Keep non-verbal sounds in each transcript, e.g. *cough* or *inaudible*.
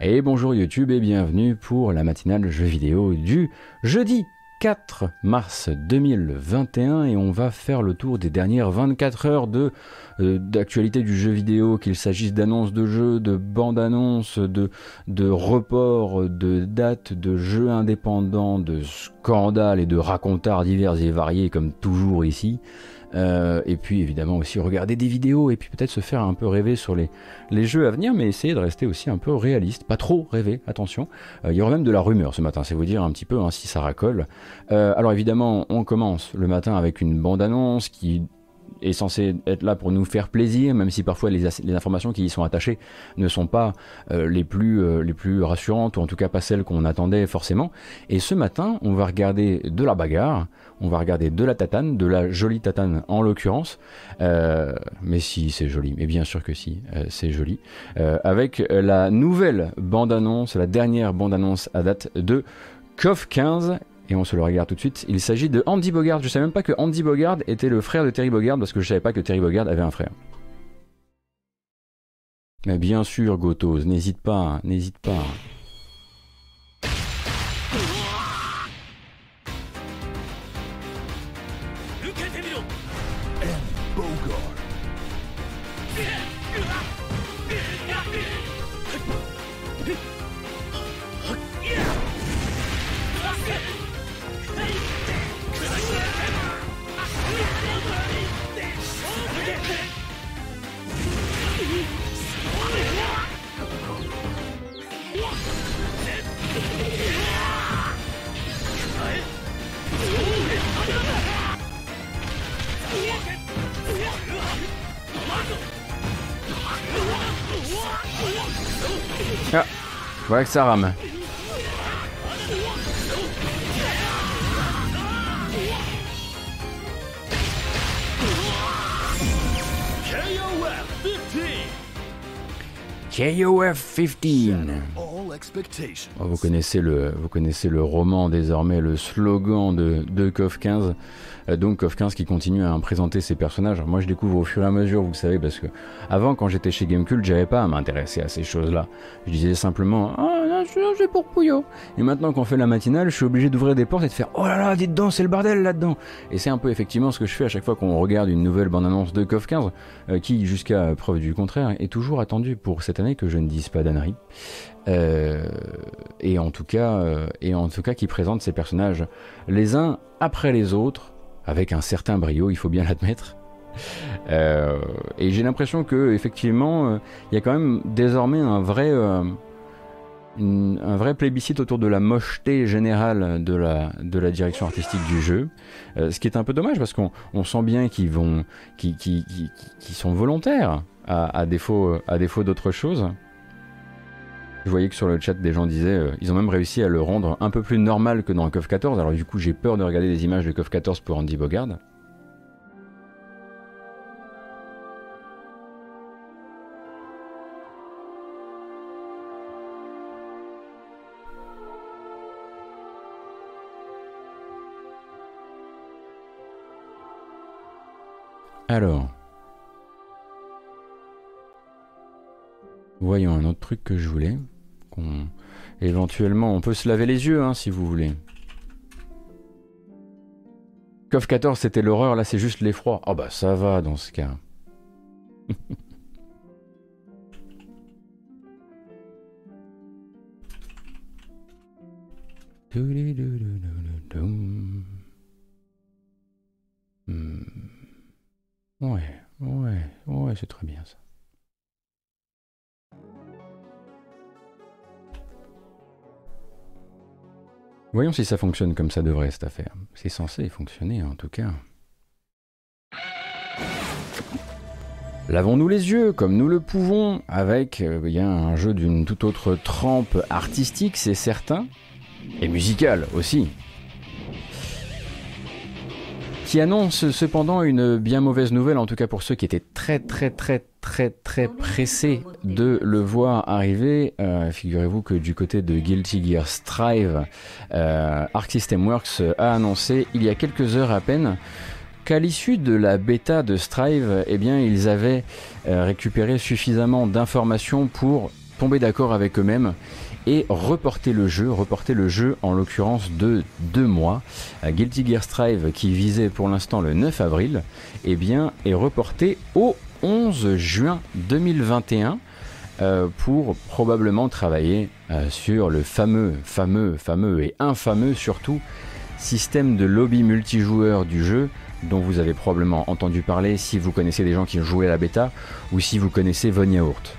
Et bonjour YouTube et bienvenue pour la matinale jeux vidéo du jeudi 4 mars 2021 et on va faire le tour des dernières 24 heures de euh, d'actualité du jeu vidéo, qu'il s'agisse d'annonces de jeux, de bandes annonces, de, de reports, de dates, de jeux indépendants, de scandales et de racontards divers et variés comme toujours ici. Euh, et puis évidemment aussi regarder des vidéos et puis peut-être se faire un peu rêver sur les, les jeux à venir, mais essayer de rester aussi un peu réaliste, pas trop rêver, attention. Euh, il y aura même de la rumeur ce matin, c'est vous dire un petit peu hein, si ça racole. Euh, alors évidemment, on commence le matin avec une bande-annonce qui est censé être là pour nous faire plaisir, même si parfois les, informations qui y sont attachées ne sont pas les, plus, les plus rassurantes, ou en tout cas pas celles qu'on attendait forcément. Et ce matin, on va regarder de la bagarre, on va regarder de la tatane, de la jolie tatane en l'occurrence. Euh, mais si, c'est joli, mais bien sûr que si, c'est joli. avec la nouvelle bande-annonce, la dernière bande-annonce à date de KOF 15 et on se le regarde tout de suite. Il s'agit de Andy Bogard. Je ne savais même pas que Andy Bogard était le frère de Terry Bogard parce que je ne savais pas que Terry Bogard avait un frère. Mais bien sûr, Gotos, n'hésite pas, n'hésite pas. Voilà que ça rame. KOF 15. Oh, vous, connaissez le, vous connaissez le roman désormais, le slogan de, de KOF 15. Euh, donc KOF 15 qui continue à présenter ses personnages. moi je découvre au fur et à mesure, vous savez, parce que avant quand j'étais chez Gamecult, j'avais pas à m'intéresser à ces choses-là. Je disais simplement Ah, c'est pour Pouillot. Et maintenant qu'on fait la matinale, je suis obligé d'ouvrir des portes et de faire Oh là là, dites donc, c'est le bordel là-dedans. Et c'est un peu effectivement ce que je fais à chaque fois qu'on regarde une nouvelle bande-annonce de KOF 15, euh, qui, jusqu'à preuve du contraire, est toujours attendue pour cette année, que je ne dise pas d'annerie. Euh, et en tout cas, et en tout cas, qui présente ces personnages les uns après les autres avec un certain brio, il faut bien l'admettre. Euh, et j'ai l'impression que effectivement, euh, il y a quand même désormais un vrai, euh, un vrai plébiscite autour de la mocheté générale de la, de la direction artistique du jeu, ce qui est un peu dommage parce qu'on sent bien qu'ils vont, qui, qui, qui, sont volontaires à défaut, à défaut d'autre chose. Je voyais que sur le chat des gens disaient euh, ils ont même réussi à le rendre un peu plus normal que dans KOF 14. Alors du coup j'ai peur de regarder des images de KOF 14 pour Andy Bogard. Alors. Voyons un autre truc que je voulais. Éventuellement, on peut se laver les yeux, hein, si vous voulez. KOF 14, c'était l'horreur, là c'est juste l'effroi. Oh bah ça va dans ce cas. *laughs* Hmm. Ouais, ouais, ouais, c'est très bien ça. Voyons si ça fonctionne comme ça devrait cette affaire. C'est censé fonctionner en tout cas. Lavons-nous les yeux comme nous le pouvons avec euh, un jeu d'une toute autre trempe artistique, c'est certain, et musicale aussi qui annonce cependant une bien mauvaise nouvelle, en tout cas pour ceux qui étaient très très très très très pressés de le voir arriver. Euh, figurez-vous que du côté de Guilty Gear Strive, euh, Arc System Works a annoncé il y a quelques heures à peine qu'à l'issue de la bêta de Strive, eh bien, ils avaient euh, récupéré suffisamment d'informations pour tomber d'accord avec eux-mêmes et reporter le jeu, reporter le jeu en l'occurrence de deux mois. Guilty Gear Strive qui visait pour l'instant le 9 avril, eh bien est reporté au 11 juin 2021 euh, pour probablement travailler euh, sur le fameux, fameux, fameux et infameux surtout système de lobby multijoueur du jeu dont vous avez probablement entendu parler si vous connaissez des gens qui jouaient à la bêta ou si vous connaissez Von Yaourt.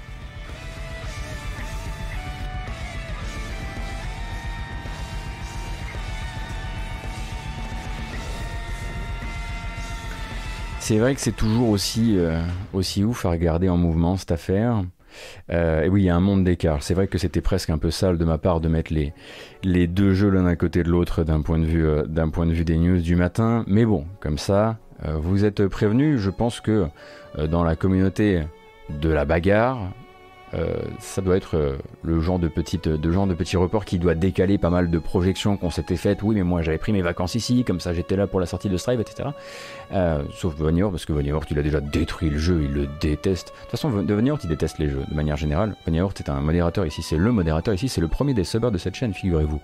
C'est vrai que c'est toujours aussi, euh, aussi ouf à regarder en mouvement cette affaire. Euh, et oui, il y a un monde d'écart. C'est vrai que c'était presque un peu sale de ma part de mettre les, deux jeux l'un à côté de l'autre d'un point, de vue, euh, d'un point de vue des news du matin. Mais bon, comme ça, vous êtes prévenus. Je pense que dans la communauté de la bagarre, euh, ça doit être euh, le genre de, petite, de genre de petit report qui doit décaler pas mal de projections qu'on s'était faites. Oui, mais moi j'avais pris mes vacances ici, comme ça j'étais là pour la sortie de Strive, etc. Euh, sauf Vanior, parce que Vanior, il a déjà détruit le jeu, il le déteste. De toute façon, Vanior, il déteste les jeux de manière générale. Vanior est un modérateur ici, c'est le modérateur ici, c'est le premier des subbers de cette chaîne, figurez-vous.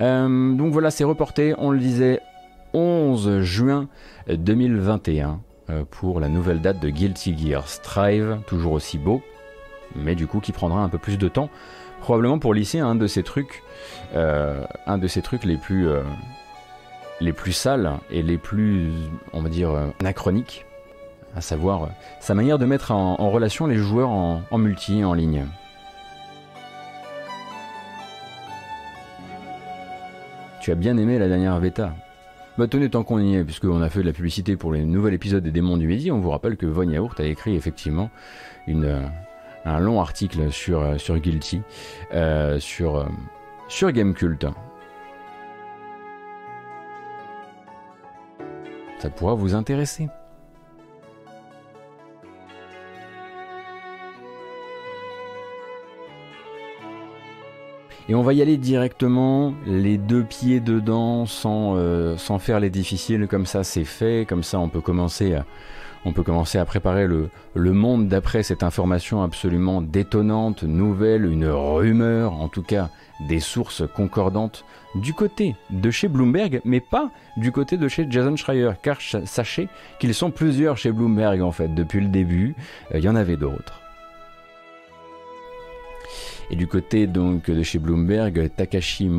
donc voilà, c'est reporté, on le disait, 11 juin 2021 pour la nouvelle date de Guilty Gear Strive, toujours aussi beau mais du coup qui prendra un peu plus de temps, probablement pour lisser un de ces trucs, euh, un de ces trucs les plus, euh, les plus sales et les plus, on va dire, euh, anachroniques, à savoir sa manière de mettre en, relation les joueurs en, en multi, en ligne. Tu as bien aimé la dernière bêta bah tenez, tant qu'on y est, puisqu'on a fait de la publicité pour les nouvel épisode des Démons du Midi, on vous rappelle que Von Yaourt a écrit effectivement une, un long article sur, euh, sur Guilty, euh, sur, euh, sur Gamecult. Ça pourra vous intéresser. Et on va y aller directement, les deux pieds dedans, sans, sans faire les difficiles, comme ça c'est fait, comme ça on peut commencer à, on peut commencer à préparer le, monde d'après cette information absolument détonnante, nouvelle, une rumeur, en tout cas des sources concordantes du côté de chez Bloomberg, mais pas du côté de chez Jason Schreier, car sachez qu'ils sont plusieurs chez Bloomberg en fait, depuis le début, euh, il y en avait d'autres. Et du côté donc de chez Bloomberg, Takashi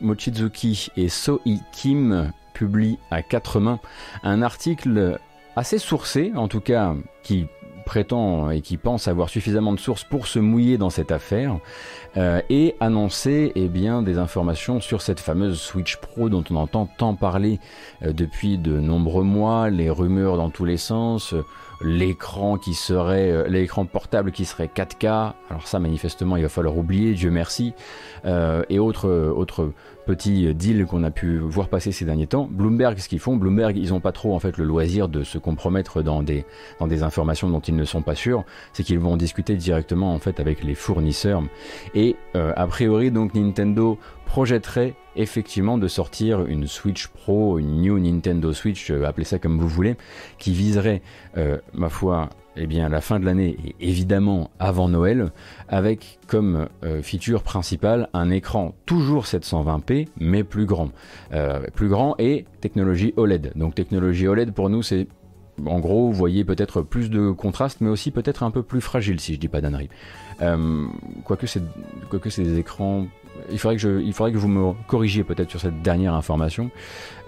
Mochizuki et Soi Kim publient à quatre mains un article assez sourcé, en tout cas qui prétend et qui pense avoir suffisamment de sources pour se mouiller dans cette affaire euh, et annoncer eh bien, des informations sur cette fameuse Switch Pro dont on entend tant parler euh, depuis de nombreux mois, les rumeurs dans tous les sens, l'écran qui serait euh, l'écran portable qui serait 4K alors ça manifestement il va falloir oublier Dieu merci et autres autres petit deal qu'on a pu voir passer ces derniers temps. Bloomberg, ce qu'ils font, Bloomberg, ils n'ont pas trop en fait le loisir de se compromettre dans des, informations dont ils ne sont pas sûrs. C'est qu'ils vont discuter directement en fait avec les fournisseurs. Et euh, a priori, donc Nintendo projetterait effectivement de sortir une Switch Pro, une New Nintendo Switch, euh, appelez ça comme vous voulez, qui viserait, euh, ma foi, eh bien, la fin de l'année et évidemment avant Noël, avec comme euh, feature principale un écran toujours 720p, mais plus grand. Euh, plus grand et technologie OLED. Donc technologie OLED pour nous, c'est en gros, vous voyez peut-être plus de contraste, mais aussi peut-être un peu plus fragile, si je dis pas d'annerie. Euh, quoique c'est des écrans il faudrait que, je, il faudrait que vous me corrigiez peut-être sur cette dernière information.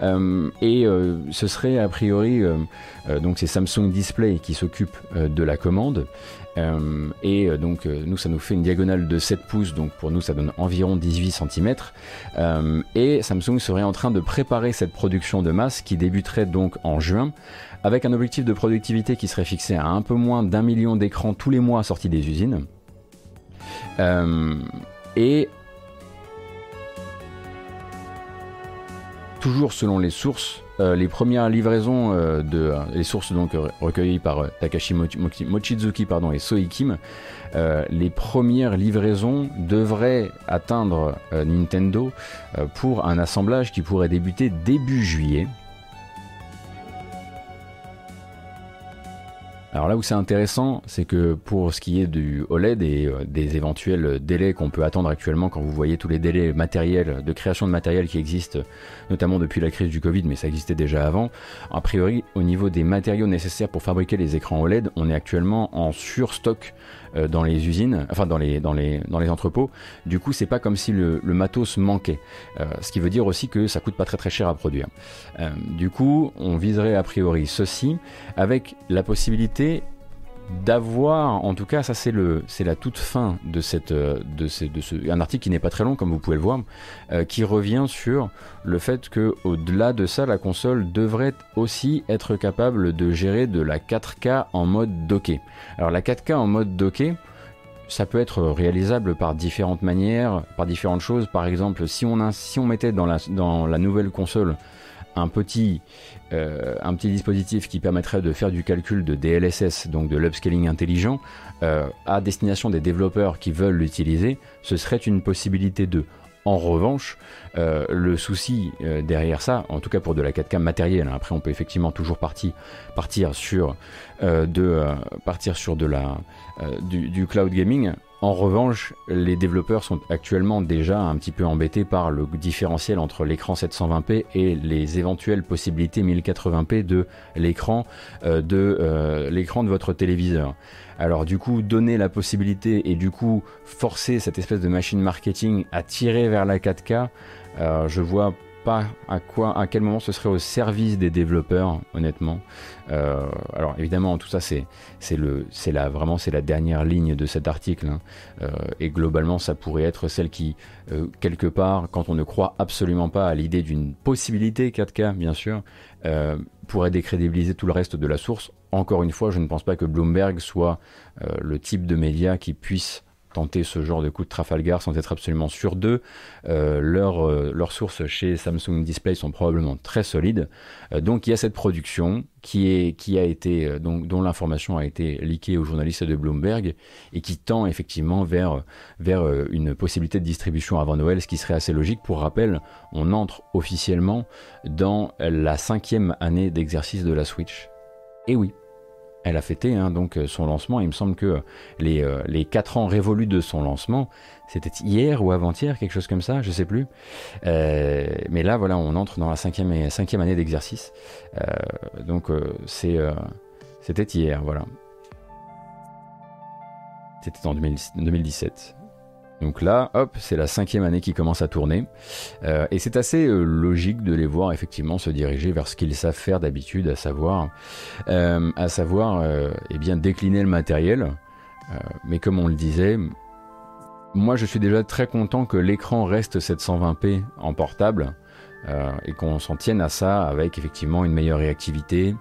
Euh, et euh, ce serait a priori, euh, donc c'est Samsung Display qui s'occupe de la commande. et donc nous, ça nous fait une diagonale de 7 pouces, donc pour nous, ça donne environ 18 cm. et Samsung serait en train de préparer cette production de masse qui débuterait donc en juin avec un objectif de productivité qui serait fixé à un peu moins d'un million d'écrans tous les mois sortis des usines. et toujours selon les sources, euh, les premières livraisons euh, de euh, les sources donc recueillies par Takashi Mochizuki pardon et Soikim, les premières livraisons devraient atteindre Nintendo pour un assemblage qui pourrait débuter début juillet. Alors là où c'est intéressant, c'est que pour ce qui est du OLED et euh, des éventuels délais qu'on peut attendre actuellement, quand vous voyez tous les délais matériels, de création de matériel qui existent, notamment depuis la crise du Covid, mais ça existait déjà avant, a priori, au niveau des matériaux nécessaires pour fabriquer les écrans OLED, on est actuellement en surstock euh, dans les usines, enfin dans les, dans les, dans les entrepôts. Du coup, c'est pas comme si le, matos manquait. Euh, ce qui veut dire aussi que ça coûte pas très très cher à produire. Euh, du coup, on viserait a priori ceci avec la possibilité d'avoir, en tout cas, ça c'est le, c'est la toute fin de cette, euh, de, ce, de ce, un article qui n'est pas très long comme vous pouvez le voir, euh, qui revient sur le fait que au-delà de ça, la console devrait aussi être capable de gérer de la 4K en mode docké. Alors la 4K en mode docké, ça peut être réalisable par différentes manières, par différentes choses. Par exemple, si on, si on mettait dans la, dans la nouvelle console un petit, euh, un petit dispositif qui permettrait de faire du calcul de DLSS, donc de l'upscaling intelligent, euh, à destination des développeurs qui veulent l'utiliser, ce serait une possibilité de. En revanche, euh, le souci derrière ça, en tout cas pour de la 4K matérielle, hein, après on peut effectivement toujours partir, partir sur, de, partir sur de la, du, cloud gaming, en revanche, les développeurs sont actuellement déjà un petit peu embêtés par le différentiel entre l'écran 720p et les éventuelles possibilités 1080p de l'écran euh, de euh, l'écran de votre téléviseur. Alors du coup, donner la possibilité et du coup forcer cette espèce de machine marketing à tirer vers la 4K, euh, je vois pas à quoi, à quel moment ce serait au service des développeurs, honnêtement. Euh, alors évidemment, tout ça c'est la vraiment c'est la dernière ligne de cet article hein. euh, et globalement ça pourrait être celle qui euh, quelque part, quand on ne croit absolument pas à l'idée d'une possibilité 4K, bien sûr, pourrait décrédibiliser tout le reste de la source. Encore une fois, je ne pense pas que Bloomberg soit le type de média qui puisse tenter ce genre de coup de Trafalgar sans être absolument sûr d'eux. Euh, euh, leurs sources chez Samsung Display sont probablement très solides. Euh, donc il y a cette production qui, est, qui a été, donc, dont l'information a été leakée aux journalistes de Bloomberg et qui tend effectivement vers, vers une possibilité de distribution avant Noël, ce qui serait assez logique. Pour rappel, on entre officiellement dans la cinquième année d'exercice de la Switch. Et oui, elle a fêté hein, donc euh, son lancement. Il me semble que les, euh, les 4 ans révolus de son lancement, c'était hier ou avant-hier, quelque chose comme ça, je sais plus. Euh, mais là, voilà, on entre dans la cinquième, année d'exercice. donc c'était hier, voilà. C'était en 2017. Donc là, hop, c'est la cinquième année qui commence à tourner. Euh, et c'est assez euh, logique de les voir effectivement se diriger vers ce qu'ils savent faire d'habitude, à savoir, euh, à savoir eh bien, décliner le matériel. mais comme on le disait, moi je suis déjà très content que l'écran reste 720p en portable et qu'on s'en tienne à ça avec effectivement une meilleure réactivité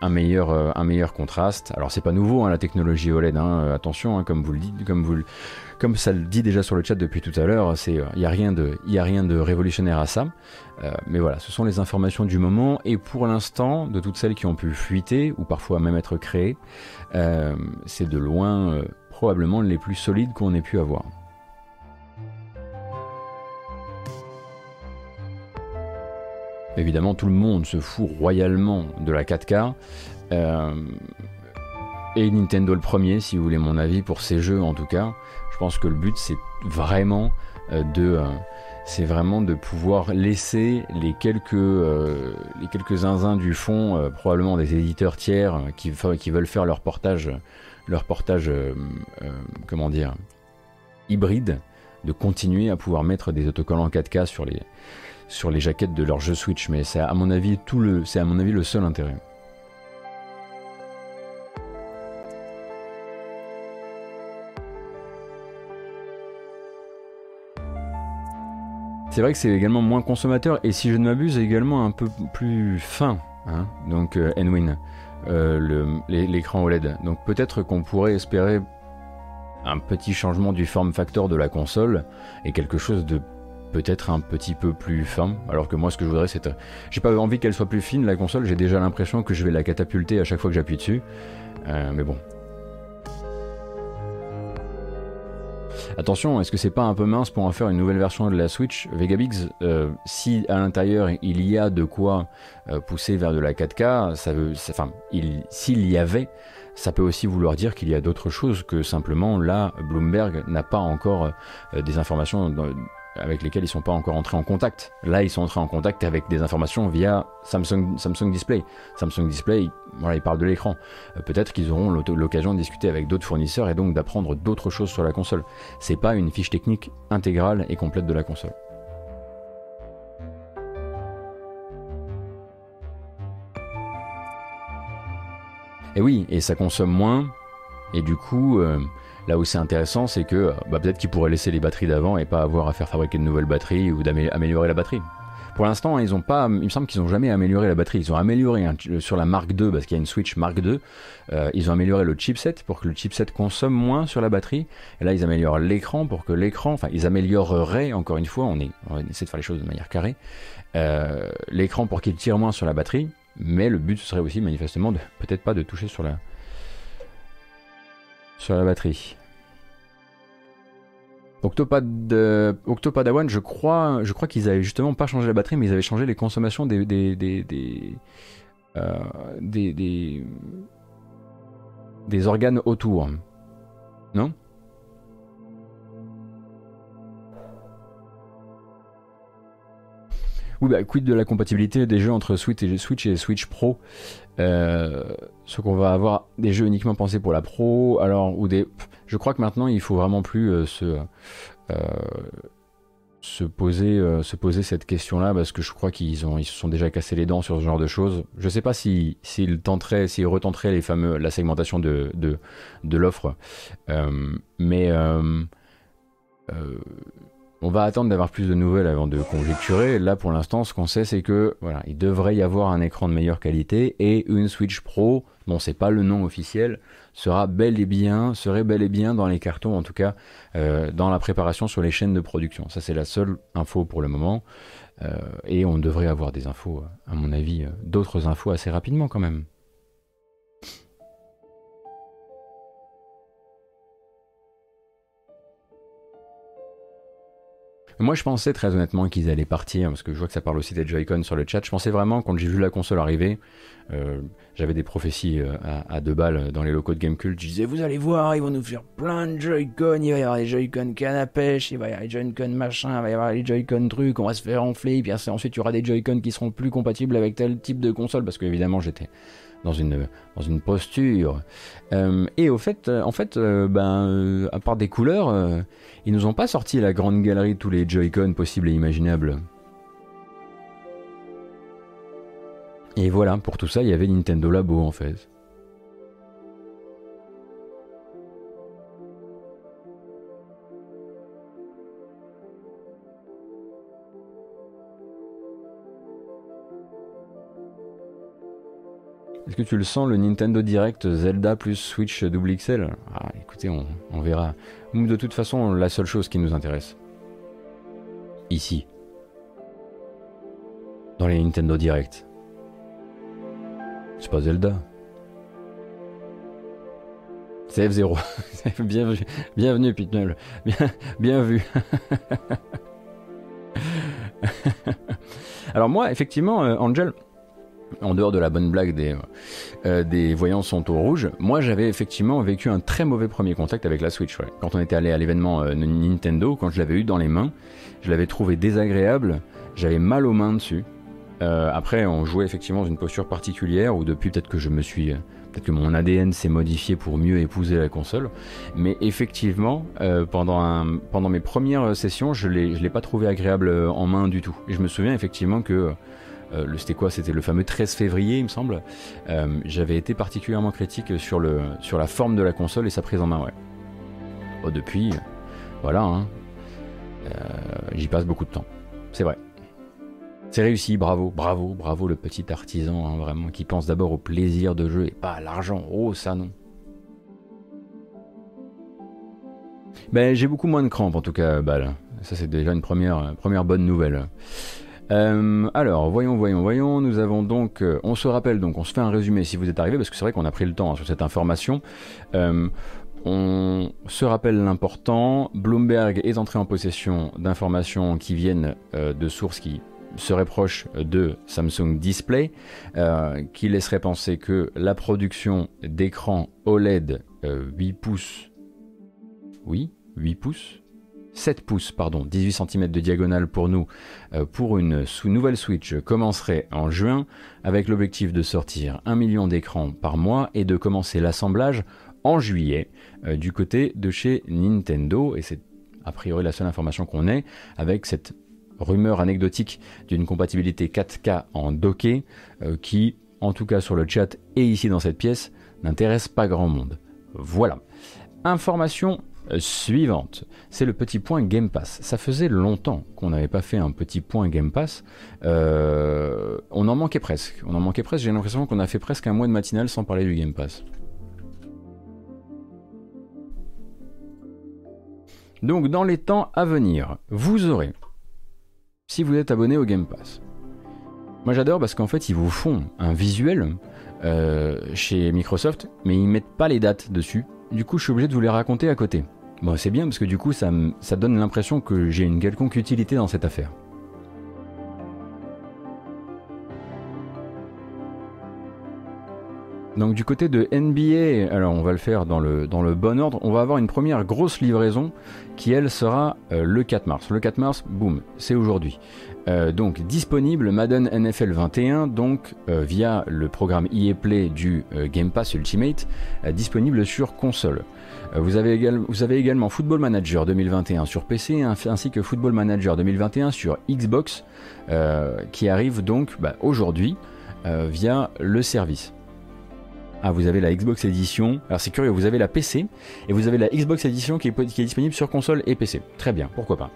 un meilleur, un meilleur contraste. Alors c'est pas nouveau hein, la technologie OLED, hein, attention, hein, comme vous le dites, comme vous comme ça le dit déjà sur le chat depuis tout à l'heure, il n'y a rien de a rien de révolutionnaire à ça. Euh, mais voilà, ce sont les informations du moment et pour l'instant, de toutes celles qui ont pu fuiter ou parfois même être créées, c'est de loin probablement les plus solides qu'on ait pu avoir. Évidemment, tout le monde se fout royalement de la 4K. Euh, et Nintendo le premier, si vous voulez mon avis, pour ces jeux en tout cas. Je pense que le but, c'est vraiment euh, de... Euh, de pouvoir laisser les quelques, les quelques zinzins du fond, probablement des éditeurs tiers qui, veulent faire leur portage, leur portage comment dire, hybride, de continuer à pouvoir mettre des autocollants 4K sur les, sur les jaquettes de leur jeu Switch, mais c'est à mon avis tout le, c'est à mon avis le seul intérêt. C'est vrai que c'est également moins consommateur et si je ne m'abuse également un peu plus fin, hein, donc euh, Nwin, euh, l'écran OLED. Donc peut-être qu'on pourrait espérer un petit changement du form factor de la console et quelque chose de peut-être un petit peu plus fin. Alors que moi, ce que je voudrais, c'est. J'ai pas envie qu'elle soit plus fine, la console. J'ai déjà l'impression que je vais la catapulter à chaque fois que j'appuie dessus. Euh, mais bon. Attention, est-ce que c'est pas un peu mince pour en faire une nouvelle version de la Switch Vegabix Si à l'intérieur il y a de quoi pousser vers de la 4K, ça veut, enfin, s'il y avait, ça peut aussi vouloir dire qu'il y a d'autres choses que simplement là, Bloomberg n'a pas encore des informations avec lesquels ils sont pas encore entrés en contact. Là, ils sont entrés en contact avec des informations via Samsung, Samsung Display. Samsung Display, voilà, ils parlent de l'écran. Euh, peut-être qu'ils auront l'occasion de discuter avec d'autres fournisseurs et donc d'apprendre d'autres choses sur la console. C'est pas une fiche technique intégrale et complète de la console. Et oui, et ça consomme moins, et du coup, euh, Là où c'est intéressant, c'est que bah, peut-être qu'ils pourraient laisser les batteries d'avant et pas avoir à faire fabriquer de nouvelles batteries ou d'améliorer la batterie. Pour l'instant, ils ont pas, il me semble qu'ils n'ont jamais amélioré la batterie. Ils ont amélioré sur la Mark II parce qu'il y a une Switch Mark II. Euh, ils ont amélioré le chipset pour que le chipset consomme moins sur la batterie. Et là, ils améliorent l'écran pour que l'écran, enfin, ils amélioreraient encore une fois. On, est, essaie de faire les choses de manière carrée. Euh, l'écran pour qu'il tire moins sur la batterie. Mais le but serait aussi manifestement de peut-être pas de toucher sur la sur la batterie. Octopad, euh, Octopad One, je crois, je crois qu'ils avaient justement pas changé la batterie, mais ils avaient changé les consommations des des des des, euh, des, des, organes autour. Non? Oui, bah, quid de la compatibilité des jeux entre Switch et Switch et Switch Pro? Euh, ce qu'on va avoir des jeux uniquement pensés pour la pro, alors ou des. Je crois que maintenant il faut vraiment plus euh, se euh, se poser se poser cette question-là parce que je crois qu'ils ont ils se sont déjà cassés les dents sur ce genre de choses. Je sais pas si s'ils tenteraient s'ils retenteraient les fameux la segmentation de de, de l'offre, mais on va attendre d'avoir plus de nouvelles avant de conjecturer. Là, pour l'instant, ce qu'on sait, c'est que voilà, il devrait y avoir un écran de meilleure qualité et une Switch Pro, dont c'est pas le nom officiel, sera bel et bien, serait bel et bien dans les cartons, en tout cas euh, dans la préparation sur les chaînes de production. Ça, c'est la seule info pour le moment. Euh, et on devrait avoir des infos, à mon avis, euh, d'autres infos assez rapidement quand même. Moi, je pensais très honnêtement qu'ils allaient partir, parce que je vois que ça parle aussi des Joy-Con sur le chat. Je pensais vraiment, quand j'ai vu la console arriver, euh, j'avais des prophéties euh, à, deux balles dans les locaux de Gamecult. Je disais, vous allez voir, ils vont nous faire plein de Joy-Con. Il va y avoir des Joy-Con canne à pêche, il va y avoir des Joy-Con machin, il va y avoir les Joy-Con trucs, on va se faire enfler. Puis ensuite, il y aura des Joy-Con qui seront plus compatibles avec tel type de console, parce qu'évidemment, j'étais dans une, dans une posture. Euh, et au fait, en fait, ben, à part des couleurs ils nous ont pas sorti la grande galerie de tous les Joy-Con possibles et imaginables. Et voilà, pour tout ça, il y avait Nintendo Labo en fait. Est-ce que tu le sens, le Nintendo Direct Zelda plus Switch double XL ah, Écoutez, on, verra. de toute façon, la seule chose qui nous intéresse, ici, dans les Nintendo Direct, c'est pas Zelda. C'est F0. *laughs* bienvenue, bienvenue Pitnell. Bien, bien vu. *laughs* Alors moi, effectivement, euh, Angel, en dehors de la bonne blague des, euh, des voyants sont au rouge, moi j'avais effectivement vécu un très mauvais premier contact avec la Switch. Quand on était allé à l'événement euh, Nintendo, quand je l'avais eu dans les mains, je l'avais trouvé désagréable, j'avais mal aux mains dessus. Euh, après, on jouait effectivement dans une posture particulière, ou depuis peut-être que je me suis... Peut-être que mon ADN s'est modifié pour mieux épouser la console. Mais effectivement, pendant, un, pendant mes premières sessions, je ne l'ai pas trouvé agréable en main du tout. Et je me souviens effectivement que euh, c'était quoi? C'était le fameux 13 février, il me semble. Euh, j'avais été particulièrement critique sur, la forme de la console et sa prise en main, ouais. Oh, depuis, voilà, hein. euh, j'y passe beaucoup de temps. C'est vrai. C'est réussi, bravo, bravo, bravo le petit artisan, hein, vraiment, qui pense d'abord au plaisir de jeu et pas à l'argent. Oh, ça non. Ben, j'ai beaucoup moins de crampes en tout cas, Bal. Ça, c'est déjà une première, première bonne nouvelle. Euh, alors, voyons, voyons, voyons. Nous avons donc, euh, on se rappelle donc, on se fait un résumé si vous êtes arrivé, parce que c'est vrai qu'on a pris le temps hein, sur cette information. Euh, on se rappelle l'important, Bloomberg est entré en possession d'informations qui viennent de sources qui seraient proches de Samsung Display, qui laisserait penser que la production d'écrans OLED 8 pouces, oui, 8 pouces, 7 pouces, pardon, 18 cm de diagonale pour nous, euh, pour une nouvelle Switch commencerait en juin, avec l'objectif de sortir 1 million d'écrans par mois et de commencer l'assemblage en juillet euh, du côté de chez Nintendo. Et c'est a priori la seule information qu'on ait, avec cette rumeur anecdotique d'une compatibilité 4K en docké, euh, qui, en tout cas sur le chat et ici dans cette pièce, n'intéresse pas grand monde. Voilà. Information euh, suivante, c'est le petit point Game Pass. Ça faisait longtemps qu'on n'avait pas fait un petit point Game Pass. Euh, on en manquait presque. On en manquait presque. J'ai l'impression qu'on a fait presque un mois de matinale sans parler du Game Pass. Donc dans les temps à venir, vous aurez, si vous êtes abonné au Game Pass, moi j'adore parce qu'en fait ils vous font un visuel euh, chez Microsoft, mais ils mettent pas les dates dessus. Du coup, je suis obligé de vous les raconter à côté. Bon, c'est bien parce que du coup, ça, ça donne l'impression que j'ai une quelconque utilité dans cette affaire. Donc du côté de NBA, alors on va le faire dans le, bon ordre, on va avoir une première grosse livraison qui elle sera euh, le 4 mars. Le 4 mars, boum, c'est aujourd'hui. Euh, donc disponible Madden NFL 21, donc euh, via le programme EA Play du Game Pass Ultimate, disponible sur console. Vous avez, également, Football Manager 2021 sur PC ainsi que Football Manager 2021 sur Xbox qui arrive donc bah, aujourd'hui via le service. Ah, vous avez la Xbox Edition. Alors c'est curieux, vous avez la PC et vous avez la Xbox Edition qui est, disponible sur console et PC. Très bien, pourquoi pas.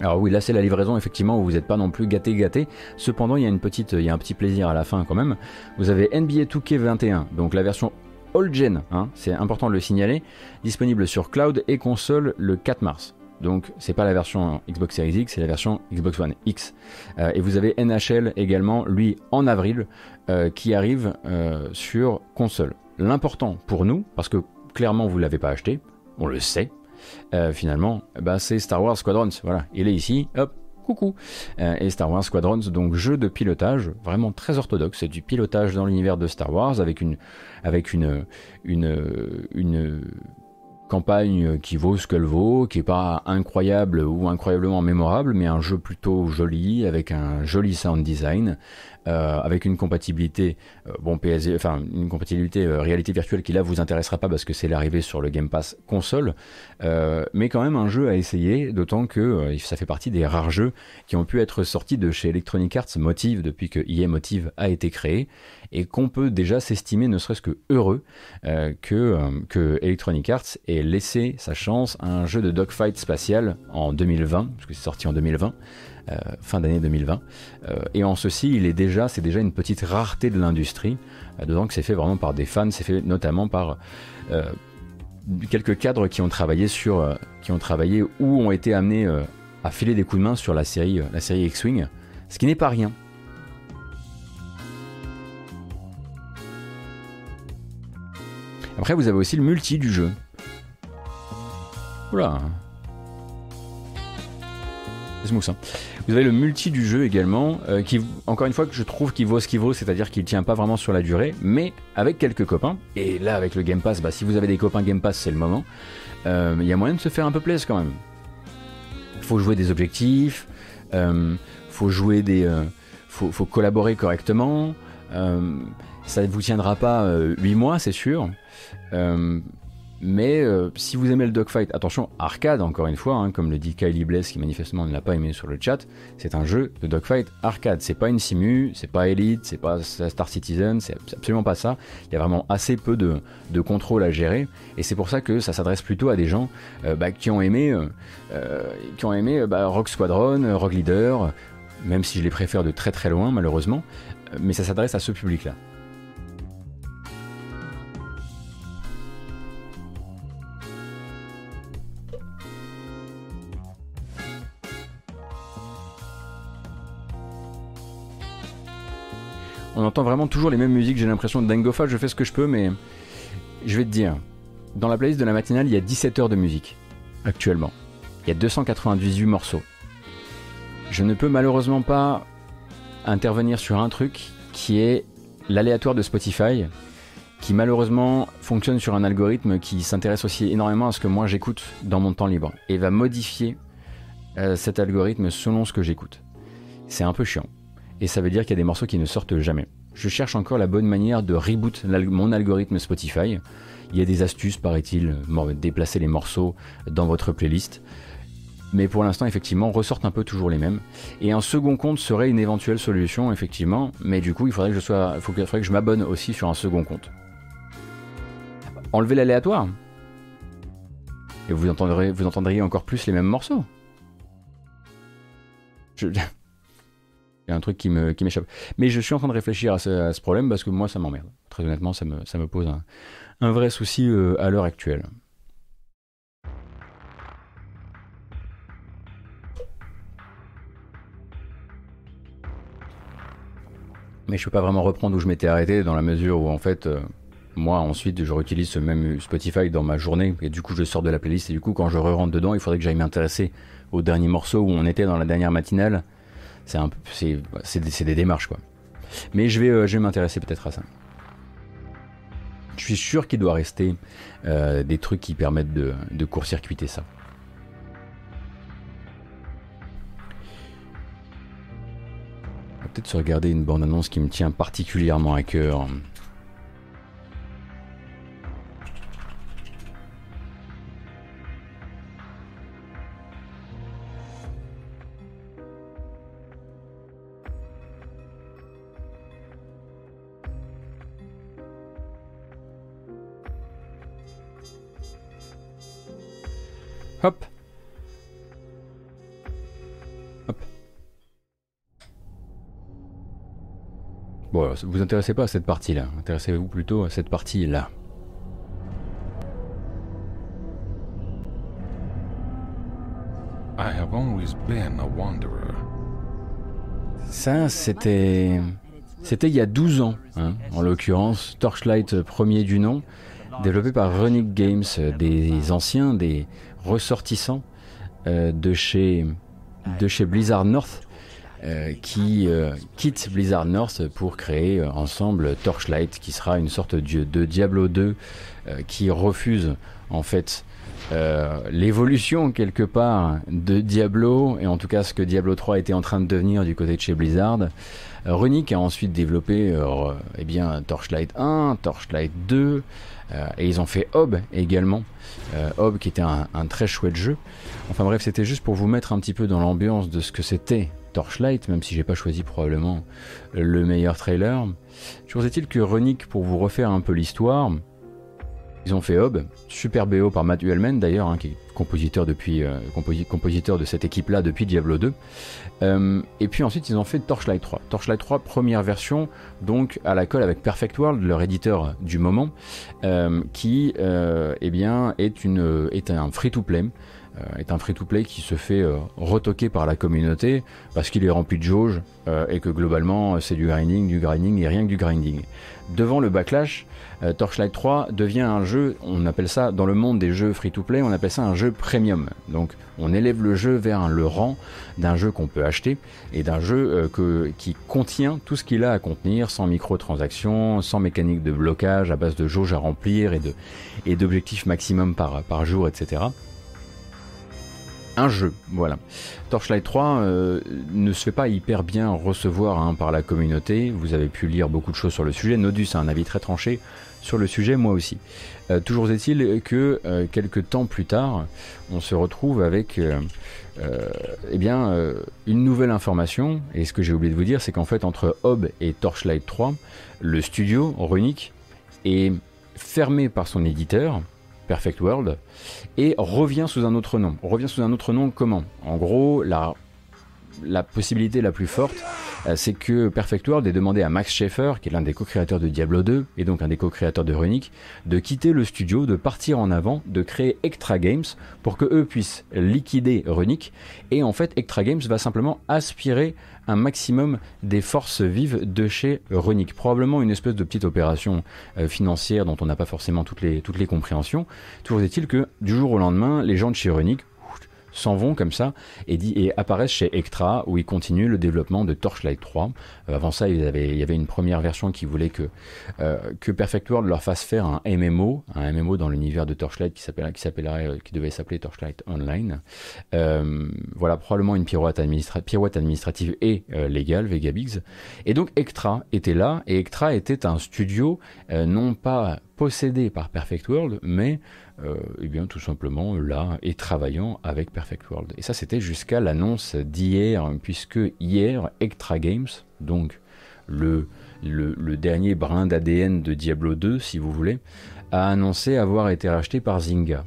Alors oui, là c'est la livraison effectivement où vous n'êtes pas non plus gâté gâté. Cependant, il y a une petite, il y a un petit plaisir à la fin quand même. Vous avez NBA 2K21, donc la version all gen, hein, c'est important de le signaler, disponible sur cloud et console le 4 mars. Donc c'est pas la version Xbox Series X, c'est la version Xbox One X. Euh, et vous avez NHL également, lui, en avril, euh, qui arrive euh, sur console. L'important pour nous, parce que clairement vous l'avez pas acheté, on le sait, finalement, bah, c'est Star Wars Squadrons. Voilà, il est ici, hop, coucou. et Star Wars Squadrons, donc jeu de pilotage, vraiment très orthodoxe. C'est du pilotage dans l'univers de Star Wars avec une, campagne qui vaut ce qu'elle vaut, qui est pas incroyable ou incroyablement mémorable, mais un jeu plutôt joli, avec un joli sound design, euh, avec une compatibilité, euh, bon PSG, enfin une compatibilité euh, réalité virtuelle qui là vous intéressera pas parce que c'est l'arrivée sur le Game Pass console, mais quand même un jeu à essayer, d'autant que ça fait partie des rares jeux qui ont pu être sortis de chez Electronic Arts Motive depuis que EA Motive a été créé et qu'on peut déjà s'estimer ne serait-ce que heureux que, que Electronic Arts ait laissé sa chance à un jeu de dogfight spatial en 2020, parce que c'est sorti en 2020, euh, fin d'année 2020. Euh, et en ceci, il est déjà, c'est déjà une petite rareté de l'industrie, euh, dedans que c'est fait vraiment par des fans, c'est fait notamment par quelques cadres qui ont travaillé sur, qui ont travaillé ou ont été amenés à filer des coups de main sur la série, la série X-Wing, ce qui n'est pas rien. Après, vous avez aussi le multi du jeu. Oula. C'est mousse, hein. Vous avez le multi du jeu également, euh, qui, encore une fois, que je trouve qu'il vaut ce qu'il vaut, c'est-à-dire qu'il tient pas vraiment sur la durée, mais avec quelques copains. Et là, avec le Game Pass, bah, si vous avez des copains Game Pass, c'est le moment. Euh, il y a moyen de se faire un peu plaisir quand même. Faut jouer des objectifs, euh, faut jouer des, faut, faut, collaborer correctement. ça ne vous tiendra pas 8 mois, c'est sûr. Mais euh, si vous aimez le dogfight, attention, arcade encore une fois, hein, comme le dit Kylie Bless qui manifestement ne l'a pas aimé sur le chat, c'est un jeu de dogfight arcade. C'est pas une simu, c'est pas Elite, c'est pas Star Citizen, c'est absolument pas ça. Il y a vraiment assez peu de, de contrôle à gérer, et c'est pour ça que ça s'adresse plutôt à des gens euh, bah, qui ont aimé, euh, aimé bah, Rock Squadron, Rock Leader, même si je les préfère de très très loin malheureusement, mais ça s'adresse à ce public-là. On entend vraiment toujours les mêmes musiques. J'ai l'impression de Dangofa, je fais ce que je peux, mais je vais te dire. dans la playlist de la matinale, il y a 17 heures de musique, actuellement. Il y a 298 morceaux. Je ne peux malheureusement pas intervenir sur un truc qui est l'aléatoire de Spotify, qui malheureusement fonctionne sur un algorithme qui s'intéresse aussi énormément à ce que moi j'écoute dans mon temps libre, et va modifier euh, cet algorithme selon ce que j'écoute. C'est un peu chiant. Et ça veut dire qu'il y a des morceaux qui ne sortent jamais. Je cherche encore la bonne manière de reboot mon algorithme Spotify. Il y a des astuces, paraît-il, déplacer les morceaux dans votre playlist. Mais pour l'instant, effectivement, ressortent un peu toujours les mêmes. Et un second compte serait une éventuelle solution, effectivement. Mais du coup, il faudrait que je sois, il faudrait que je m'abonne aussi sur un second compte. Enlever l'aléatoire. Et vous entendrez, vous entendriez encore plus les mêmes morceaux. Je... Y a un truc qui m'échappe. Mais je suis en train de réfléchir à ce, problème parce que moi, ça m'emmerde. Très honnêtement, ça me, ça me pose un, vrai souci euh, à l'heure actuelle. Mais je peux pas vraiment reprendre où je m'étais arrêté dans la mesure où en fait, euh, moi ensuite je réutilise ce même Spotify dans ma journée et du coup je sors de la playlist et du coup quand je re rentre dedans, il faudrait que j'aille m'intéresser au dernier morceau où on était dans la dernière matinale c'est des, démarches quoi. Mais je vais, euh, je vais m'intéresser peut-être à ça. Je suis sûr qu'il doit rester euh, des trucs qui permettent de, de court-circuiter ça. Peut-être se regarder une bande-annonce qui me tient particulièrement à cœur. Hop. Hop. Bon, vous intéressez pas à cette partie-là. Intéressez-vous plutôt à cette partie-là. Ça, c'était. C'était il y a 12 ans, hein, en l'occurrence. Torchlight premier du nom, développé par Runic Games, des anciens, des ressortissants euh, de, chez, Blizzard North euh, qui euh, quittent Blizzard North pour créer ensemble Torchlight qui sera une sorte de, Diablo 2 qui refuse en fait l'évolution quelque part de Diablo et en tout cas ce que Diablo 3 était en train de devenir du côté de chez Blizzard. Runic a ensuite développé eh Torchlight 1, Torchlight 2, et ils ont fait Hob également, euh, qui était un, très chouette jeu. Enfin bref, c'était juste pour vous mettre un petit peu dans l'ambiance de ce que c'était Torchlight, même si j'ai pas choisi probablement le meilleur trailer. Toujours est-il que Runic, pour vous refaire un peu l'histoire, ils ont fait Hob, super BO par Matt Uelmen d'ailleurs, hein, qui est compositeur, depuis, euh, compositeur de cette équipe-là depuis Diablo 2. Euh, et puis ensuite, ils ont fait Torchlight 3. Torchlight 3, première version, donc à la colle avec Perfect World, leur éditeur du moment, euh, qui eh bien, est, une, est un free-to-play. Est un free-to-play qui se fait retoquer par la communauté parce qu'il est rempli de jauges et que globalement c'est du grinding, du grinding et rien que du grinding. Devant le backlash, euh, Torchlight 3 devient un jeu, on appelle ça dans le monde des jeux free-to-play, on appelle ça un jeu premium. Donc on élève le jeu vers le rang d'un jeu qu'on peut acheter et d'un jeu euh, qui contient tout ce qu'il a à contenir, sans microtransactions, sans mécanique de blocage à base de jauges à remplir et d'objectifs maximum par jour, etc un jeu, voilà. Torchlight 3 euh, ne se fait pas hyper bien recevoir hein, par la communauté. Vous avez pu lire beaucoup de choses sur le sujet. Nodus a un avis très tranché sur le sujet, moi aussi. Euh, toujours est-il que euh, quelques temps plus tard, on se retrouve avec eh bien, une nouvelle information. Et ce que j'ai oublié de vous dire, c'est qu'en fait, entre Hob et Torchlight 3, le studio Runic est fermé par son éditeur, Perfect World, et revient sous un autre nom. Revient sous un autre nom comment? En gros, la, la possibilité la plus forte, c'est que Perfect World est demandé à Max Schaeffer, qui est l'un des co-créateurs de Diablo 2 et donc un des co-créateurs de Runic, de quitter le studio, de partir en avant, de créer Extra Games pour que eux puissent liquider Runic. Et en fait, Extra Games va simplement aspirer un maximum des forces vives de chez Runic. Probablement une espèce de petite opération euh, financière dont on n'a pas forcément toutes les, toutes les compréhensions. Toujours est-il que du jour au lendemain, les gens de chez Runic s'en vont comme ça et, dit, et apparaissent chez Extra où ils continuent le développement de Torchlight 3. Euh, avant ça, il y, avait, il y avait une première version qui voulait que, euh, que Perfect World leur fasse faire un MMO, un MMO dans l'univers de Torchlight qui qui, s'appellerait, euh, qui devait s'appeler Torchlight Online. voilà, probablement une pirouette, administrative et légale, Vegabigs. Et donc Extra était là et Extra était un studio non pas possédé par Perfect World, mais euh, eh bien, tout simplement là et travaillant avec Perfect World. Et ça, c'était jusqu'à l'annonce d'hier, puisque hier, Extra Games, donc le, dernier brin d'ADN de Diablo 2, si vous voulez, a annoncé avoir été racheté par Zynga.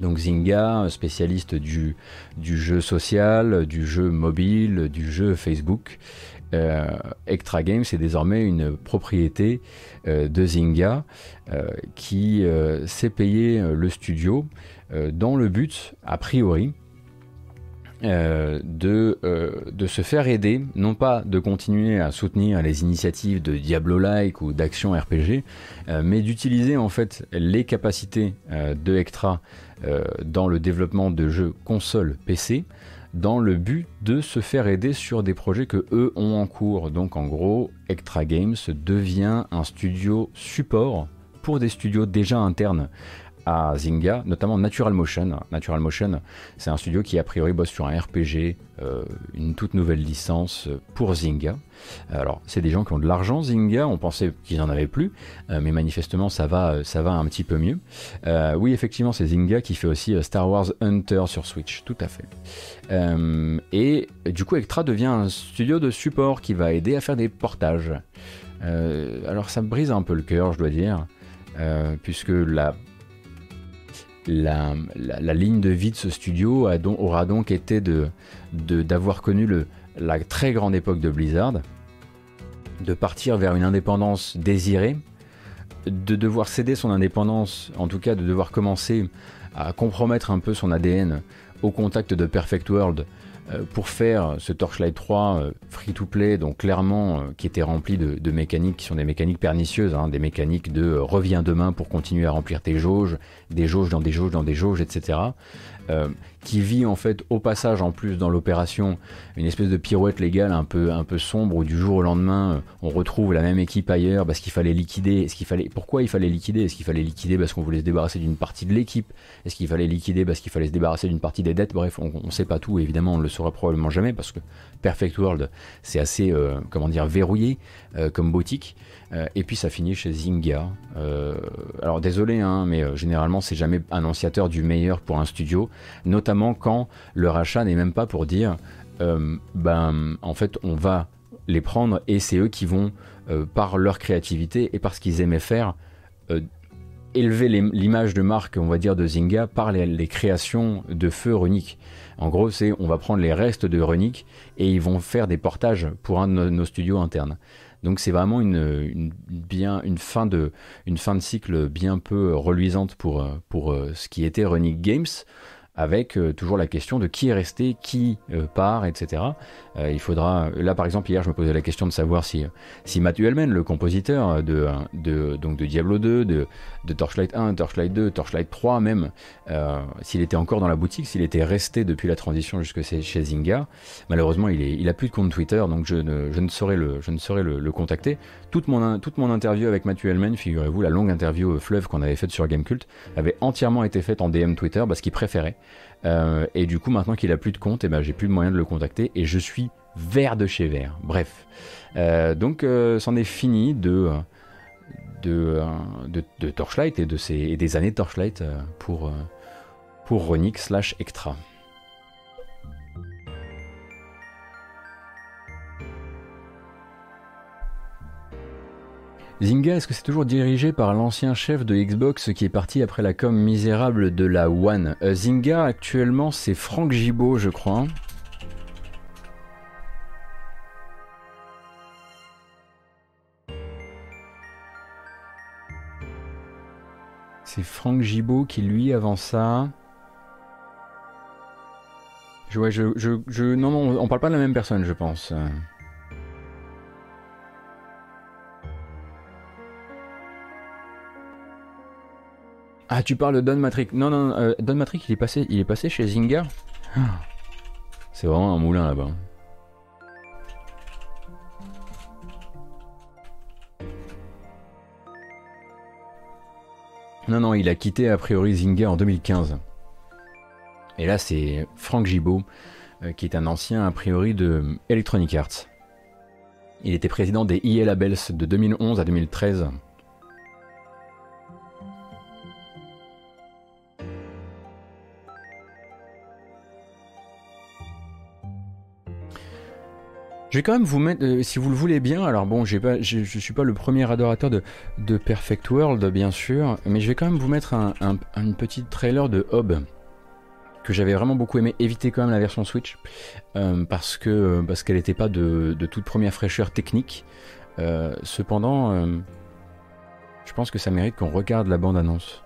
Donc Zynga, spécialiste du jeu social, du jeu mobile, du jeu Facebook, euh, Extra Games est désormais une propriété euh, de Zynga euh, qui s'est payé le studio dans le but, a priori, de, se faire aider, non pas de continuer à soutenir les initiatives de Diablo-like ou d'action RPG, mais d'utiliser en fait les capacités de Extra dans le développement de jeux console PC dans le but de se faire aider sur des projets que eux ont en cours. Donc en gros, Extra Games devient un studio support pour des studios déjà internes Zynga, notamment Natural Motion. Natural Motion, c'est un studio qui a priori bosse sur un RPG, euh, une toute nouvelle licence pour Zynga. Alors, c'est des gens qui ont de l'argent, Zynga, on pensait qu'ils n'en avaient plus, euh, mais manifestement ça va, ça va un petit peu mieux. Euh, oui, effectivement, c'est Zynga qui fait aussi Star Wars Hunter sur Switch, tout à fait. et du coup, Extra devient un studio de support qui va aider à faire des portages. alors, ça me brise un peu le cœur, je dois dire. puisque la la, ligne de vie de ce studio aura donc été d'avoir connu la très grande époque de Blizzard, de partir vers une indépendance désirée, de devoir céder son indépendance, en tout cas de devoir commencer à compromettre un peu son ADN au contact de Perfect World pour faire ce Torchlight 3 euh, free-to-play, donc clairement euh, qui était rempli de, mécaniques qui sont des mécaniques pernicieuses, hein, des mécaniques de reviens demain pour continuer à remplir tes jauges, des jauges dans des jauges dans des jauges, etc. Euh, qui vit en fait au passage en plus dans l'opération une espèce de pirouette légale un peu un peu sombre où du jour au lendemain euh, on retrouve la même équipe ailleurs parce qu'il fallait liquider. Est-ce qu'il fallait pourquoi il fallait liquider? Est-ce qu'il fallait liquider parce qu'on voulait se débarrasser d'une partie de l'équipe? Est-ce qu'il fallait liquider parce qu'il fallait se débarrasser d'une partie des dettes? Bref on, ne sait pas tout évidemment on le saura probablement jamais parce que Perfect World c'est assez euh, comment dire verrouillé comme boutique euh, et puis ça finit chez Zynga. Euh, alors désolé, hein, mais euh, généralement c'est jamais annonciateur du meilleur pour un studio, notamment quand le rachat n'est même pas pour dire, ben en fait on va les prendre et c'est eux qui vont, par leur créativité et par ce qu'ils aimaient faire, élever l'image de marque, on va dire, de Zynga par les, créations de feu Runic. En gros, c'est on va prendre les restes de Runic et ils vont faire des portages pour un de nos studios internes. Donc c'est vraiment une, fin de, cycle bien peu reluisante pour, pour euh, ce qui était Running Games avec euh, toujours la question de qui est resté, qui euh, part, etc. Euh, il faudra, là par exemple hier je me posais la question de savoir si, si Matthew Hellman, le compositeur de, donc de Diablo 2, de, Torchlight 1, Torchlight 2, Torchlight 3 même, s'il était encore dans la boutique, s'il était resté depuis la transition jusque chez Zynga. Malheureusement il, est, il a plus de compte Twitter donc je ne, je ne saurais, le, je ne saurais le, contacter. Toute mon, toute mon interview avec Matthew Hellman, figurez-vous, la longue interview fleuve qu'on avait faite sur Gamecult, avait entièrement été faite en DM Twitter parce qu'il préférait. Euh, et du coup, maintenant qu'il a plus de compte, eh ben, j'ai plus de moyen de le contacter et je suis vert de chez vert. Bref. Euh, donc, euh, c'en est fini de, Torchlight et, des années de Torchlight pour, pour Ronic slash Extra. Zynga, est-ce que c'est toujours dirigé par l'ancien chef de Xbox qui est parti après la com misérable de la One? Euh, Zynga, actuellement, c'est Franck Gibault, je crois. C'est Franck Gibault qui, lui, avant ça... Je, ouais, je, je, je, non, non, on parle pas de la même personne, je pense. Ah, tu parles de Don Matrix. Non, non, euh, Don Matrix, il est passé, il est passé chez Zynga. C'est vraiment un moulin là-bas. Non, non, il a quitté a priori Zynga en 2015. Et là, c'est Franck Gibault, euh, qui est un ancien a priori de Electronic Arts. Il était président des EA Labels de 2011 à 2013. Je vais quand même vous mettre, euh, si vous le voulez bien, alors bon, pas, je suis pas le premier adorateur de, Perfect World, bien sûr, mais je vais quand même vous mettre un, un, petit trailer de Hob que j'avais vraiment beaucoup aimé. Éviter quand même la version Switch, euh, parce que parce qu'elle n'était pas de, de, toute première fraîcheur technique. Euh, cependant, je pense que ça mérite qu'on regarde la bande-annonce.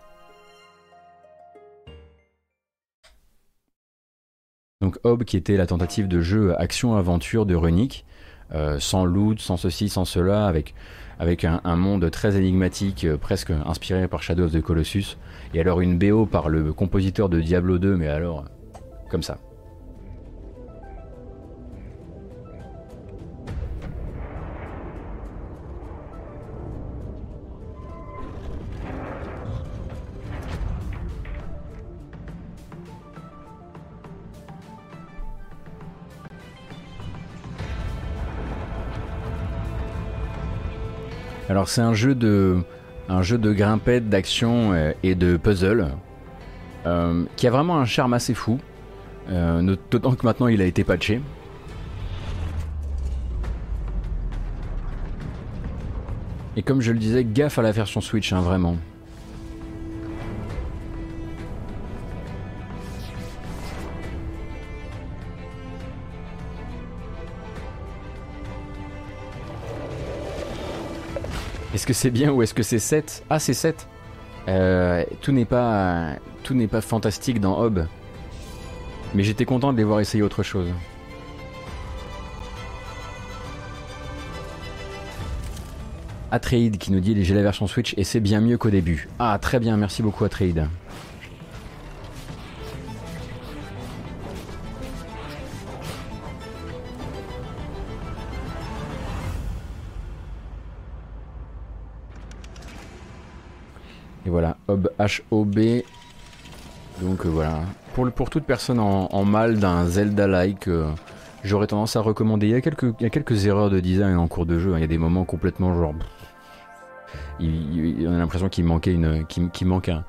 Donc Hob qui était la tentative de jeu action-aventure de Runic, euh, sans loot, sans ceci, sans cela, avec, avec un, monde très énigmatique, euh, presque inspiré par Shadow of the Colossus, et alors une BO par le compositeur de Diablo 2, mais alors comme ça. Alors c'est un jeu de un jeu de grimpette, d'action euh, et de puzzle euh, qui a vraiment un charme assez fou. Euh, d'autant que maintenant il a été patché. Et comme je le disais, gaffe à la version Switch, hein, vraiment. Est-ce que c'est bien ou est-ce que c'est 7 Ah, c'est 7 euh, Tout n'est pas, tout n'est pas fantastique dans Hob. Mais j'étais content de les voir essayer autre chose. Atreid qui nous dit j'ai la version Switch et c'est bien mieux qu'au début. Ah très bien, merci beaucoup Atreid. Voilà, H-O-B. Donc euh, voilà, pour, pour toute personne en, mal d'un Zelda-like, euh, j'aurais tendance à recommander. Il y, a quelques, il y a quelques erreurs de design en cours de jeu, hein. il y a des moments complètement genre... Il, on a l'impression qu'il manquait, une, qu'il, manque un,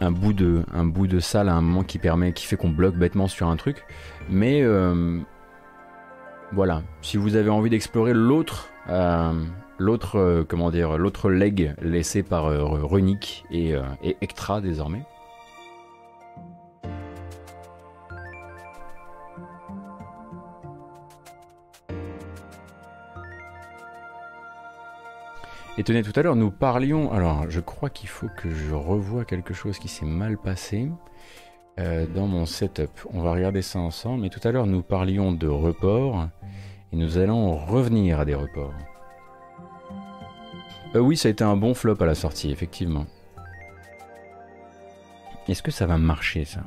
un, bout de, un bout de salle à un moment qui, permet, qui fait qu'on bloque bêtement sur un truc. Mais euh, voilà, si vous avez envie d'explorer l'autre l'autre euh, comment dire l'autre leg laissé par euh, Runic et, euh, et désormais. Et tenez, tout à l'heure, nous parlions. Alors, je crois qu'il faut que je revoie quelque chose qui s'est mal passé dans mon setup. On va regarder ça ensemble. Mais tout à l'heure, nous parlions de report. Et nous allons revenir à des reports. Euh, oui, ça a été un bon flop à la sortie, effectivement. Est-ce que ça va marcher, ça?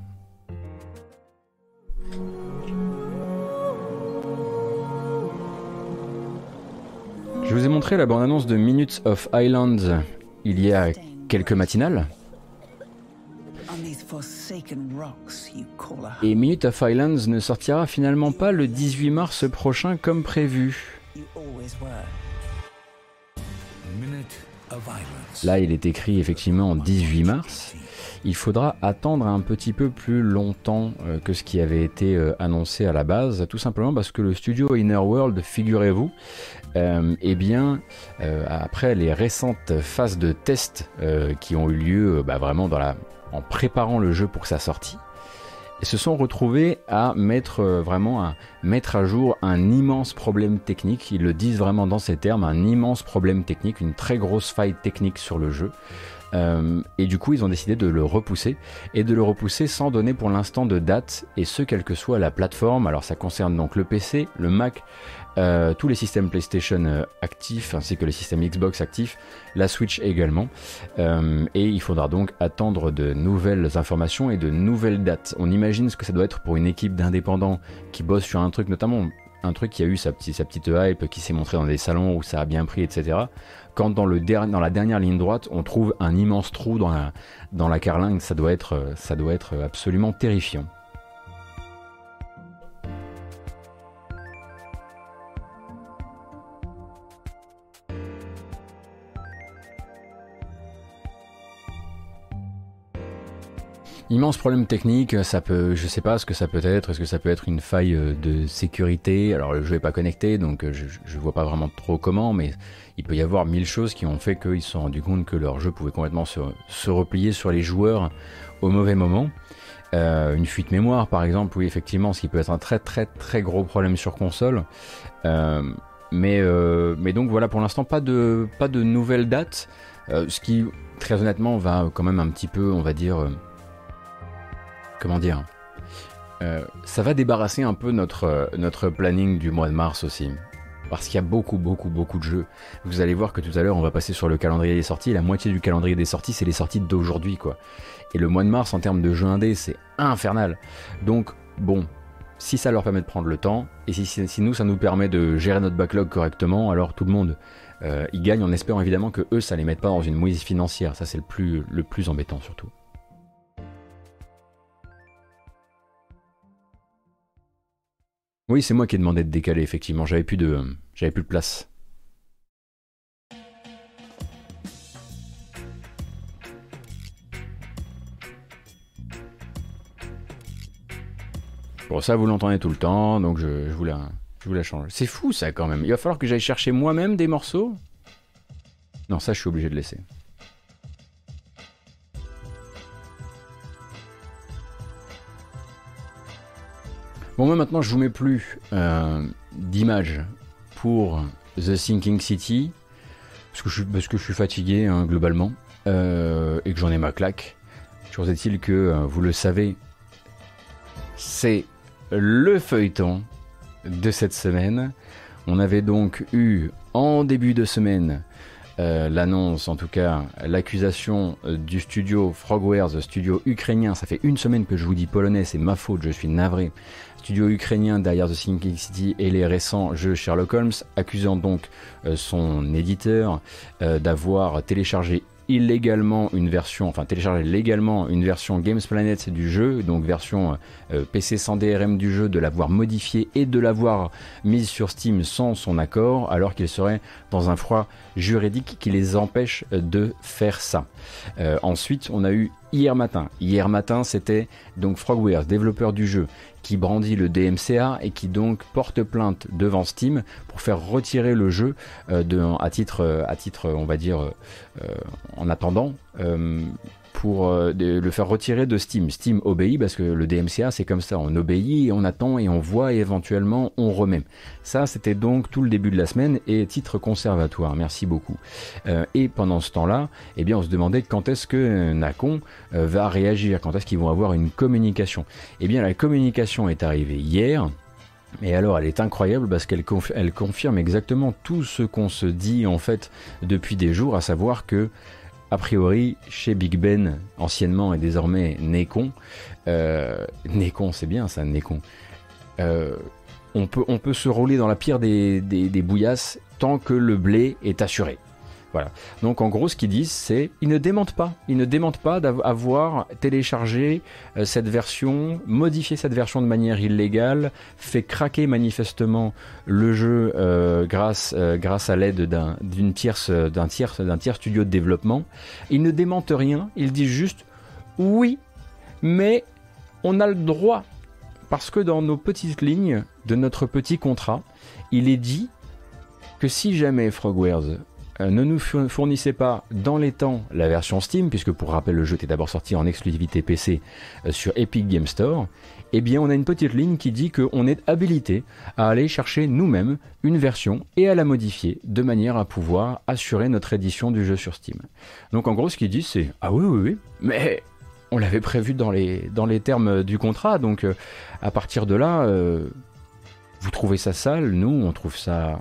Je vous ai montré la bande-annonce de Minutes of Islands il y a quelques matinales. Et Minutes of Islands ne sortira finalement pas le 18 mars prochain comme prévu. Là, il est écrit effectivement 18 mars. Il faudra attendre un petit peu plus longtemps euh, que ce qui avait été euh, annoncé à la base, tout simplement parce que le studio Inner World, figurez-vous, euh, eh bien, après les récentes phases de test qui ont eu lieu bah, vraiment dans la, en préparant le jeu pour sa sortie, se sont retrouvés à mettre euh, vraiment à mettre à jour un immense problème technique. Ils le disent vraiment dans ces termes, un immense problème technique, une très grosse faille technique sur le jeu. Euh, et du coup, ils ont décidé de le repousser et de le repousser sans donner pour l'instant de date, et ce, quelle que soit la plateforme. Alors, ça concerne donc le PC, le Mac, euh, tous les systèmes PlayStation euh, actifs, ainsi que les systèmes Xbox actifs, la Switch également. et il faudra donc attendre de nouvelles informations et de nouvelles dates. On imagine ce que ça doit être pour une équipe d'indépendants qui bosse sur un truc, notamment un truc qui a eu sa, petite, hype, qui s'est montré dans des salons où ça a bien pris, etc quand dans, la dernière ligne droite, on trouve un immense trou dans la, carlingue, ça doit être absolument terrifiant. Immense problème technique, ça peut, je sais pas ce que ça peut être, est-ce que ça peut être une faille euh, de sécurité? Alors le jeu est pas connecté, donc euh, je, je vois pas vraiment trop comment, mais il peut y avoir mille choses qui ont fait qu'ils se sont rendus compte que leur jeu pouvait complètement se, replier sur les joueurs au mauvais moment. Euh, une fuite mémoire par exemple, oui effectivement, ce qui peut être un très très très gros problème sur console. mais, mais donc voilà, pour l'instant pas de, pas de nouvelles dates, ce qui très honnêtement va quand même un petit peu, on va dire comment dire euh, Ça va débarrasser un peu notre, euh, notre planning du mois de mars aussi. Parce qu'il y a beaucoup, beaucoup, beaucoup de jeux. Vous allez voir que tout à l'heure, on va passer sur le calendrier des sorties. La moitié du calendrier des sorties, c'est les sorties d'aujourd'hui, quoi. Et le mois de mars, en termes de jeux indés, c'est infernal. Donc, bon, si ça leur permet de prendre le temps, et si, si, nous, ça nous permet de gérer notre backlog correctement, alors tout le monde euh, y gagne en espérant évidemment que eux, ça les mette pas dans une mouise financière. Ça, c'est le plus, le plus embêtant surtout. Oui, c'est moi qui ai demandé de décaler, effectivement. J'avais plus de, j'avais plus de place. Bon, ça, vous l'entendez tout le temps, donc je, vous je vous la change. C'est fou, ça, quand même. Il va falloir que j'aille chercher moi-même des morceaux? Non, ça, je suis obligé de laisser. Bon, moi maintenant, je vous mets plus euh, d'image pour The Sinking City, parce que je, parce que je suis fatigué hein, globalement, euh, et que j'en ai ma claque. Toujours est-il que, euh, vous le savez, c'est le feuilleton de cette semaine. On avait donc eu en début de semaine l'annonce, en tout cas l'accusation du studio Frogwares, studio ukrainien. Ça fait une semaine que je vous dis polonais, c'est ma faute, je suis navré studio ukrainien derrière The Sinking City et les récents jeux Sherlock Holmes, accusant donc euh, son éditeur euh, d'avoir téléchargé illégalement une version, enfin téléchargé légalement une version Games Planet du jeu, donc version euh, PC sans DRM du jeu, de l'avoir modifié et de l'avoir mise sur Steam sans son accord, alors qu'il serait dans un froid juridique qui les empêche de faire ça. ensuite, on a eu hier matin. C'était donc Frogwares, développeur du jeu, qui brandit le DMCA et qui donc porte plainte devant Steam pour faire retirer le jeu euh, à, titre, on va dire, euh, en attendant, euh, pour euh, le faire retirer de Steam. Steam obéit parce que le DMCA c'est comme ça, on obéit on attend et on voit et éventuellement on remet. Ça c'était donc tout le début de la semaine et titre conservatoire, merci beaucoup. Euh, et pendant ce temps-là, eh bien on se demandait quand est-ce que Nacon euh, va réagir, quand est-ce qu'ils vont avoir une communication. Eh bien la communication est arrivée hier. Et alors, elle est incroyable parce qu'elle elle confirme exactement tout ce qu'on se dit en fait depuis des jours, à savoir que a priori, chez Big Ben, anciennement et désormais Nekon, euh, Nekon, c'est bien ça, Nekon, euh, on, peut, se rouler dans la pire des, des bouillasses tant que le blé est assuré. Donc en gros, ce qu'ils disent, c'est ils ne démentent pas. Ils ne démentent pas d'avoir téléchargé euh, cette version, modifié cette version de manière illégale, fait craquer manifestement le jeu euh, grâce, euh, grâce à l'aide d'une tierce, d'un tiers studio de développement. Ils ne démentent rien. Ils disent juste oui, mais on a le droit parce que dans nos petites lignes de notre petit contrat, il est dit que si jamais Frogwares ne nous fournissait pas dans les temps la version Steam, puisque pour rappel le jeu était d'abord sorti en exclusivité PC sur Epic Game Store, eh bien on a une petite ligne qui dit qu'on est habilité à aller chercher nous-mêmes une version et à la modifier de manière à pouvoir assurer notre édition du jeu sur Steam. Donc en gros ce qu'ils disent c'est ah oui oui oui mais on l'avait prévu dans les, termes du contrat donc euh, à partir de là euh, vous trouvez ça sale, nous on trouve ça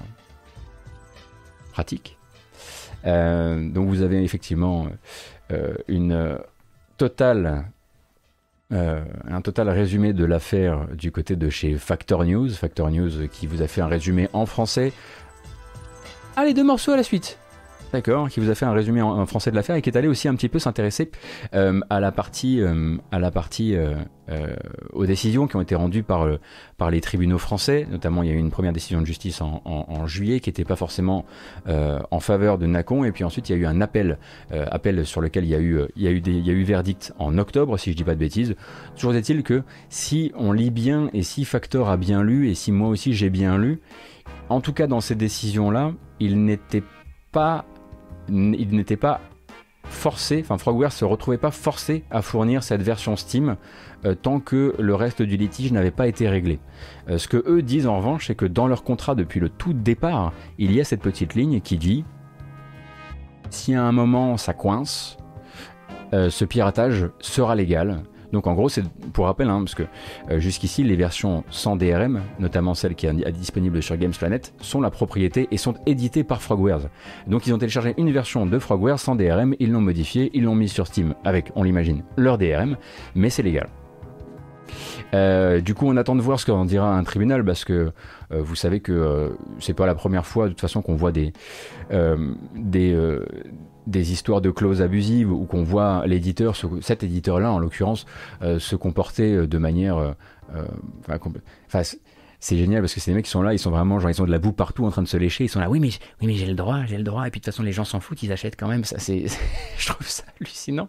pratique. Euh, donc vous avez effectivement une totale euh, un total résumé de l'affaire du côté de chez Factor News. Factor News qui vous a fait un résumé en français. Allez, deux morceaux à la suite d'accord, qui vous a fait un résumé en, français de l'affaire et qui est allé aussi un petit peu s'intéresser euh, à la partie, euh, à la partie euh, aux décisions qui ont été rendues par, par les tribunaux français. Notamment, il y a eu une première décision de justice en, juillet qui n'était pas forcément en faveur de Nacon, et puis ensuite il y a eu un appel, appel sur lequel il y a eu, il y a eu, des, il y a eu verdict en octobre, si je dis pas de bêtises. Toujours est-il que si on lit bien et si Factor a bien lu et si moi aussi j'ai bien lu, en tout cas dans ces décisions-là, il n'était pas il n'était pas forcé, enfin Frogware se retrouvait pas forcé à fournir cette version Steam euh, tant que le reste du litige n'avait pas été réglé. Euh, ce que eux disent en revanche, c'est que dans leur contrat depuis le tout départ, il y a cette petite ligne qui dit si à un moment ça coince, euh, ce piratage sera légal donc en gros, c'est pour rappel, hein, parce que euh, jusqu'ici, les versions sans DRM, notamment celles qui sont disponibles sur Games Planet, sont la propriété et sont éditées par Frogwares. Donc ils ont téléchargé une version de Frogwares sans DRM, ils l'ont modifiée, ils l'ont mis sur Steam avec, on l'imagine, leur DRM, mais c'est légal. Euh, du coup, on attend de voir ce qu'en dira un tribunal parce que euh, vous savez que c'est pas la première fois de toute façon qu'on voit des, des, des histoires de clauses abusives ou qu'on voit l'éditeur, cet éditeur-là en l'occurrence, euh, se comporter euh, de manière. Euh, enfin, c'est génial parce que ces mecs qui sont là, ils sont vraiment genre ils ont de la boue partout en train de se lécher, ils sont là oui mais oui mais j'ai le droit, j'ai le droit et puis de toute façon les gens s'en foutent, ils achètent quand même, ça c'est *laughs* je trouve ça hallucinant.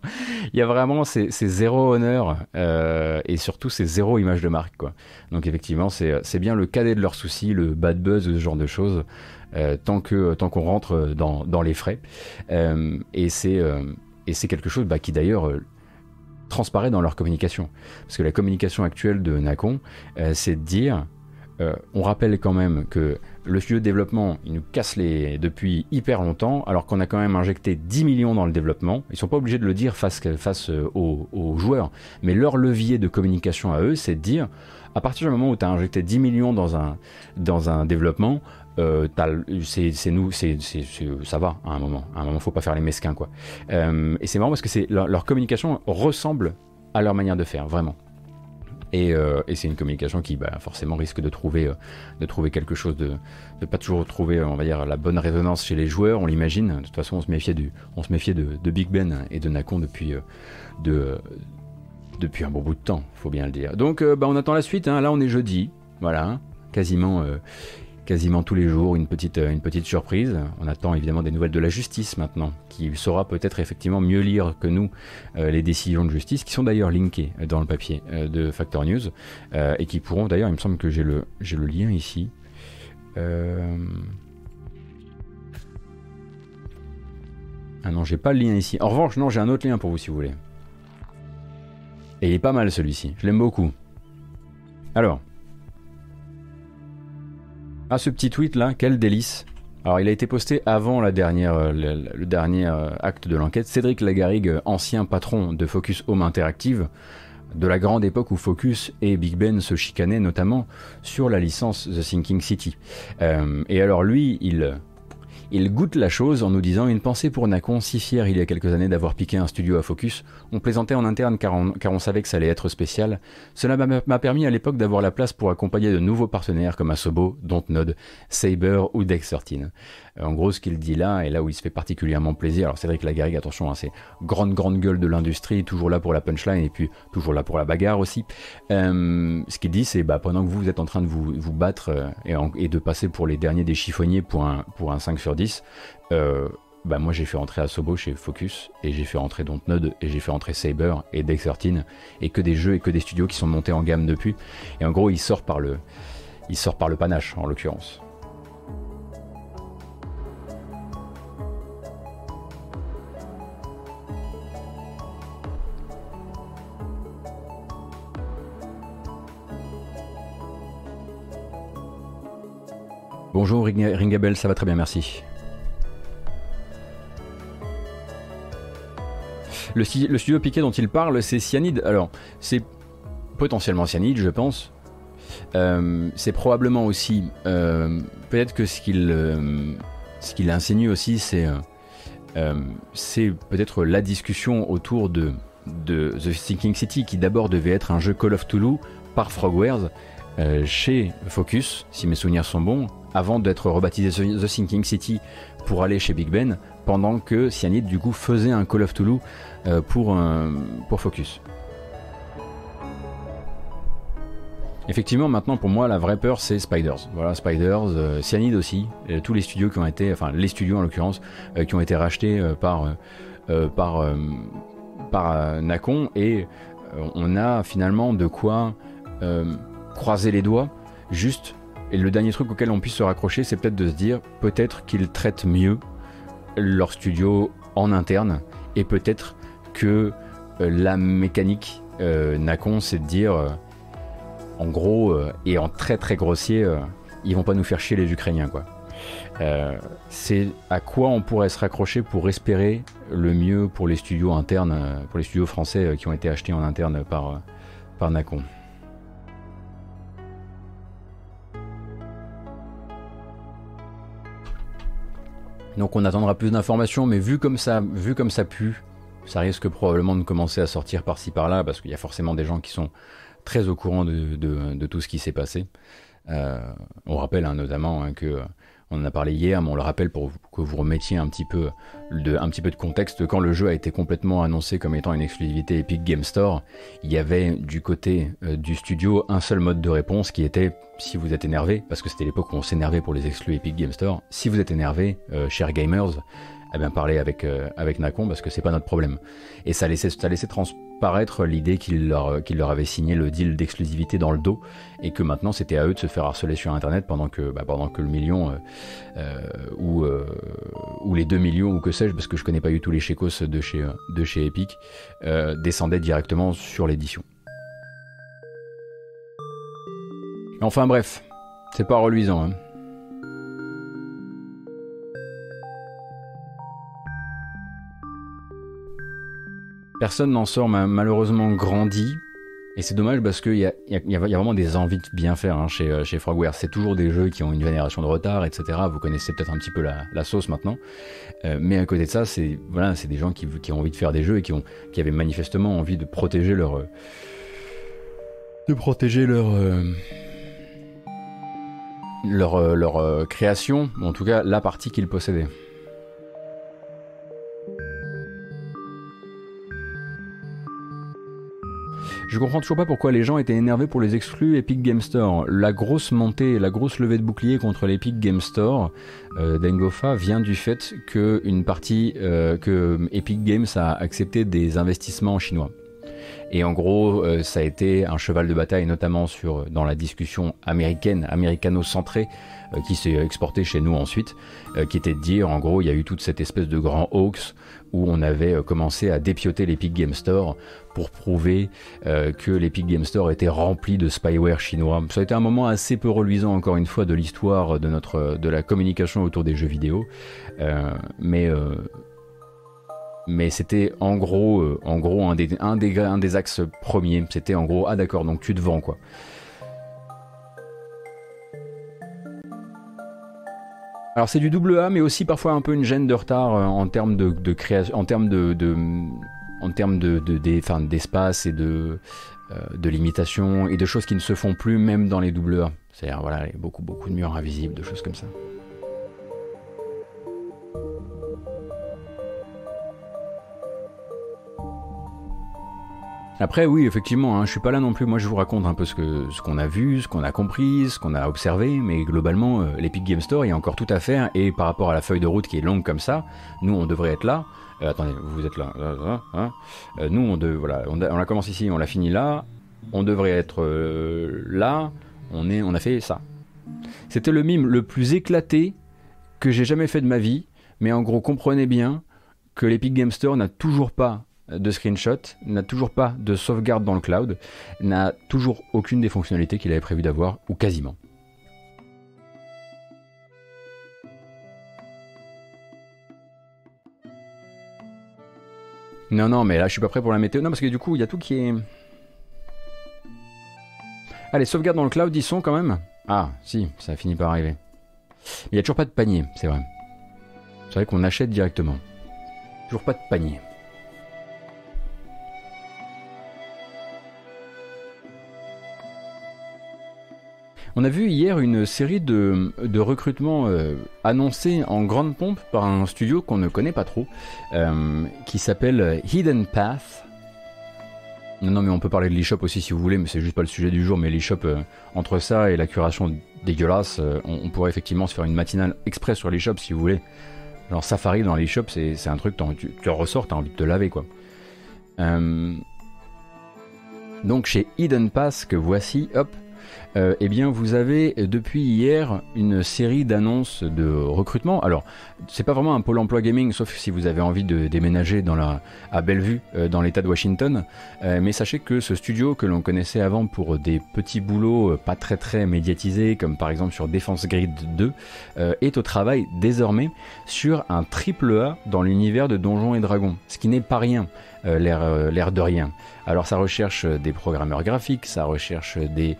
Il y a vraiment ces, zéro honneur et surtout ces zéro image de marque quoi. Donc effectivement c'est bien le cadet de leurs soucis, le bad buzz ce genre de choses. Euh, tant que tant qu'on rentre dans, dans, les frais. Euh, et c'est euh, et c'est quelque chose bah, qui d'ailleurs transparaît dans leur communication. Parce que la communication actuelle de Nacon, c'est de dire, on rappelle quand même que le studio de développement, il nous casse les depuis hyper longtemps, alors qu'on a quand même injecté 10 millions dans le développement. Ils sont pas obligés de le dire face, face aux, joueurs, mais leur levier de communication à eux, c'est de dire, à partir du moment où tu as injecté 10 millions dans un, dans un développement, euh, c'est nous, ça va à un moment. À un moment, faut pas faire les mesquins quoi. Euh, et c'est marrant parce que leur, communication ressemble à leur manière de faire vraiment. Et, euh, c'est une communication qui bah, forcément risque de trouver, quelque chose de, de pas toujours trouver, on va dire, la bonne résonance chez les joueurs. On l'imagine. De toute façon, on se méfiait de, Big Ben et de Nacon depuis, de, depuis un bon bout de temps, faut bien le dire. Donc, bah, on attend la suite. Hein. Là, on est jeudi, voilà, quasiment quasiment tous les jours une petite, euh, une petite surprise. On attend évidemment des nouvelles de la justice maintenant, qui saura peut-être effectivement mieux lire que nous euh, les décisions de justice, qui sont d'ailleurs linkées dans le papier euh, de Factor News, et qui pourront d'ailleurs, il me semble que j'ai le, j'ai le lien ici. Ah non, j'ai pas le lien ici. En revanche, non, j'ai un autre lien pour vous si vous voulez. Et il est pas mal celui-ci, je l'aime beaucoup. Alors, ah, ce petit tweet là, quel délice. Alors, il a été posté avant la dernière, euh, le, dernier euh, acte de l'enquête. Cédric Lagarigue, euh, ancien patron de Focus Home Interactive, de la grande époque où Focus et Big Ben se chicanaient, notamment sur la licence The Thinking City. et alors, lui, il il goûte la chose en nous disant une pensée pour Nacon, si fier il y a quelques années d'avoir piqué un studio à Focus. On plaisantait en interne car on, savait que ça allait être spécial. Cela m'a permis à l'époque d'avoir la place pour accompagner de nouveaux partenaires comme Asobo, Dontnod, Saber ou Dex13. Euh, en gros, ce qu'il dit là, et là où il se fait particulièrement plaisir, alors Cédric Lagarrigue, attention, hein, c'est grande, grande gueule de l'industrie, toujours là pour la punchline et puis toujours là pour la bagarre aussi. Euh, ce qu'il dit, c'est bah, pendant que vous êtes en train de vous, vous battre euh, et, de passer pour les derniers des chiffonniers pour un, pour un 5 sur 10, bah moi j'ai fait rentrer Asobo chez Focus et j'ai fait rentrer Dontnod et j'ai fait rentrer Saber et Dex13 et que des jeux et que des studios qui sont montés en gamme depuis. Et en gros, il sort par le panache en l'occurrence. Bonjour Ringabel, ça va très bien, merci. Le, studio Piquet dont il parle, c'est Cyanide. Alors, c'est potentiellement Cyanide, je pense. Euh, c'est probablement aussi. Euh, peut-être que ce qu'il euh, ce insinue aussi, c'est peut-être la discussion autour de, The Thinking City, qui d'abord devait être un jeu Call of Toulouse par Frogwares chez Focus, si mes souvenirs sont bons, avant d'être rebaptisé The Thinking City pour aller chez Big Ben, pendant que Cyanide du coup faisait un Call of Toulouse euh, pour, pour Focus. Effectivement, maintenant pour moi, la vraie peur c'est Spiders. Voilà, Spiders, euh, Cyanide aussi, tous les studios qui ont été, enfin les studios en l'occurrence, euh, qui ont été rachetés par, par, par et on a finalement de quoi croiser les doigts juste et le dernier truc auquel on puisse se raccrocher, c'est peut-être de se dire peut-être qu'ils traitent mieux leur studio en interne et peut-être que euh, la mécanique euh, Nacon, c'est de dire euh, en gros et en très très grossier, ils vont pas nous faire chier les Ukrainiens quoi. c'est à quoi on pourrait se raccrocher pour espérer le mieux pour les studios internes, pour les studios français qui ont été achetés en interne par, par Nacon? Donc on attendra plus d'informations, mais vu comme ça, vu comme ça pue, ça risque probablement de commencer à sortir par-ci par-là, parce qu'il y a forcément des gens qui sont très au courant de, tout ce qui s'est passé. Euh, on rappelle hein, notamment hein, que on en a parlé hier, mais on le rappelle pour que vous remettiez un petit peu de, contexte. Quand le jeu a été complètement annoncé comme étant une exclusivité Epic Game Store, il y avait du côté euh, du studio un seul mode de réponse qui était si vous êtes énervé, parce que c'était l'époque où on s'énervait pour les exclus Epic Game Store, si vous êtes énervé, euh, chers gamers, eh bien parler avec, euh, avec Nacon parce que c'est pas notre problème. Et ça laissait, ça laissait transparaître l'idée qu'il leur, qu'il leur avait signé le deal d'exclusivité dans le dos et que maintenant c'était à eux de se faire harceler sur internet pendant que, bah, pendant que le million euh, euh, ou, ou les deux millions ou que sais-je, parce que je connais pas du tout les chécos de chez, de chez Epic, descendaient directement sur l'édition. Enfin bref, c'est pas reluisant. Hein. Personne n'en sort malheureusement grandi. Et c'est dommage parce qu'il y a, vraiment des envies de bien faire hein, chez, euh, chez Frogware. C'est toujours des jeux qui ont une génération de retard, etc. Vous connaissez peut-être un petit peu la, sauce maintenant. Euh, mais à côté de ça, c'est des gens qui, ont envie de faire des jeux et qui, avaient manifestement envie de protéger leur création, en tout cas la partie qu'ils possédaient. Je comprends toujours pas pourquoi les gens étaient énervés pour les exclus Epic Game Store. La grosse montée, la grosse levée de bouclier contre l'Epic Game Store euh, d'Engofa vient du fait que une partie euh, que Epic Games a accepté des investissements chinois. Et en gros, euh, ça a été un cheval de bataille, notamment sur dans la discussion américaine, américano-centrée, qui s'est exportée chez nous ensuite, qui était de dire, en gros, il y a eu toute cette espèce de grand hoax où on avait commencé à dépioter l'Epic Game Store pour prouver euh, que l'Epic Game Store était rempli de spyware chinois. Ça a été un moment assez peu reluisant encore une fois de l'histoire de notre de la communication autour des jeux vidéo, euh, mais euh, mais c'était en gros en gros un des, axes premiers. C'était en gros ah d'accord donc tu te vends quoi. Alors c'est du double A, mais aussi parfois un peu une gêne de retard en termes de, création, en termes de en termes de, d'espace et de, euh, de limitation et de choses qui ne se font plus même dans les double A. C'est-à-dire voilà, beaucoup beaucoup de murs invisibles, de choses comme ça. Après, oui, effectivement, hein, je suis pas là non plus. Moi, je vous raconte un peu ce qu'on a vu, ce qu'on a compris, ce qu'on a observé, mais globalement, euh, l'Epic Game Store, il y a encore tout à faire. Et par rapport à la feuille de route qui est longue comme ça, nous, on devrait être là. Euh, attendez, vous êtes là. Hein, hein. Euh, nous, on, de, voilà, on, a, commencé ici, on l'a fini là. On devrait être euh, là. On, est, on a fait ça. C'était le mime le plus éclaté que j'ai jamais fait de ma vie. Mais en gros, comprenez bien que l'Epic Game Store n'a toujours pas de screenshot, n'a toujours pas de sauvegarde dans le cloud, n'a toujours aucune des fonctionnalités qu'il avait prévu d'avoir, ou quasiment. Non, non, mais là je suis pas prêt pour la météo. Non, parce que du coup, il y a tout qui est. Allez, sauvegarde dans le cloud, ils sont quand même. Ah, si, ça finit par arriver. Il n'y a toujours pas de panier, c'est vrai. C'est vrai qu'on achète directement. Toujours pas de panier. On a vu hier une série de, recrutements euh, annoncés en grande pompe par un studio qu'on ne connaît pas trop, euh, qui s'appelle Hidden Path. Non, mais on peut parler de l'eShop aussi si vous voulez, mais c'est juste pas le sujet du jour. Mais l'eShop, euh, entre ça et la curation dégueulasse, on, pourrait effectivement se faire une matinale express sur l'eShop si vous voulez. Genre Safari dans l'eShop, c'est un truc, tu, tu ressors, t'as envie de te laver quoi. donc chez Hidden Path que voici, hop, euh, eh bien vous avez depuis hier une série d'annonces de recrutement. Alors, c'est pas vraiment un pôle emploi gaming, sauf si vous avez envie de déménager dans la, à Bellevue, euh, dans l'État de Washington. Euh, mais sachez que ce studio que l'on connaissait avant pour des petits boulots pas très très médiatisés, comme par exemple sur Defense Grid 2, est au travail désormais sur un triple A dans l'univers de Donjons et Dragons, ce qui n'est pas rien. L'air de rien. Alors ça recherche des programmeurs graphiques, ça recherche des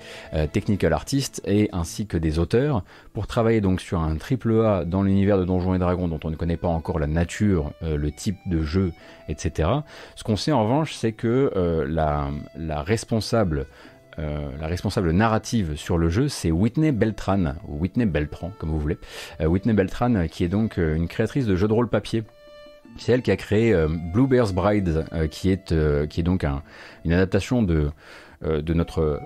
technical artistes et ainsi que des auteurs pour travailler donc sur un triple A dans l'univers de Donjons et Dragons dont on ne connaît pas encore la nature, euh, le type de jeu, etc. Ce qu'on sait en revanche, c'est que euh, la, responsable euh, la responsable narrative sur le jeu, c'est Whitney Beltran, ou Whitney Beltran, comme vous voulez. Whitney Beltran, qui est donc une créatrice de jeux de rôle papier. C'est elle qui a créé Blue Bear's Bride, qui, est, qui est donc une adaptation de, de notre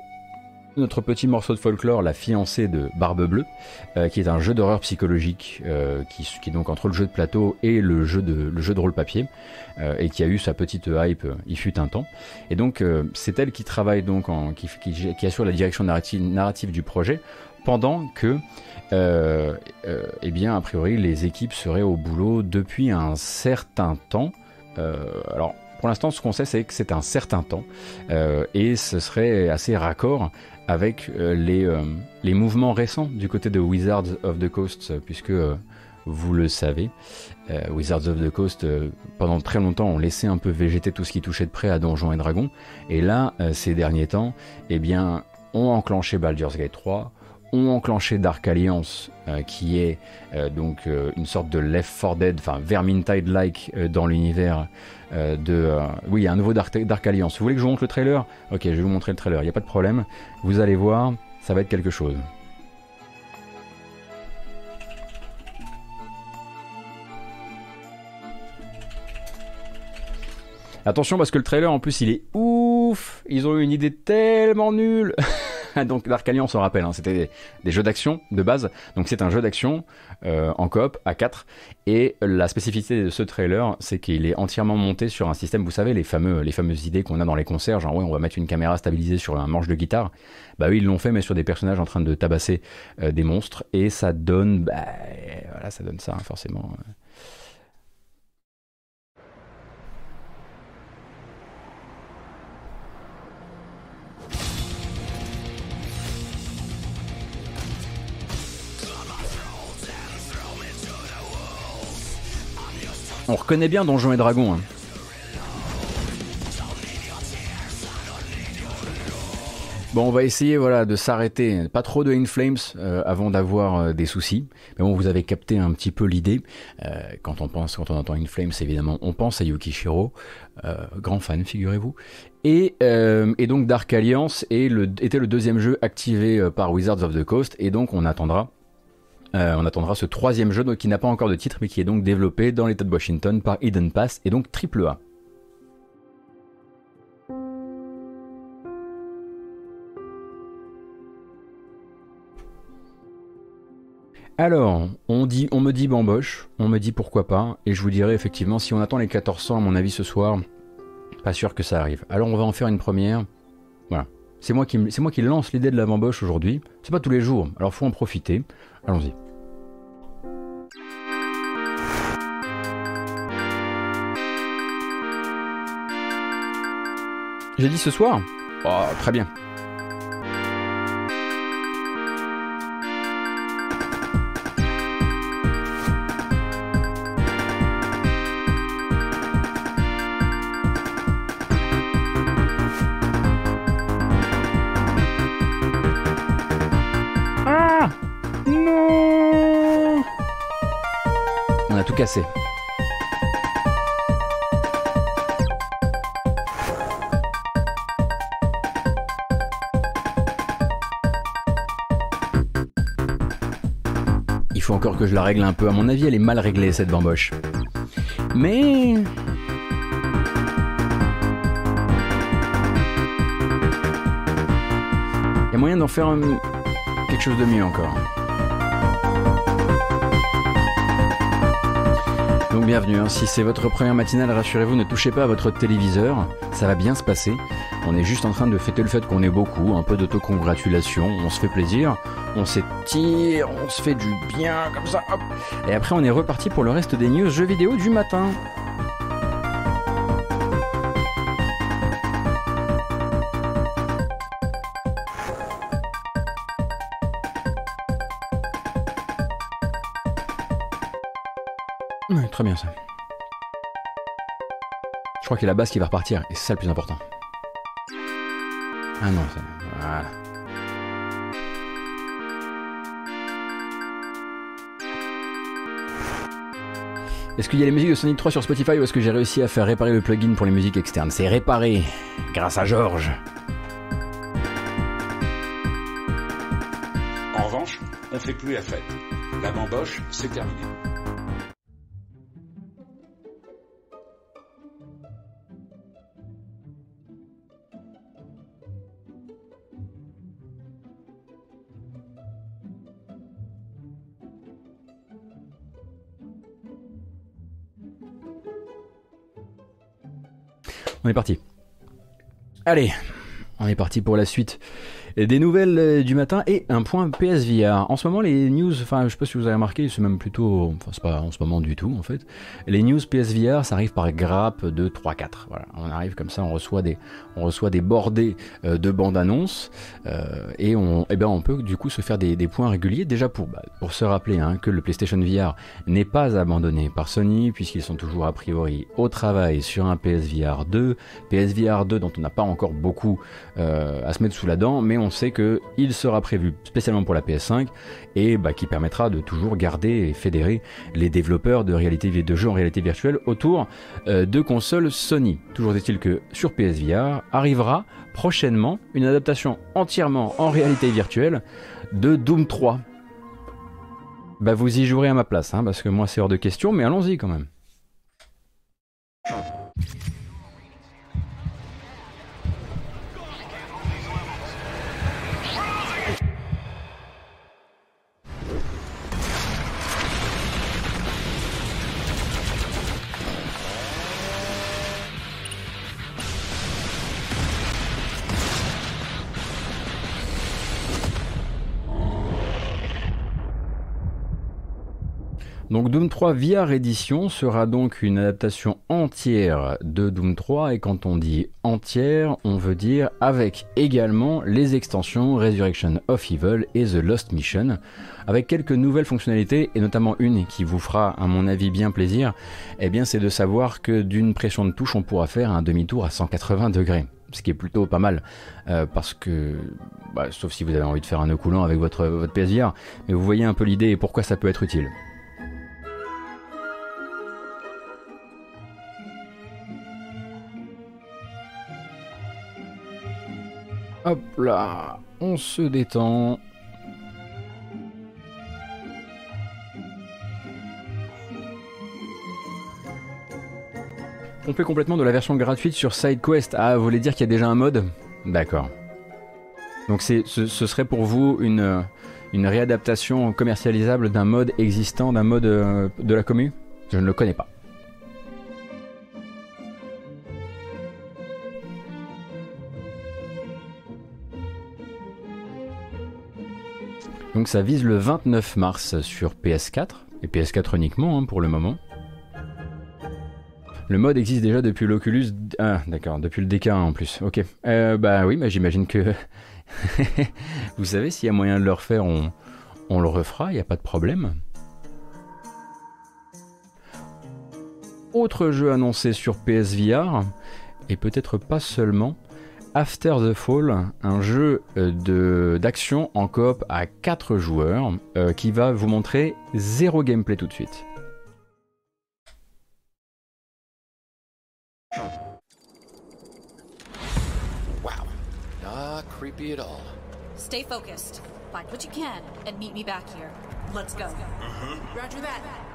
notre petit morceau de folklore, La fiancée de Barbe Bleue, euh, qui est un jeu d'horreur psychologique euh, qui, qui, est donc entre le jeu de plateau et le jeu de, le jeu de rôle papier, euh, et qui a eu sa petite hype il fut un temps. Et donc c'est elle qui travaille donc en, qui, qui, assure la direction narrative, narrative du projet, pendant que, eh bien, a priori, les équipes seraient au boulot depuis un certain temps. alors, pour l'instant, ce qu'on sait, c'est que c'est un certain temps, et ce serait assez raccord avec euh, les, euh, les, mouvements récents du côté de Wizards of the Coast, puisque euh, vous le savez, Wizards of the Coast, pendant très longtemps, ont laissé un peu végéter tout ce qui touchait de près à Donjons et Dragons, et là, ces derniers temps, eh bien, ont enclenché Baldur's Gate 3, ont enclenché Dark Alliance, qui est donc une sorte de Left 4 Dead, enfin Vermintide-like dans l'univers euh, de... Euh, oui, il y a un nouveau Dark, Dark, Alliance. Vous voulez que je vous montre le trailer? Ok, je vais vous montrer le trailer, il n'y a pas de problème. Vous allez voir, ça va être quelque chose. Attention parce que le trailer en plus il est ouf Ils ont eu une idée tellement nulle *laughs* *laughs* donc Dark Alliance, on rappelle, hein, c'était des, jeux d'action de base. Donc c'est un jeu d'action euh, en coop à 4. Et la spécificité de ce trailer, c'est qu'il est entièrement monté sur un système, vous savez, les, fameux, fameuses idées qu'on a dans les concerts, genre ouais, on va mettre une caméra stabilisée sur un manche de guitare. Bah oui, ils l'ont fait, mais sur des personnages en train de tabasser euh, des monstres. Et ça donne, bah, voilà, ça donne ça, hein, forcément. On reconnaît bien Donjons et Dragons. Hein. Bon, on va essayer voilà, de s'arrêter, pas trop de Inflames euh, avant d'avoir euh, des soucis. Mais bon, vous avez capté un petit peu l'idée. Euh, quand on pense, quand on entend Inflames, évidemment, on pense à Yukishiro, grand fan, figurez-vous. Et, donc Dark Alliance le, était le deuxième jeu activé par Wizards of the Coast, et donc on attendra euh, on attendra ce troisième jeu qui n'a pas encore de titre mais qui est donc développé dans l'état de Washington par Eden Pass et donc triple A. Alors, on, me dit bamboche, on me dit pourquoi pas, et je vous dirai effectivement, si on attend les 1400 à mon avis ce soir, pas sûr que ça arrive. Alors on va en faire une première. Voilà. C'est moi qui, moi qui lance l'idée de la bamboche aujourd'hui. C'est pas tous les jours, alors faut en profiter. Allons-y. J'ai dit ce soir Oh, très bien. Ah Non On a tout cassé. Faut encore que je la règle un peu. À mon avis, elle est mal réglée cette bamboche. Mais... Il y a moyen d'en faire quelque chose de mieux encore. Donc bienvenue, hein. si c'est votre première matinale, rassurez-vous, ne touchez pas à votre téléviseur, ça va bien se passer. On est juste en train de fêter le fait qu'on est beaucoup, un peu d'autocongratulation, on se fait plaisir, on s'étire, on se fait du bien comme ça, hop. Et après on est reparti pour le reste des news jeux vidéo du matin. Très bien ça. Je crois qu'il y a la basse qui va repartir, et c'est ça le plus important. Ah non, ça... Voilà. Est-ce qu'il y a les musiques de Sonic 3 sur Spotify ou est-ce que j'ai réussi à faire réparer le plugin pour les musiques externes C'est réparé, grâce à Georges. En revanche, on fait plus la fête. La bamboche, c'est terminé. On est parti. Allez, on est parti pour la suite des nouvelles euh, du matin et un point PSVR. En ce moment, les news, enfin, je sais pas si vous avez remarqué, c'est même plutôt, enfin, c'est pas en ce moment du tout en fait. Les news PSVR, ça arrive par grappe de 3-4. Voilà, on arrive comme ça, on reçoit des, on reçoit des bordées euh, de bandes annonces euh, et on, eh ben, on peut du coup se faire des, des points réguliers. Déjà pour, bah, pour se rappeler hein, que le PlayStation VR n'est pas abandonné par Sony puisqu'ils sont toujours a priori au travail sur un PSVR 2, PSVR 2 dont on n'a pas encore beaucoup à se mettre sous la dent, mais on sait qu'il sera prévu spécialement pour la PS5 et bah, qui permettra de toujours garder et fédérer les développeurs de, réalité, de jeux en réalité virtuelle autour euh, de consoles Sony. Toujours est-il que sur PSVR arrivera prochainement une adaptation entièrement en réalité virtuelle de Doom 3. Bah vous y jouerez à ma place, hein, parce que moi c'est hors de question, mais allons-y quand même. Donc Doom 3 VR Edition sera donc une adaptation entière de Doom 3 et quand on dit entière, on veut dire avec également les extensions Resurrection of Evil et The Lost Mission avec quelques nouvelles fonctionnalités et notamment une qui vous fera à mon avis bien plaisir, eh bien c'est de savoir que d'une pression de touche on pourra faire un demi-tour à 180 degrés ce qui est plutôt pas mal, euh, parce que, bah, sauf si vous avez envie de faire un nœud coulant avec votre, votre PSVR, mais vous voyez un peu l'idée et pourquoi ça peut être utile. Hop là, on se détend. On peut complètement de la version gratuite sur SideQuest. Ah, vous voulez dire qu'il y a déjà un mode? D'accord. Donc ce, ce, serait pour vous une, une réadaptation commercialisable d'un mode existant, d'un mode euh, de la commune Je ne le connais pas. Donc ça vise le 29 mars sur PS4, et PS4 uniquement hein, pour le moment. Le mode existe déjà depuis l'Oculus... Ah d'accord, depuis le DK en plus, ok. Euh, bah oui, mais j'imagine que... *laughs* Vous savez, s'il y a moyen de le refaire, on, on le refera, il n'y a pas de problème. Autre jeu annoncé sur PSVR, et peut-être pas seulement, After the Fall, un jeu euh, d'action en coop à 4 joueurs euh, qui va vous montrer zéro gameplay tout de suite. Wow, not creepy at all. Stay focused. Find what you can and meet me back here. Let's go. Roger that.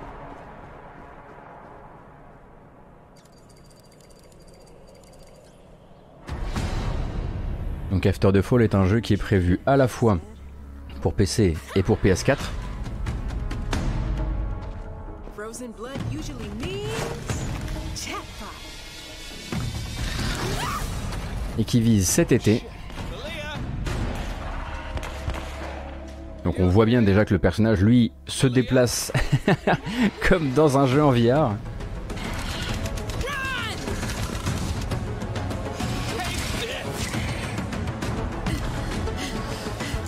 Donc After the Fall est un jeu qui est prévu à la fois pour PC et pour PS4. Frozen blood usually means chatbot. et qui vise cet été. Donc on voit bien déjà que le personnage, lui, se déplace *laughs* comme dans un jeu en VR.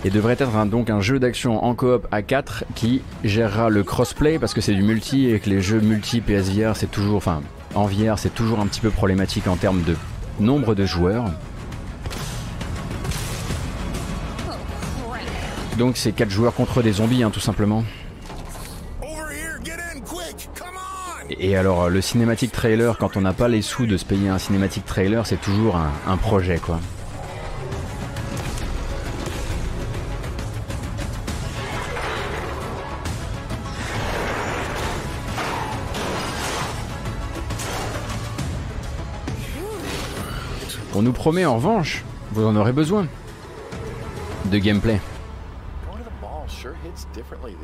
Et devrait être un- donc un jeu d'action en coop à 4 qui gérera le crossplay parce que c'est du multi et que les jeux multi PSVR c'est toujours, enfin en VR c'est toujours un petit peu problématique en termes de nombre de joueurs. Donc c'est 4 joueurs contre des zombies hein, tout simplement. Et alors le cinématique trailer, quand on n'a pas les sous de se payer un cinématique trailer, c'est toujours un, un projet quoi. On nous promet en revanche, vous en aurez besoin, de gameplay.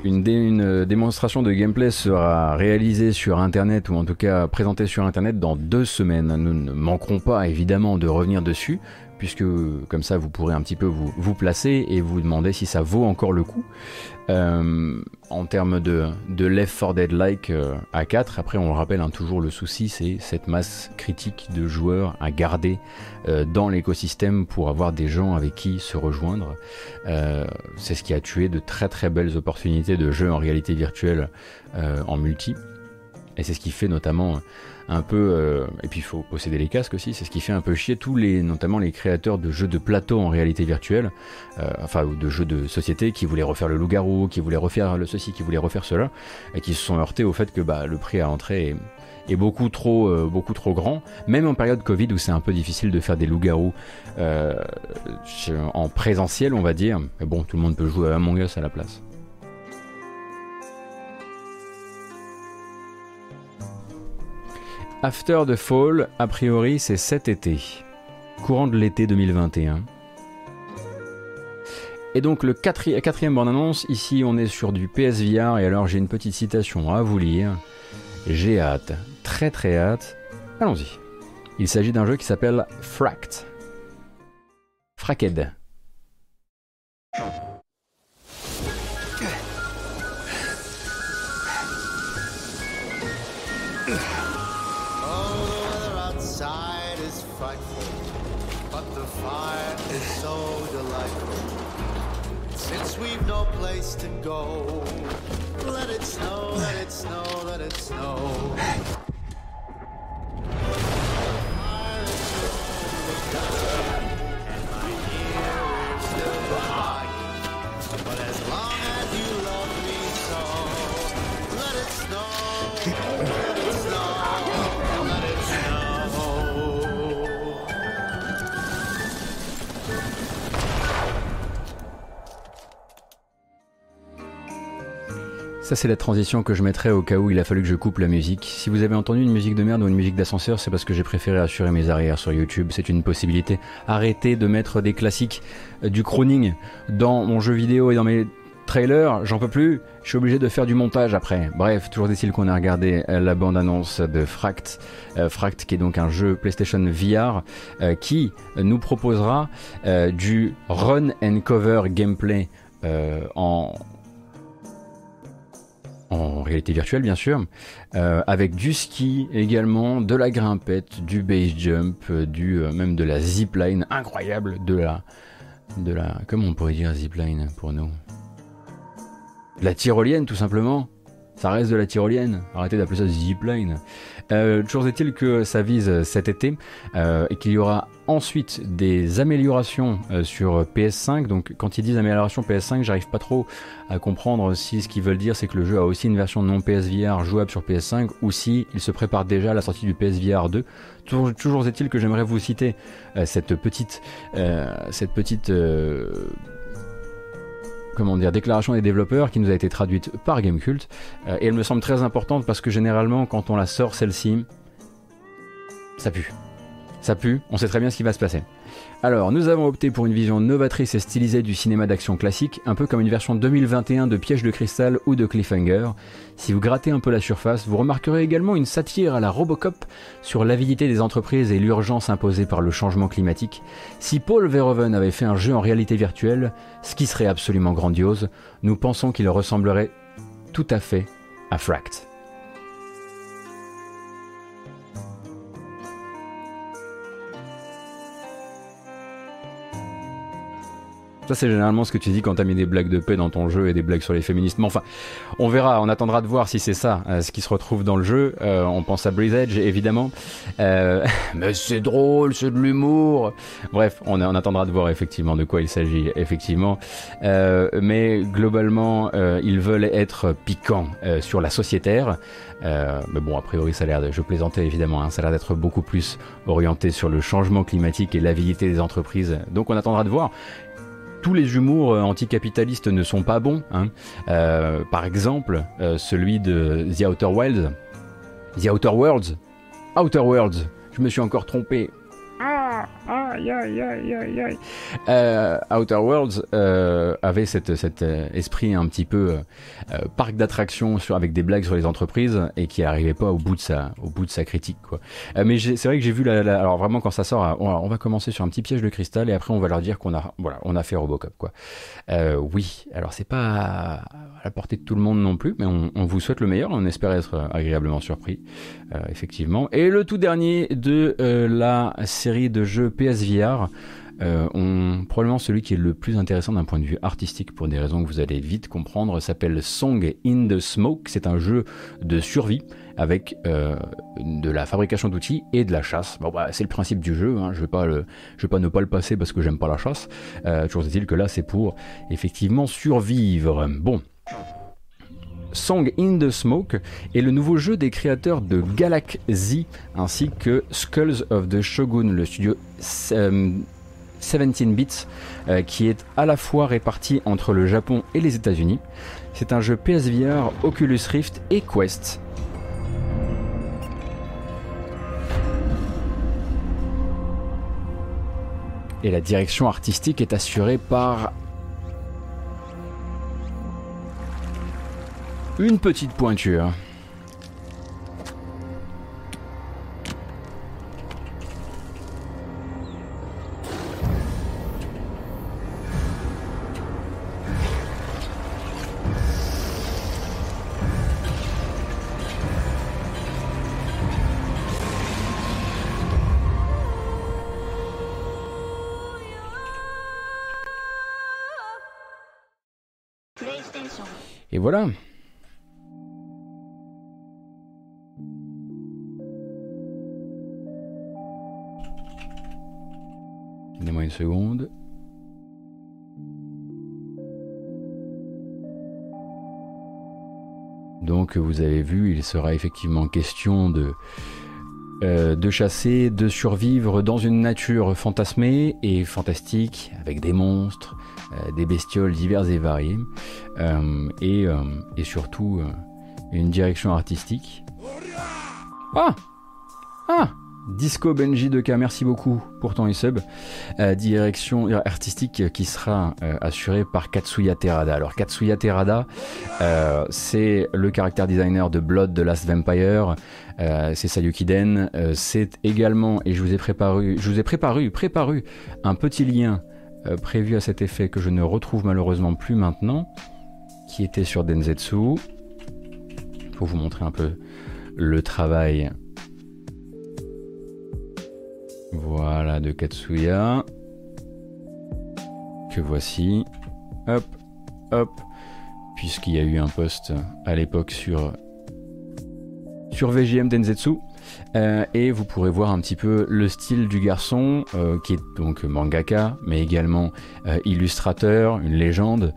Une, euh, démonstration de gameplay sera réalisée sur Internet ou en tout cas présentée sur Internet dans deux semaines. Nous ne manquerons pas évidemment de revenir dessus puisque comme ça vous pourrez un petit peu vous placer et vous demander si ça vaut encore le coup. Euh, en termes de, de Left 4 Dead-like euh, à 4, après on le rappelle, hein, toujours le souci c'est cette masse critique de joueurs à garder euh, dans l'écosystème pour avoir des gens avec qui se rejoindre. Euh, c'est ce qui a tué de très très belles opportunités de jeux en réalité virtuelle euh, en multi. Et c'est ce qui fait notamment un peu, euh, et puis il faut posséder les casques aussi, c'est ce qui fait un peu chier tous les, notamment les créateurs de jeux de plateau en réalité virtuelle, euh, enfin de jeux de société qui voulaient refaire le loup-garou, qui voulaient refaire le ceci, qui voulaient refaire cela, et qui se sont heurtés au fait que bah, le prix à l'entrée est, est beaucoup trop, euh, beaucoup trop grand, même en période Covid où c'est un peu difficile de faire des loups-garous euh, en présentiel, on va dire. Mais bon, tout le monde peut jouer à Among Us à la place. After the Fall, a priori, c'est cet été, courant de l'été 2021. Et donc le quatri- quatrième bande-annonce, ici on est sur du PSVR, et alors j'ai une petite citation à vous lire. J'ai hâte, très très hâte. Allons-y. Il s'agit d'un jeu qui s'appelle Fract. Fracked. Ça, c'est la transition que je mettrais au cas où il a fallu que je coupe la musique. Si vous avez entendu une musique de merde ou une musique d'ascenseur, c'est parce que j'ai préféré assurer mes arrières sur YouTube. C'est une possibilité. Arrêtez de mettre des classiques euh, du crooning dans mon jeu vidéo et dans mes trailers. J'en peux plus. Je suis obligé de faire du montage après. Bref, toujours est-il qu'on a regardé euh, la bande-annonce de Fract. Euh, Fract, qui est donc un jeu PlayStation VR qui nous proposera du run and cover gameplay en en réalité virtuelle bien sûr, euh, avec du ski également, de la grimpette, du base jump, euh, du euh, même de la zipline incroyable, de la de la comment on pourrait dire zipline pour nous, la tyrolienne tout simplement. Ça reste de la tyrolienne. Arrêtez d'appeler ça zipline. Euh, toujours est-il que ça vise cet été et qu'il y aura ensuite des améliorations euh, sur PS5. Donc quand ils disent amélioration PS5, j'arrive pas trop à comprendre si ce qu'ils veulent dire c'est que le jeu a aussi une version non PSVR jouable sur PS5 ou si il se prépare déjà à la sortie du PSVR 2. Toujours, est-il que j'aimerais vous citer euh, cette petite, euh, cette petite euh, comment dire, déclaration des développeurs qui nous a été traduite par Gamecult. Euh, et elle me semble très importante parce que généralement, quand on la sort celle-ci, ça pue. Ça pue, on sait très bien ce qui va se passer. Alors, nous avons opté pour une vision novatrice et stylisée du cinéma d'action classique, un peu comme une version 2021 de Piège de cristal ou de Cliffhanger. Si vous grattez un peu la surface, vous remarquerez également une satire à la Robocop sur l'avidité des entreprises et l'urgence imposée par le changement climatique. Si Paul Verhoeven avait fait un jeu en réalité virtuelle, ce qui serait absolument grandiose, nous pensons qu'il ressemblerait tout à fait à Fract. Ça, c'est généralement ce que tu dis quand t'as mis des blagues de paix dans ton jeu et des blagues sur les féministes. Mais enfin, on verra, on attendra de voir si c'est ça, euh, ce qui se retrouve dans le jeu. Euh, on pense à Breeze Edge, évidemment. Euh, *laughs* mais c'est drôle, c'est de l'humour. Bref, on, attendra de voir effectivement de quoi il s'agit, effectivement. Mais globalement, ils veulent être piquants sur la sociétaire. mais bon, a priori, ça a l'air de, je plaisantais évidemment, hein, ça a l'air d'être beaucoup plus orienté sur le changement climatique et l'avidité des entreprises. Donc on attendra de voir tous les humours euh, anticapitalistes ne sont pas bons. Hein. Euh, par exemple, euh, celui de The Outer Wilds. The Outer Worlds. Outer Worlds. Je me suis encore trompé. Ah. Euh, Outer Worlds euh, avait cet euh, esprit un petit peu parc d'attractions avec des blagues sur les entreprises et qui n'arrivait pas au bout de sa, critique. Mais c'est vrai que j'ai vu alors vraiment quand ça sort, on, on, va commencer sur un petit piège de cristal et après on va leur dire qu'on a, fait Robocop. Oui, alors c'est pas à la portée de tout le monde non plus, mais on, on vous souhaite le meilleur. On espère être agréablement surpris, effectivement. Et le tout dernier de la série de jeux PSVR. Euh, on, probablement celui qui est le plus intéressant d'un point de vue artistique pour des raisons que vous allez vite comprendre s'appelle Song in the Smoke. C'est un jeu de survie avec euh, de la fabrication d'outils et de la chasse. Bon, bah, c'est le principe du jeu. Hein. Je vais le, je vais pas ne pas le passer parce que j'aime pas la chasse. Euh, toujours est-il que là, c'est pour effectivement survivre. Bon. Song in the Smoke est le nouveau jeu des créateurs de Galaxy ainsi que Skulls of the Shogun, le studio euh, 17 bits euh, qui est à la fois réparti entre le Japon et les États-Unis. C'est un jeu PSVR, Oculus Rift et Quest. Et la direction artistique est assurée par une petite pointure. Et voilà. Donnez-moi une seconde. Donc vous avez vu, il sera effectivement question de, euh, de chasser, de survivre dans une nature fantasmée et fantastique, avec des monstres, euh, des bestioles diverses et variées, euh, et, et, surtout une direction artistique. Ah Ah Disco Benji 2K, merci beaucoup pour ton sub. Euh, direction artistique qui sera euh, assurée par Katsuya Terada. Alors Katsuya Terada, euh, c'est le caractère designer de Blood de Last Vampire. c'est Sayuki Den. c'est également, et je vous ai préparé, je vous ai préparé, préparé un petit lien prévu à cet effet que je ne retrouve malheureusement plus maintenant, qui était sur Denzetsu. Pour vous montrer un peu le travail voilà, de Katsuya. Que voici. Hop, hop. puisqu'il y a eu un post à l'époque sur, sur VGM Denzetsu. Euh, et vous pourrez voir un petit peu le style du garçon, euh, qui est donc mangaka, mais également euh, illustrateur, une légende,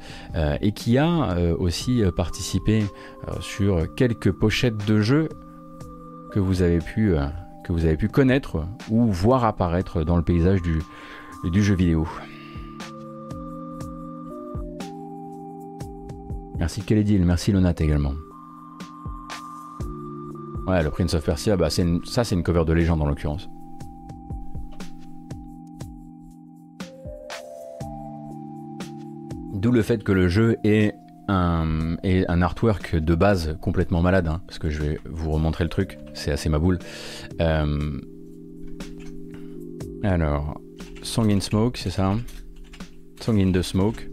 et qui a aussi participé sur quelques pochettes de jeux que vous avez pu, que vous avez pu connaître ou voir apparaître dans le paysage du, du jeu vidéo. Merci Kelledil, merci Lonat également. Ouais, le Prince of Persia, bah, ça c'est une cover de légende en l'occurrence. D'où le fait que le jeu est un, un artwork de base complètement malade, hein, parce que je vais vous remontrer le truc, c'est assez ma boule. Euh, alors, Song in Smoke, c'est ça Song in the Smoke.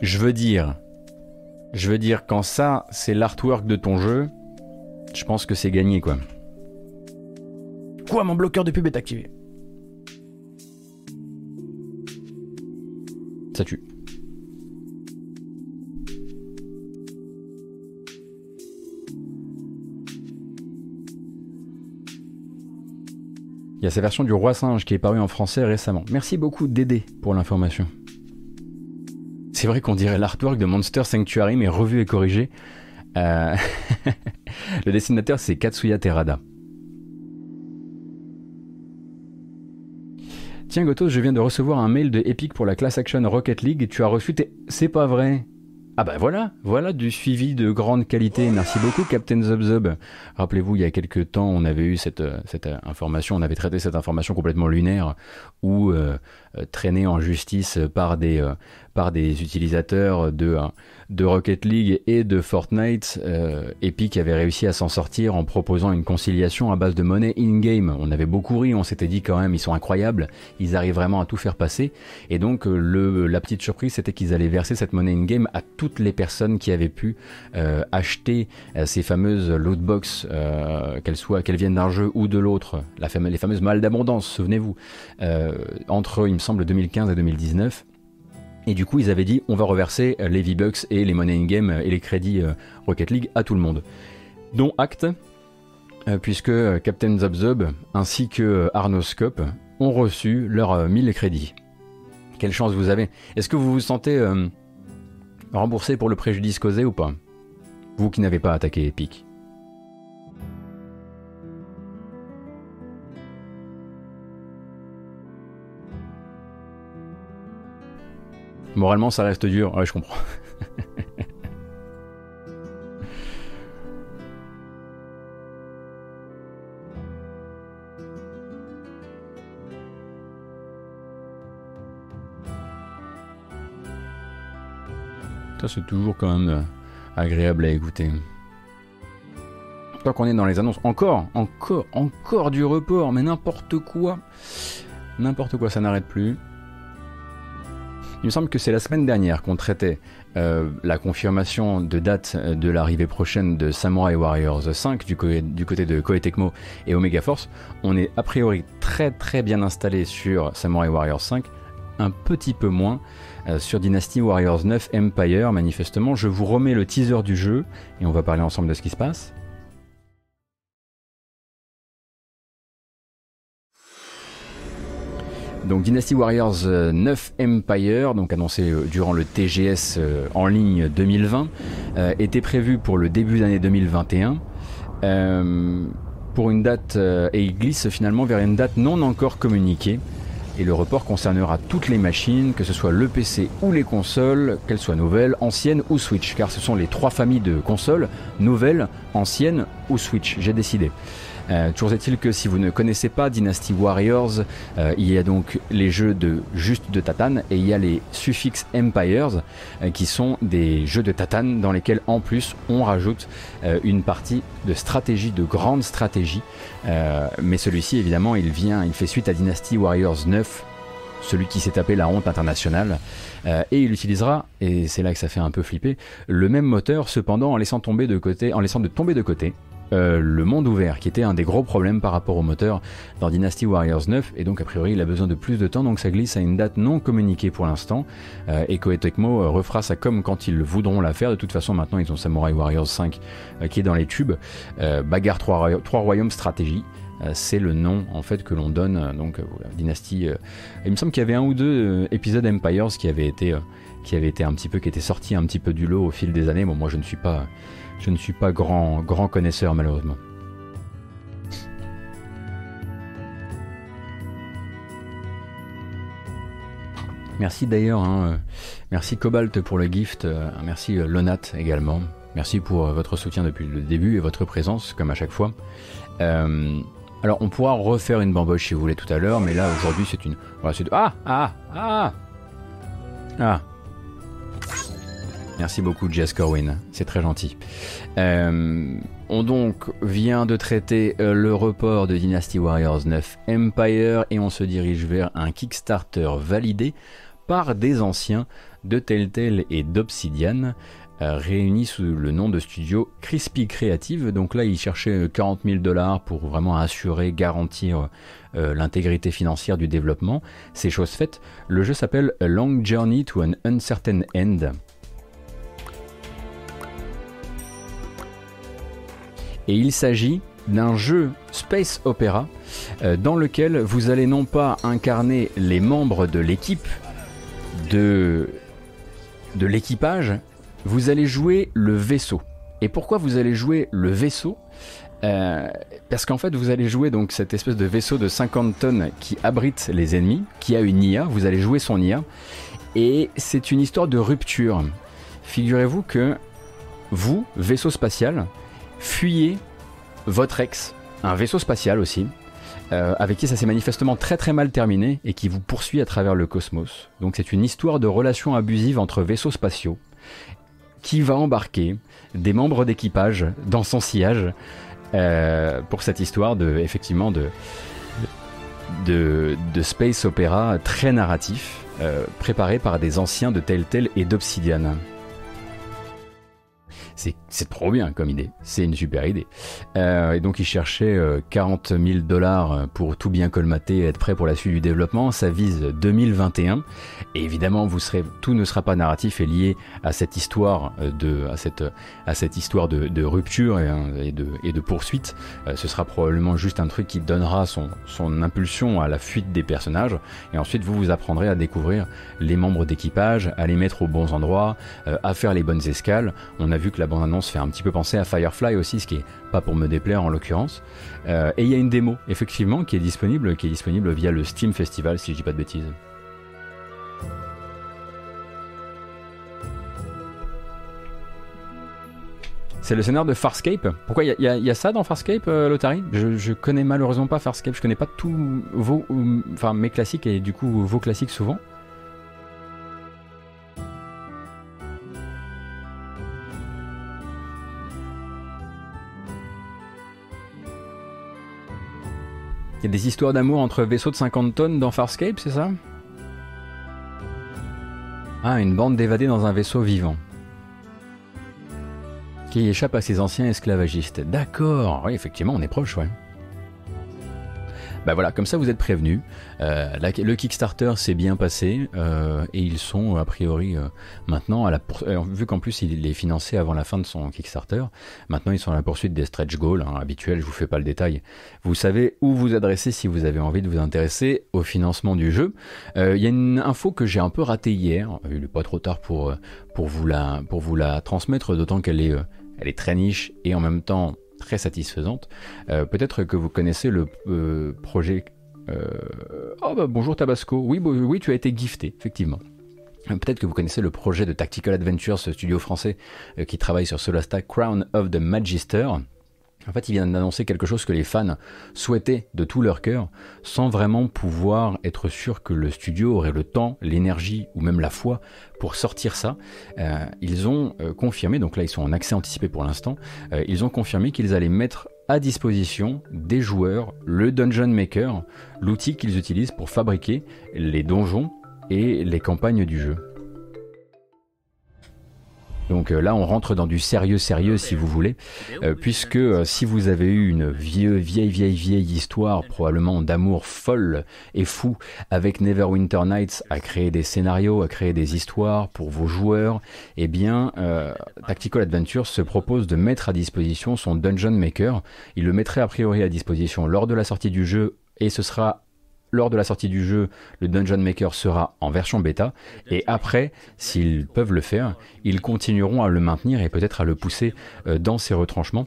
Je veux dire, je veux dire, quand ça, c'est l'artwork de ton jeu, je pense que c'est gagné, quoi. Quoi, mon bloqueur de pub est activé Ça tue. Il y a sa version du Roi Singe qui est parue en français récemment. Merci beaucoup Dédé pour l'information. C'est vrai qu'on dirait l'artwork de Monster Sanctuary, mais revu et corrigé. Euh, *laughs* le dessinateur, c'est Katsuya Terada. Tiens, Gotos, je viens de recevoir un mail de Epic pour la Class Action Rocket League et tu as reçu. C'est pas vrai! Ah bah voilà, voilà du suivi de grande qualité. Merci beaucoup Captain Zub Rappelez-vous, il y a quelques temps, on avait eu cette, cette information, on avait traité cette information complètement lunaire où euh, traîné en justice par des, euh, par des utilisateurs de, de Rocket League et de Fortnite, euh, Epic avait réussi à s'en sortir en proposant une conciliation à base de monnaie in-game. On avait beaucoup ri, on s'était dit quand même, ils sont incroyables, ils arrivent vraiment à tout faire passer. Et donc euh, le, la petite surprise, c'était qu'ils allaient verser cette monnaie in-game à toutes les personnes qui avaient pu euh, acheter ces fameuses lootbox, qu'elles soient, qu'elles viennent d'un jeu ou de l'autre, les fameuses malles d'abondance, souvenez-vous, entre, il semble, 2015 et 2019. Et du coup, ils avaient dit on va reverser euh, les V-Bucks et les Money in-Game euh, et les crédits euh, Rocket League à tout le monde. Dont acte, puisque Captain Zub ainsi que Arno Scope ont reçu leurs 1000 crédits. Quelle chance vous avez Est-ce que vous vous sentez remboursé pour le préjudice causé ou pas? Vous qui n'avez pas attaqué Epic. Moralement, ça reste dur. Ouais, je comprends. Ça, c'est toujours quand même euh, agréable à écouter. Tant qu'on est dans les annonces, encore, encore, encore du report, mais n'importe quoi. N'importe quoi, ça n'arrête plus. Il me semble que c'est la semaine dernière qu'on traitait euh, la confirmation de date de l'arrivée prochaine de Samurai Warriors 5 du, du côté de Koei Tecmo et Omega Force. On est a priori très très bien installé sur Samurai Warriors 5, un petit peu moins euh, sur Dynasty Warriors 9 Empire manifestement. Je vous remets le teaser du jeu et on va parler ensemble de ce qui se passe. Donc Dynasty Warriors 9 euh, Empire, donc annoncé euh, durant le TGS euh, en ligne 2020, était prévu pour le début d'année 2021. pour une date et il glisse finalement vers une date non encore communiquée. Et le report concernera toutes les machines, que ce soit le PC ou les consoles, qu'elles soient nouvelles, anciennes ou Switch, car ce sont les trois familles de consoles, nouvelles, anciennes ou Switch. J'ai décidé. Euh, toujours est-il que si vous ne connaissez pas Dynasty Warriors, euh, il y a donc les jeux de juste de Tatane et il y a les Suffix Empires euh, qui sont des jeux de Tatane dans lesquels en plus on rajoute une partie de stratégie, de grande stratégie. mais celui-ci évidemment il vient, il fait suite à Dynasty Warriors 9 celui qui s'est tapé la honte internationale, et il utilisera, et c'est là que ça fait un peu flipper, le même moteur, cependant en laissant tomber de côté, en laissant de tomber de côté euh, le monde ouvert, qui était un des gros problèmes par rapport au moteur dans Dynasty Warriors 9, et donc a priori il a besoin de plus de temps, donc ça glisse à une date non communiquée pour l'instant, euh, et Koei Tecmo euh, refera ça comme quand ils voudront la faire, de toute façon maintenant ils ont Samurai Warriors 5 euh, qui est dans les tubes, Bagarre 3, Roya- 3 Royaumes Stratégie, c'est le nom en fait que l'on donne, donc voilà, Dynasty, euh, il me semble qu'il y avait un ou deux épisodes Empires qui avaient été... qui avait été un petit peu, qui était sorti un petit peu du lot au fil des années. Bon, moi, je ne suis pas, je ne suis pas grand, grand connaisseur malheureusement. Merci d'ailleurs, hein, euh, merci Cobalt pour le gift, euh, merci euh, Lonat également. Merci pour votre soutien depuis le début et votre présence, comme à chaque fois. Alors, on pourra refaire une bamboche si vous voulez tout à l'heure, mais là aujourd'hui c'est une. Voilà, ah ah ah ah. Merci beaucoup Jess Corwin, c'est très gentil. Euh, on donc vient de traiter euh, le report de Dynasty Warriors 9 Empire et on se dirige vers un Kickstarter validé par des anciens de Telltale et d'Obsidian euh, réunis sous le nom de studio Crispy Creative. Donc là, ils cherchaient euh, 40 000 dollars pour vraiment assurer, garantir l'intégrité financière du développement. C'est chose faite. Le jeu s'appelle A Long Journey to an Uncertain End. Et il s'agit d'un jeu space opéra euh, dans lequel vous allez non pas incarner les membres de l'équipe de, de l'équipage, vous allez jouer le vaisseau. Et pourquoi vous allez jouer le vaisseau? Euh, Parce qu'en fait, vous allez jouer donc cette espèce de vaisseau de 50 tonnes qui abrite les ennemis, qui a une IA. Vous allez jouer son IA. Et c'est une histoire de rupture. Figurez-vous que vous, vaisseau spatial, fuyez votre ex, un vaisseau spatial aussi, euh, avec qui ça s'est manifestement très très mal terminé et qui vous poursuit à travers le cosmos. Donc c'est une histoire de relations abusives entre vaisseaux spatiaux qui va embarquer des membres d'équipage dans son sillage euh, pour cette histoire de effectivement de de, de space opéra très narratif euh, préparé par des anciens de Telltale et d'Obsidian. C'est trop bien comme idée, c'est une super idée. Euh, et donc il cherchait euh, 40 000 dollars pour tout bien colmater et être prêt pour la suite du développement. Ça vise 2021. Et évidemment, vous serez, tout ne sera pas narratif et lié à cette histoire euh, de, à cette, à cette histoire de, rupture et, hein, et de, et de poursuite. Euh, ce sera probablement juste un truc qui donnera son, son impulsion à la fuite des personnages. Et ensuite, vous vous apprendrez à découvrir les membres d'équipage, à les mettre aux bons endroits, euh, à faire les bonnes escales. On a vu que la bande-annonce fait un petit peu penser à Firefly aussi, ce qui est pas pour me déplaire en l'occurrence. Euh, et il y a une démo, effectivement, qui est disponible, qui est disponible via le Steam Festival, si je dis pas de bêtises. C'est le scénario de Farscape. Pourquoi il y, a- ça dans Farscape, euh, Lotari? Je, connais malheureusement pas Farscape. Je connais pas tous vos, enfin mes classiques et du coup vos classiques souvent. Il y a des histoires d'amour entre vaisseaux de 50 tonnes dans Farscape, c'est ça? Ah, une bande d'évadés dans un vaisseau vivant. Qui échappe à ses anciens esclavagistes. D'accord, oui, effectivement, on est proche, ouais. Bah voilà, comme ça vous êtes prévenus. Euh, le Kickstarter s'est bien passé euh, et ils sont a priori euh, maintenant à la pour- euh, vu qu'en plus il est financé avant la fin de son Kickstarter. Maintenant ils sont à la poursuite des stretch goals hein, habituels. Je vous fais pas le détail. Vous savez où vous adresser si vous avez envie de vous intéresser au financement du jeu. Il y a une info que j'ai un peu ratée hier. Il n'est pas trop tard pour pour vous la pour vous la transmettre, d'autant qu'elle est est très niche et en même temps très satisfaisante. Euh, Peut-être que vous connaissez le euh, projet. euh, Oh bah bonjour Tabasco. Oui, oui, tu as été gifté, effectivement. Peut-être que vous connaissez le projet de Tactical Adventures, ce studio français qui travaille sur Solasta Crown of the Magister. En fait, il vient d'annoncer quelque chose que les fans souhaitaient de tout leur cœur, sans vraiment pouvoir être sûr que le studio aurait le temps, l'énergie ou même la foi pour sortir ça. Euh, ils ont euh, confirmé, donc là ils sont en accès anticipé pour l'instant, euh, ils ont confirmé qu'ils allaient mettre à disposition des joueurs le Dungeon Maker, l'outil qu'ils utilisent pour fabriquer les donjons et les campagnes du jeu. Donc euh, là, on rentre dans du sérieux, sérieux, si vous voulez, euh, puisque euh, si vous avez eu une vieille, vieille, vieille, vieille histoire, probablement d'amour folle et fou, avec Neverwinter Nights, à créer des scénarios, à créer des histoires pour vos joueurs, eh bien, euh, Tactical Adventure se propose de mettre à disposition son Dungeon Maker. Il le mettrait a priori à disposition lors de la sortie du jeu, et ce sera lors de la sortie du jeu, le Dungeon Maker sera en version bêta, et après, s'ils peuvent le faire, ils continueront à le maintenir et peut-être à le pousser euh, dans ses retranchements.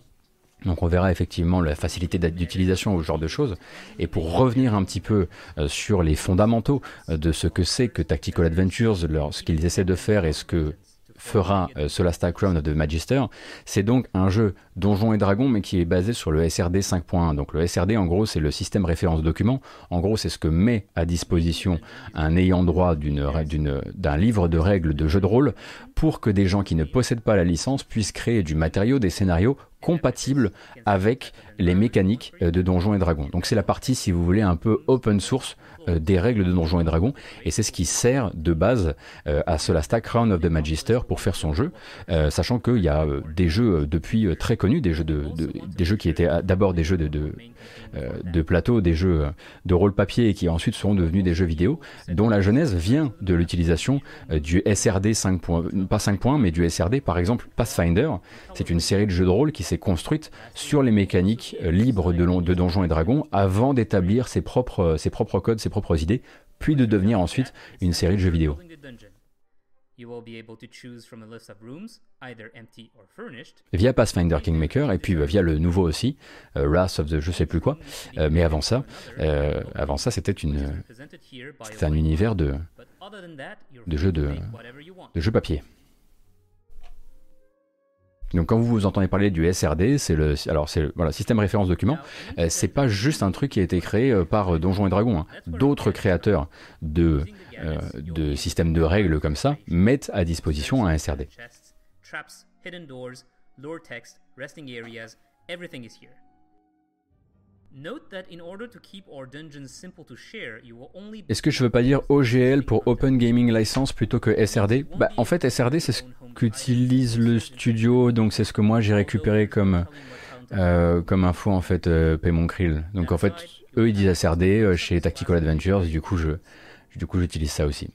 Donc on verra effectivement la facilité d'utilisation ou ce genre de choses. Et pour revenir un petit peu euh, sur les fondamentaux euh, de ce que c'est que Tactical Adventures, leur- ce qu'ils essaient de faire et ce que fera euh, Solasta Crown of the Magister, c'est donc un jeu Donjons et Dragons mais qui est basé sur le SRD 5.1. Donc le SRD en gros c'est le système référence document. En gros c'est ce que met à disposition un ayant droit d'un livre de règles de jeu de rôle pour que des gens qui ne possèdent pas la licence puissent créer du matériau, des scénarios compatibles avec les mécaniques euh, de Donjons et Dragons. Donc c'est la partie, si vous voulez, un peu open source des règles de Donjons et Dragons, et c'est ce qui sert de base euh, à Solasta Crown of the Magister pour faire son jeu, euh, sachant qu'il y a euh, des jeux euh, depuis euh, très connus, des jeux, de, de- des jeux qui étaient euh, d'abord des jeux de, de, euh, de plateau, des jeux euh, de rôle papier qui ensuite sont devenus des jeux vidéo, dont la genèse vient de l'utilisation euh, du SRD 5. points- pas 5 points, mais du SRD, par exemple Pathfinder. C'est une série de jeux de rôle qui s'est construite sur les mécaniques euh, libres de, Donjons et Dragons avant d'établir euh, ses propres codes, ses propres idées, puis de devenir ensuite une série de jeux vidéo. Via Pathfinder Kingmaker et puis euh, via le nouveau aussi, euh, Wrath of the je sais plus quoi. Euh, mais avant ça, euh, avant ça c'était une, c'était un univers de, de jeux de, jeux papier. Donc quand vous entendez parler du SRD, c'est le alors c'est voilà système référence document. C'est pas juste un truc qui a été créé par Donjons et Dragons. hein. D'autres créateurs de de systèmes de règles comme ça mettent à disposition un SRD. Est-ce que je veux pas dire OGL pour Open Gaming License plutôt que SRD Bah en fait SRD c'est ce qu'utilise le studio, donc c'est ce que moi j'ai récupéré comme euh, comme info en fait euh, Paiement Krill. Donc en fait eux ils disent SRD euh, chez Tactical Adventures, du coup je du coup j'utilise ça aussi.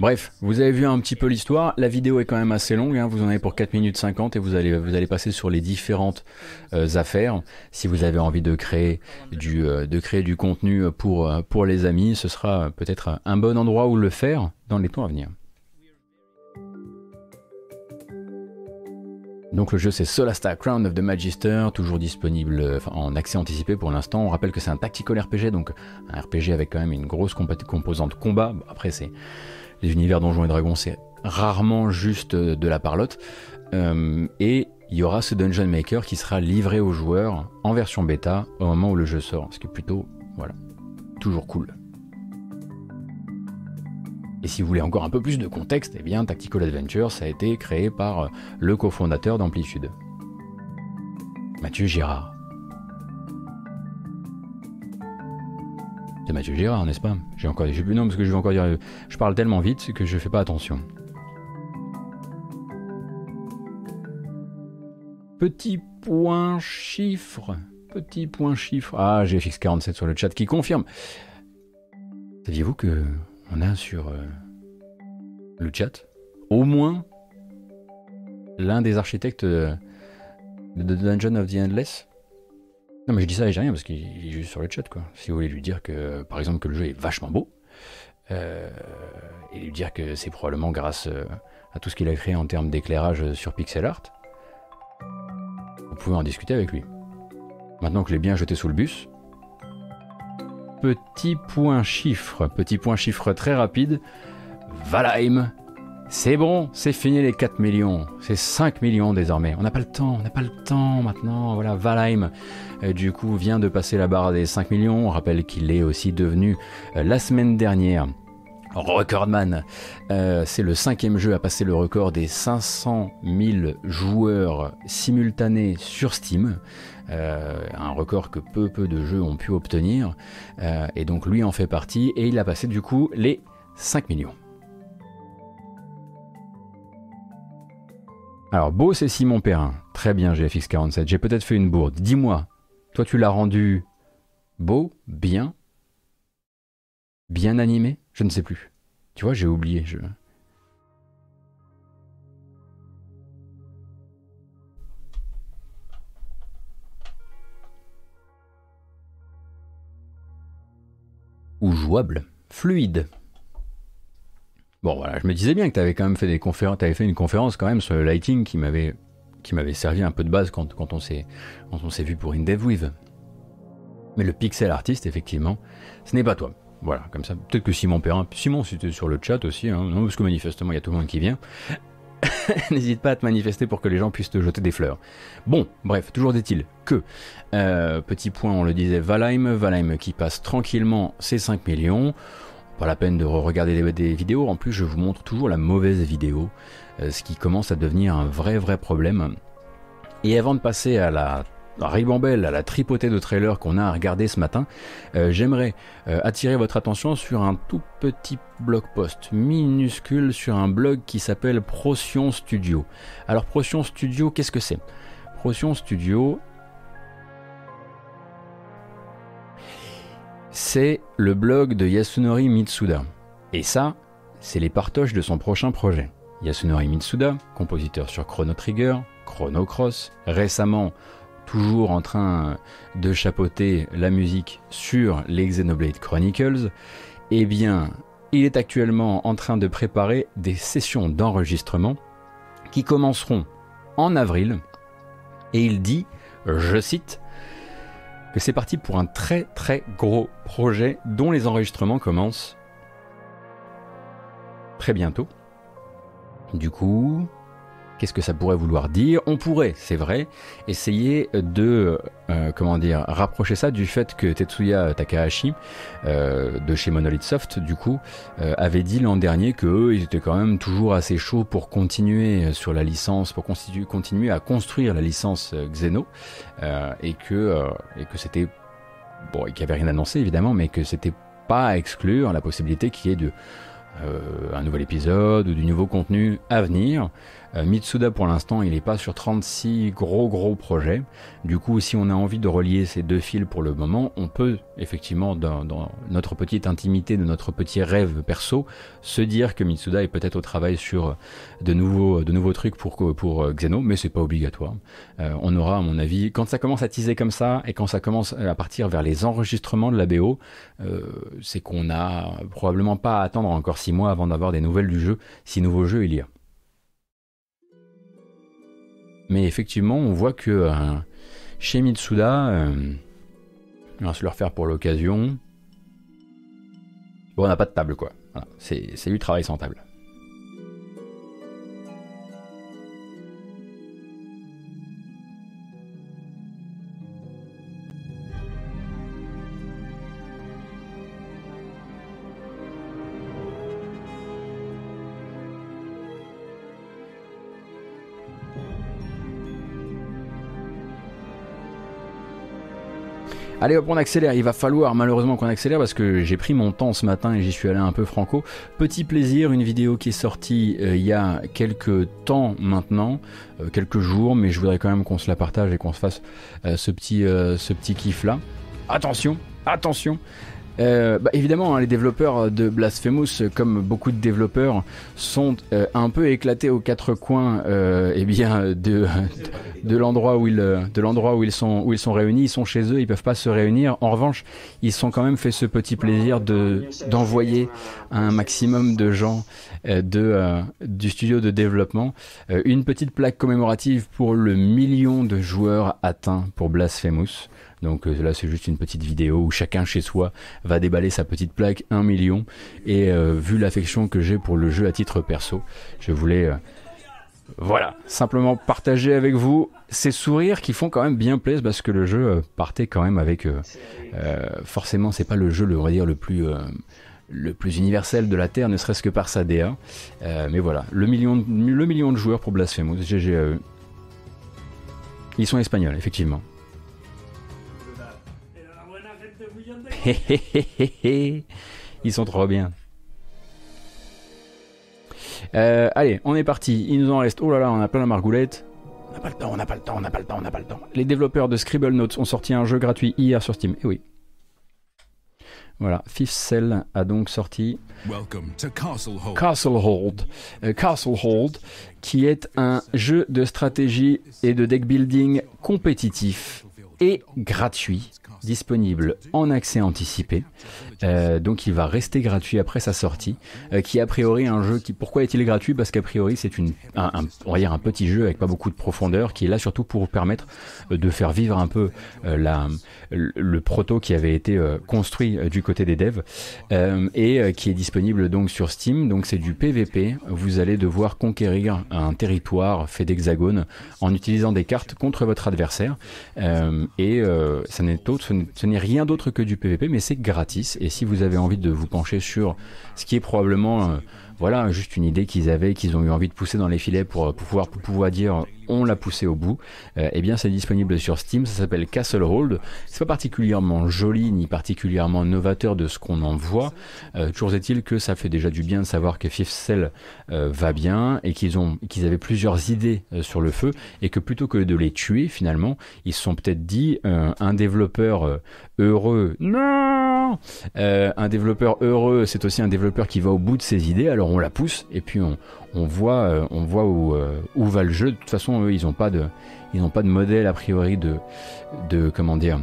Bref, vous avez vu un petit peu l'histoire. La vidéo est quand même assez longue. hein. Vous en avez pour 4 minutes 50 et vous allez, vous allez passer sur les différentes euh, affaires. Si vous avez envie de créer du, euh, de créer du contenu pour, euh, pour les amis, ce sera peut-être un bon endroit où le faire dans les temps à venir. Donc le jeu c'est Solasta Crown of the Magister, toujours disponible en accès anticipé pour l'instant. On rappelle que c'est un tactical RPG, donc un RPG avec quand même une grosse composante combat. Après c'est les univers Donjons et Dragons, c'est rarement juste de la parlotte. Euh, et il y aura ce Dungeon Maker qui sera livré aux joueurs en version bêta au moment où le jeu sort, ce qui est plutôt, voilà, toujours cool. Et si vous voulez encore un peu plus de contexte, eh bien Tactical Adventure, ça a été créé par euh, le cofondateur d'Amplitude, Mathieu Girard. C'est Mathieu Girard, n'est-ce pas? J'ai encore, j'ai non parce que je encore dire, je parle tellement vite que je fais pas attention. Petit point chiffre, petit point chiffre. Ah, j'ai FX47 sur le chat qui confirme. Saviez-vous que on a sur euh, le chat au moins l'un des architectes euh, de Dungeon of the Endless Non, mais je dis ça et j'ai rien parce qu'il est juste sur le chat, quoi. Si vous voulez lui dire que, par exemple, que le jeu est vachement beau, euh, et lui dire que c'est probablement grâce à tout ce qu'il a créé en termes d'éclairage sur pixel art, vous pouvez en discuter avec lui. Maintenant que je l'ai bien jeté sous le bus, petit point chiffre, petit point chiffre très rapide, Valheim, c'est bon, c'est fini les 4 millions, c'est 5 millions désormais. On n'a pas le temps, on n'a pas le temps maintenant. Voilà, Valheim, du coup, vient de passer la barre des 5 millions. On rappelle qu'il est aussi devenu euh, la semaine dernière Recordman. Euh, c'est le cinquième jeu à passer le record des 500 000 joueurs simultanés sur Steam. Euh, un record que peu peu de jeux ont pu obtenir. Euh, et donc lui en fait partie et il a passé du coup les 5 millions. Alors beau c'est Simon Perrin. Très bien GFX47. J'ai peut-être fait une bourde. Dis-moi, toi tu l'as rendu beau, bien, bien animé? Je ne sais plus. Tu vois, j'ai oublié. Je... Ou jouable, fluide. Bon voilà, je me disais bien que tu avais quand même fait des conférences, fait une conférence quand même sur le lighting qui m'avait qui m'avait servi un peu de base quand, on s'est quand on s'est vu pour InDevWeave. Mais le pixel artiste, effectivement, ce n'est pas toi. Voilà, comme ça. Peut-être que Simon Perrin, Simon, si tu es sur le chat aussi, hein, parce que manifestement, il y a tout le monde qui vient. *laughs* N'hésite pas à te manifester pour que les gens puissent te jeter des fleurs. Bon, bref, toujours dit-il que, euh, petit point, on le disait, Valheim, Valheim qui passe tranquillement ses 5 millions. Pas la peine de regarder des, des, vidéos, en plus je vous montre toujours la mauvaise vidéo, euh, ce qui commence à devenir un vrai vrai problème. Et avant de passer à la ribambelle, à la tripotée de trailers qu'on a à regarder ce matin, euh, j'aimerais euh, attirer votre attention sur un tout petit blog post minuscule sur un blog qui s'appelle Procyon Studio. Alors Procyon Studio, qu'est-ce que c'est? Procyon Studio, c'est le blog de Yasunori Mitsuda. Et ça, c'est les partoches de son prochain projet. Yasunori Mitsuda, compositeur sur Chrono Trigger, Chrono Cross, récemment toujours en train de chapeauter la musique sur les Xenoblade Chronicles, eh bien, il est actuellement en train de préparer des sessions d'enregistrement qui commenceront en avril. Et il dit, je cite, que c'est parti pour un très très gros projet dont les enregistrements commencent très bientôt. Du coup, qu'est-ce que ça pourrait vouloir dire On pourrait, c'est vrai, essayer de euh, comment dire rapprocher ça du fait que Tetsuya Takahashi euh, de chez Monolith Soft, du coup, euh, avait dit l'an dernier que ils étaient quand même toujours assez chauds pour continuer sur la licence, pour continuer à construire la licence Xeno, et que et que c'était bon, qu'il n'y avait rien annoncé évidemment, mais que c'était pas à exclure la possibilité qu'il y ait de un nouvel épisode ou du nouveau contenu à venir. Euh, Mitsuda pour l'instant il n'est pas sur 36 gros gros projets. Du coup si on a envie de relier ces deux fils pour le moment, on peut effectivement dans, notre petite intimité, de notre petit rêve perso, se dire que Mitsuda est peut-être au travail sur de nouveaux, de nouveaux trucs pour, pour euh, Xeno, mais c'est pas obligatoire. Euh, on aura à mon avis, quand ça commence à teaser comme ça et quand ça commence à partir vers les enregistrements de la BO, c'est qu'on a probablement pas à attendre encore 6 mois avant d'avoir des nouvelles du jeu, si nouveau jeu il y a. Mais effectivement, on voit que euh, chez Mitsuda, euh, on va se le refaire pour l'occasion. Bon, on n'a pas de table, quoi. C'est du travail sans table. Allez hop, on accélère. Il va falloir malheureusement qu'on accélère parce que j'ai pris mon temps ce matin et j'y suis allé un peu franco. Petit plaisir, une vidéo qui est sortie euh, il y a quelques temps maintenant, euh, quelques jours, mais je voudrais quand même qu'on se la partage et qu'on se fasse euh, ce petit, ce petit kiff là. Attention, attention. Euh, bah, évidemment, hein, les développeurs de Blasphemous, comme beaucoup de développeurs, sont euh, un peu éclatés aux quatre coins euh, eh bien, de, de l'endroit où ils, de l'endroit où sont où ils sont réunis. Ils sont chez eux, ils peuvent pas se réunir. En revanche, ils sont quand même fait ce petit plaisir de d'envoyer un maximum de gens euh, de euh, du studio de développement euh, une petite plaque commémorative pour le million de joueurs atteints pour Blasphemous. Donc euh, là, c'est juste une petite vidéo où chacun chez soi va déballer sa petite plaque 1 million. Et euh, vu l'affection que j'ai pour le jeu à titre perso, je voulais, euh, voilà, simplement partager avec vous ces sourires qui font quand même bien plaisir parce que le jeu partait quand même avec, forcément, c'est pas le jeu, le, on dire, le plus le plus universel de la Terre, ne serait-ce que par sa DA. Mais voilà, le million, de- joueurs pour Blasphemous, GG à. Ils sont espagnols, effectivement. *laughs* Ils sont trop bien. Euh, allez, on est parti. Il nous en reste. Oh là là, on a plein la margoulette. On n'a pas le temps, on n'a pas le temps, on n'a pas le temps, on n'a pas le temps. Les développeurs de Scribble Notes ont sorti un jeu gratuit hier sur Steam. Et oui. Voilà, Fifth Cell a donc sorti Welcome to Castle Hole. Castlehold, euh, Castlehold, qui est un jeu de stratégie et de deck building compétitif et gratuit, disponible en accès anticipé. Euh, donc il va rester gratuit après sa sortie, euh, qui a priori un jeu qui. Pourquoi est-il gratuit? Parce qu'a priori c'est une, un, un- on va dire un petit jeu avec pas beaucoup de profondeur, qui est là surtout pour vous permettre euh, de faire vivre un peu la, le, proto qui avait été construit du côté des devs et qui est disponible donc sur Steam. Donc c'est du PVP. Vous allez devoir conquérir un territoire fait d'hexagones en utilisant des cartes contre votre adversaire. Et ça n'est autre, ce n'est- rien d'autre que du PVP, mais c'est gratis. Et si vous avez envie de vous pencher sur ce qui est probablement euh, voilà, juste une idée qu'ils avaient, qu'ils ont eu envie de pousser dans les filets pour, pour pouvoir, dire on l'a poussé au bout, euh, eh bien c'est disponible sur Steam, ça s'appelle Castle Hold. C'est pas particulièrement joli ni particulièrement novateur de ce qu'on en voit. Euh, toujours est-il que ça fait déjà du bien de savoir que Fifth Cell euh, va bien et qu'ils ont qu'ils avaient plusieurs idées euh, sur le feu et que plutôt que de les tuer finalement, ils se sont peut-être dit euh, un développeur euh, heureux. Non Euh, un développeur heureux, c'est aussi un développeur qui va au bout de ses idées. Alors on la pousse et puis on, voit, euh, euh, où va le jeu. De toute façon, eux, ils n'ont pas de, modèle a priori de, de comment dire,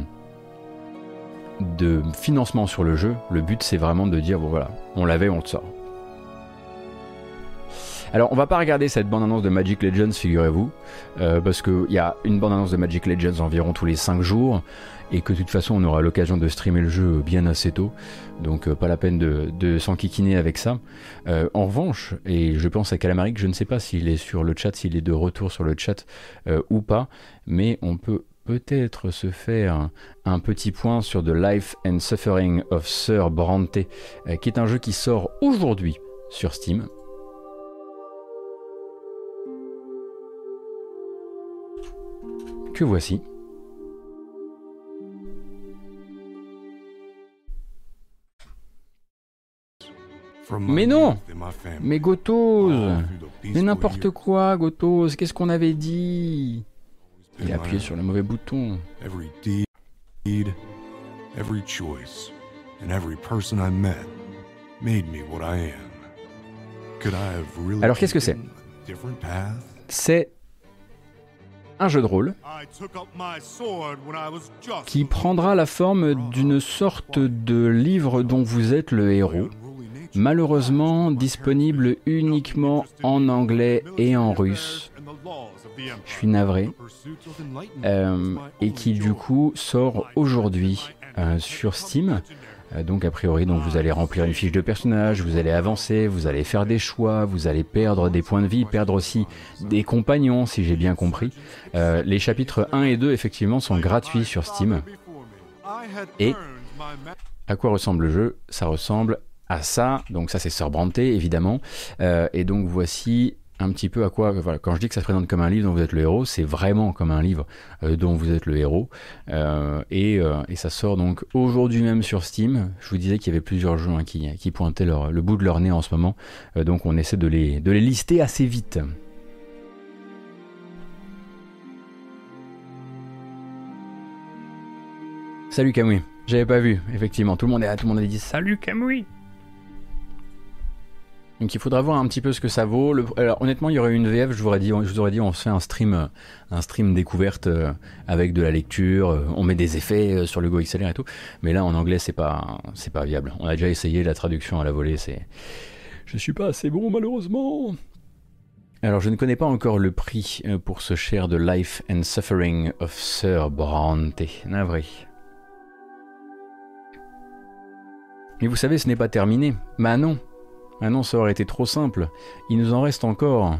de financement sur le jeu. Le but, c'est vraiment de dire bon voilà, on l'avait, on le sort. Alors, on va pas regarder cette bande-annonce de Magic Legends, figurez-vous, euh, parce qu'il y a une bande-annonce de Magic Legends environ tous les 5 jours, et que de toute façon, on aura l'occasion de streamer le jeu bien assez tôt, donc euh, pas la peine de, s'enquiquiner avec ça. Euh, en revanche, et je pense à Calamaric, je ne sais pas s'il est sur le chat, s'il est de retour sur le chat euh, ou pas, mais on peut peut-être se faire un, petit point sur The Life and Suffering of Sir Brante, qui est un jeu qui sort aujourd'hui sur Steam. Que voici. Mais non. Mais Gotos the Mais n'importe quoi, Gotos Qu'est-ce qu'on avait dit Il a appuyé sur le mauvais bouton. Every deed, every choice, and every person I met made me what I am. Could I have really Alors, qu'est-ce que path? C'est un jeu de rôle qui prendra la forme d'une sorte de livre dont vous êtes le héros, malheureusement disponible uniquement en anglais et en russe. Je suis navré. Euh, et qui du coup sort aujourd'hui euh, sur Steam. Euh, donc a priori, donc vous allez remplir une fiche de personnage, vous allez avancer, vous allez faire des choix, vous allez perdre des points de vie, perdre aussi des compagnons, si j'ai bien compris. Les chapitres 1 et 2 effectivement sont gratuits sur Steam. Et à quoi ressemble le jeu? Ça ressemble à ça. Donc ça c'est Sir Brante évidemment. Euh, et donc voici un petit peu à quoi. Voilà, quand je dis que ça se présente comme un livre dont vous êtes le héros, c'est vraiment comme un livre euh, dont vous êtes le héros. Euh, et, ça sort donc aujourd'hui même sur Steam. Je vous disais qu'il y avait plusieurs jeux qui, pointaient le bout de leur nez en ce moment. Donc on essaie de les, lister assez vite. Salut Camouille. J'avais pas vu, effectivement. Tout le monde, est, tout le monde a dit salut Camouille. Donc il faudra voir un petit peu ce que ça vaut. Alors honnêtement, il y aurait une VF, je vous aurais dit, je on se fait un stream, euh, un stream découverte euh, avec de la lecture, euh, on met des effets sur le Go XLR et tout. Mais là en anglais, c'est pas, c'est pas viable. On a déjà essayé la traduction à la volée, c'est, je suis pas assez bon malheureusement. Alors je ne connais pas encore le prix pour ce cher de Life and Suffering of Sir Brante. Navré. Mais vous savez, ce n'est pas terminé. Bah non. Ah non, ça aurait été trop simple. Il nous en reste encore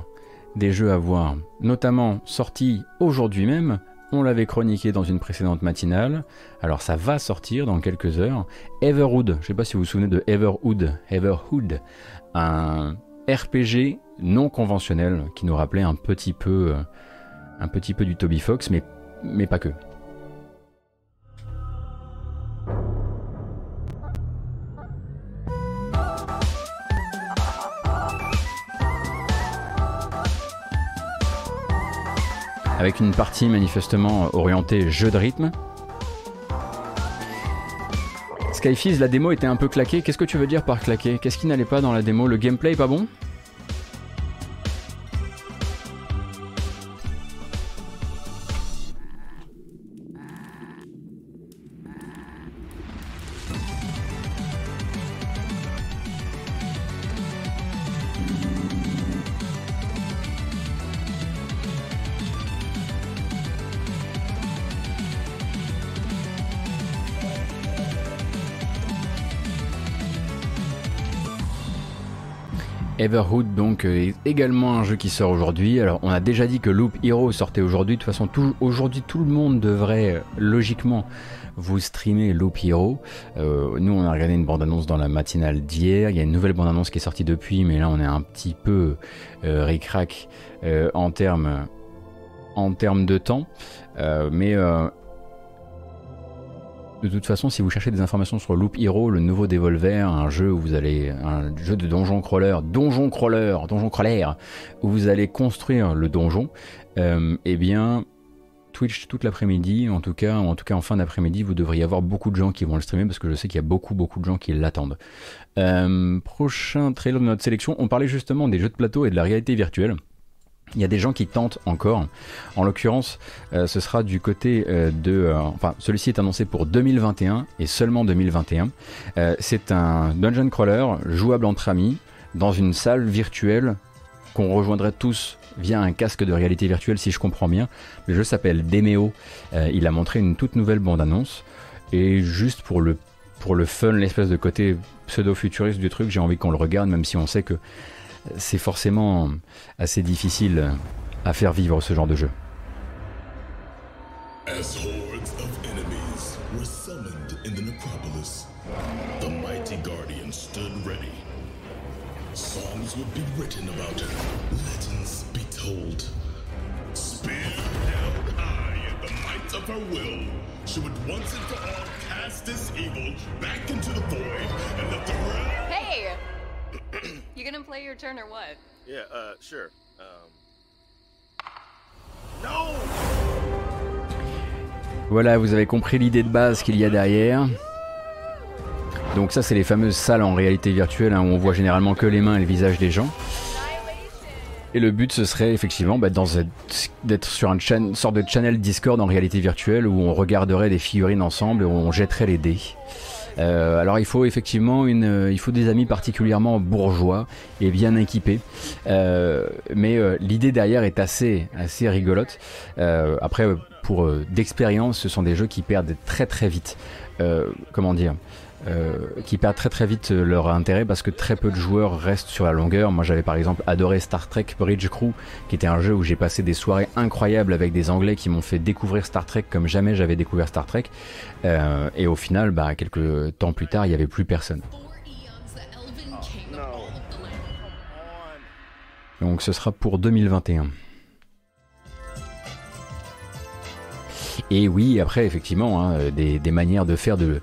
des jeux à voir, notamment sortis aujourd'hui même. On l'avait chroniqué dans une précédente matinale. Alors ça va sortir dans quelques heures. Everwood, je sais pas si vous vous souvenez de Everwood, Everhood, un RPG non conventionnel qui nous rappelait un petit peu, euh, un petit peu du Toby Fox, mais, mais pas que. Avec une partie manifestement orientée jeu de rythme. Skyfizz, la démo était un peu claquée. Qu'est-ce que tu veux dire par claqué Qu'est-ce qui n'allait pas dans la démo? Le gameplay pas bon? Everhood donc euh, est également un jeu qui sort aujourd'hui. Alors on a déjà dit que Loop Hero sortait aujourd'hui. De toute façon, aujourd'hui tout le monde devrait euh, logiquement vous streamer Loop Hero. Euh, nous on a regardé une bande-annonce dans la matinale d'hier. Il y a une nouvelle bande-annonce qui est sortie depuis, mais là on est un petit peu euh, ric-rac en termes en termes de temps. Mais de toute façon, si vous cherchez des informations sur Loop Hero, le nouveau Devolver, un jeu où vous allez, un jeu de donjon crawler, donjon crawler, donjon crawler, où vous allez construire le donjon, euh, eh bien, Twitch toute l'après-midi, en tout cas, en tout cas en fin d'après-midi, vous devriez avoir beaucoup de gens qui vont le streamer parce que je sais qu'il y a beaucoup, beaucoup de gens qui l'attendent. Euh, prochain trailer de notre sélection, on parlait justement des jeux de plateau et de la réalité virtuelle. Il y a des gens qui tentent encore. En l'occurrence, euh, ce sera du côté euh, de... euh, enfin, celui-ci est annoncé pour 2021 et seulement 2021. Euh, c'est un dungeon crawler jouable entre amis dans une salle virtuelle qu'on rejoindrait tous via un casque de réalité virtuelle si je comprends bien. Le jeu s'appelle Demeo. Il a montré une toute nouvelle bande-annonce. Et juste pour le, pour le fun, l'espèce de côté pseudo-futuriste du truc, j'ai envie qu'on le regarde, même si on sait que c'est forcément assez difficile à faire vivre ce genre de jeu. As hordes of enemies were summoned in the necropolis, the mighty guardian stood ready. Songs would be written about her, legends be told. Spear held high in the might of her will, she would once and for all cast this evil back into the void gonna play your turn or what? Yeah, uh, sure. Um. No! Voilà, vous avez compris l'idée de base qu'il y a derrière. Donc ça, c'est les fameuses salles en réalité virtuelle hein, où on voit généralement que les mains et le visage des gens. Et le but, ce serait effectivement bah, d'être sur un chan- une sorte de channel Discord en réalité virtuelle où on regarderait des figurines ensemble et où on jetterait les dés. Euh, alors il faut effectivement euh, des amis particulièrement bourgeois et bien équipés. Euh, mais l'idée derrière est assez, assez rigolote. Après, pour d'expérience, ce sont des jeux qui perdent très très vite. Comment dire? Qui perdent très très vite euh, leur intérêt parce que très peu de joueurs restent sur la longueur. Moi j'avais par exemple adoré Star Trek Bridge Crew, qui était un jeu où j'ai passé des soirées incroyables avec des Anglais qui m'ont fait découvrir Star Trek comme jamais j'avais découvert Star Trek. Euh, et au final, bah, quelques temps plus tard, il n'y avait plus personne. Donc ce sera pour 2021. Et oui, après, effectivement, hein, des, des manières de faire de,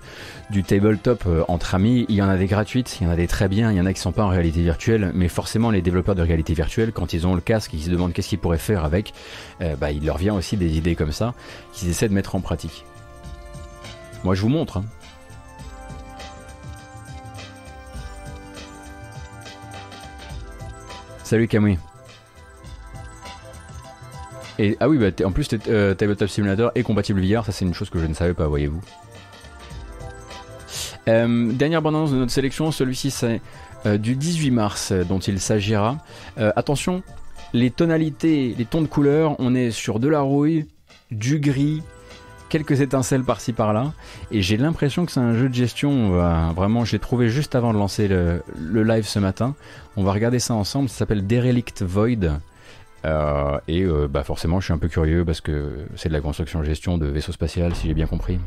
du tabletop euh, entre amis, il y en a des gratuites, il y en a des très bien, il y en a qui sont pas en réalité virtuelle, mais forcément, les développeurs de réalité virtuelle, quand ils ont le casque et qu'ils se demandent qu'est-ce qu'ils pourraient faire avec, euh, bah, il leur vient aussi des idées comme ça, qu'ils essaient de mettre en pratique. Moi, je vous montre. hein. Salut Camouille. Et, ah oui, bah, en plus, euh, Tabletop Simulator est compatible VR, ça c'est une chose que je ne savais pas, voyez-vous. Euh, dernière bande-annonce de notre sélection, celui-ci c'est euh, du 18 mars euh, dont il s'agira. Attention, les tonalités, les tons de couleur, on est sur de la rouille, du gris, quelques étincelles par-ci par-là, et j'ai l'impression que c'est un jeu de gestion. Vraiment, je l'ai trouvé juste avant de lancer le, live ce matin. On va regarder ça ensemble. Ça s'appelle Derelict Void. Et bah forcément, je suis un peu curieux parce que c'est de la construction-gestion de vaisseau spatial, si j'ai bien compris.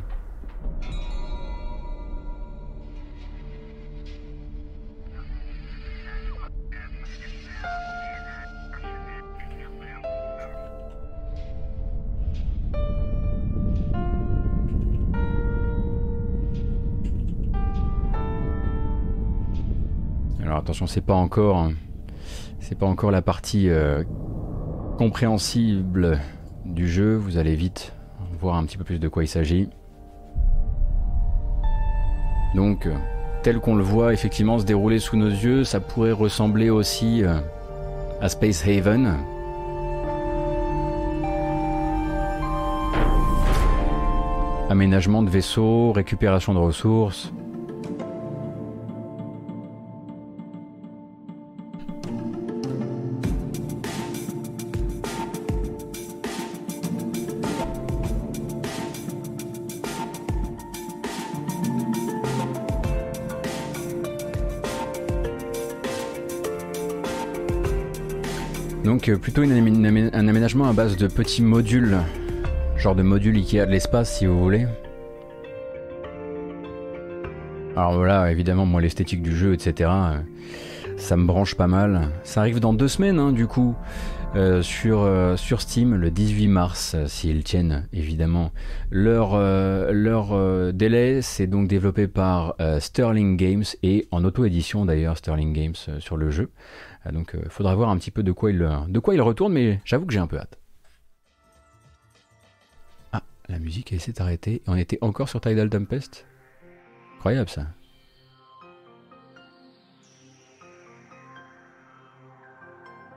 Alors attention, c'est pas encore, c'est pas encore la partie euh, compréhensible du jeu, vous allez vite voir un petit peu plus de quoi il s'agit. Donc, euh, tel qu'on le voit effectivement se dérouler sous nos yeux, ça pourrait ressembler aussi euh, à Space Haven. Aménagement de vaisseaux, récupération de ressources. Plutôt un aménagement à base de petits modules, genre de modules Ikea de l'espace si vous voulez. Alors voilà, évidemment, moi l'esthétique du jeu, etc., euh, ça me branche pas mal. Ça arrive dans deux semaines, hein, du coup, euh, sur, euh, sur Steam, le 18 mars, euh, s'ils tiennent, évidemment. Leur, délai, c'est donc développé par Sterling Games, et en auto-édition d'ailleurs, Sterling Games sur le jeu. Donc il faudra voir un petit peu de quoi il, de quoi il retourne, mais j'avoue que j'ai un peu hâte. Ah, la musique s'est arrêtée, et on était encore sur Tidal Tempest? Incroyable ça.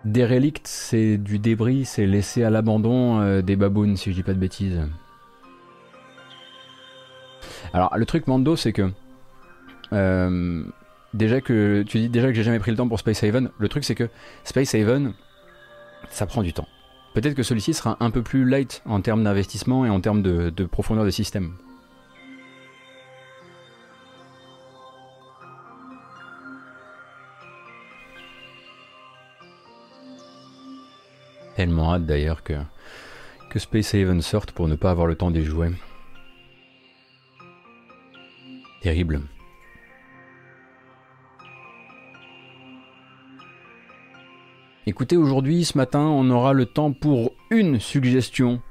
Derelict, c'est du débris, c'est laissé à l'abandon euh, des babounes, si je dis pas de bêtises. Alors, le truc Mando, c'est que. euh, déjà que. Tu dis déjà que j'ai jamais pris le temps pour Space Haven. Le truc, c'est que Space Haven, ça prend du temps. Peut-être que celui-ci sera un peu plus light en termes d'investissement et en termes de, de profondeur de système. Tellement hâte d'ailleurs que, que Space Haven sorte pour ne pas avoir le temps d'y jouer. Terrible. Écoutez, aujourd'hui, ce matin, on aura le temps pour une suggestion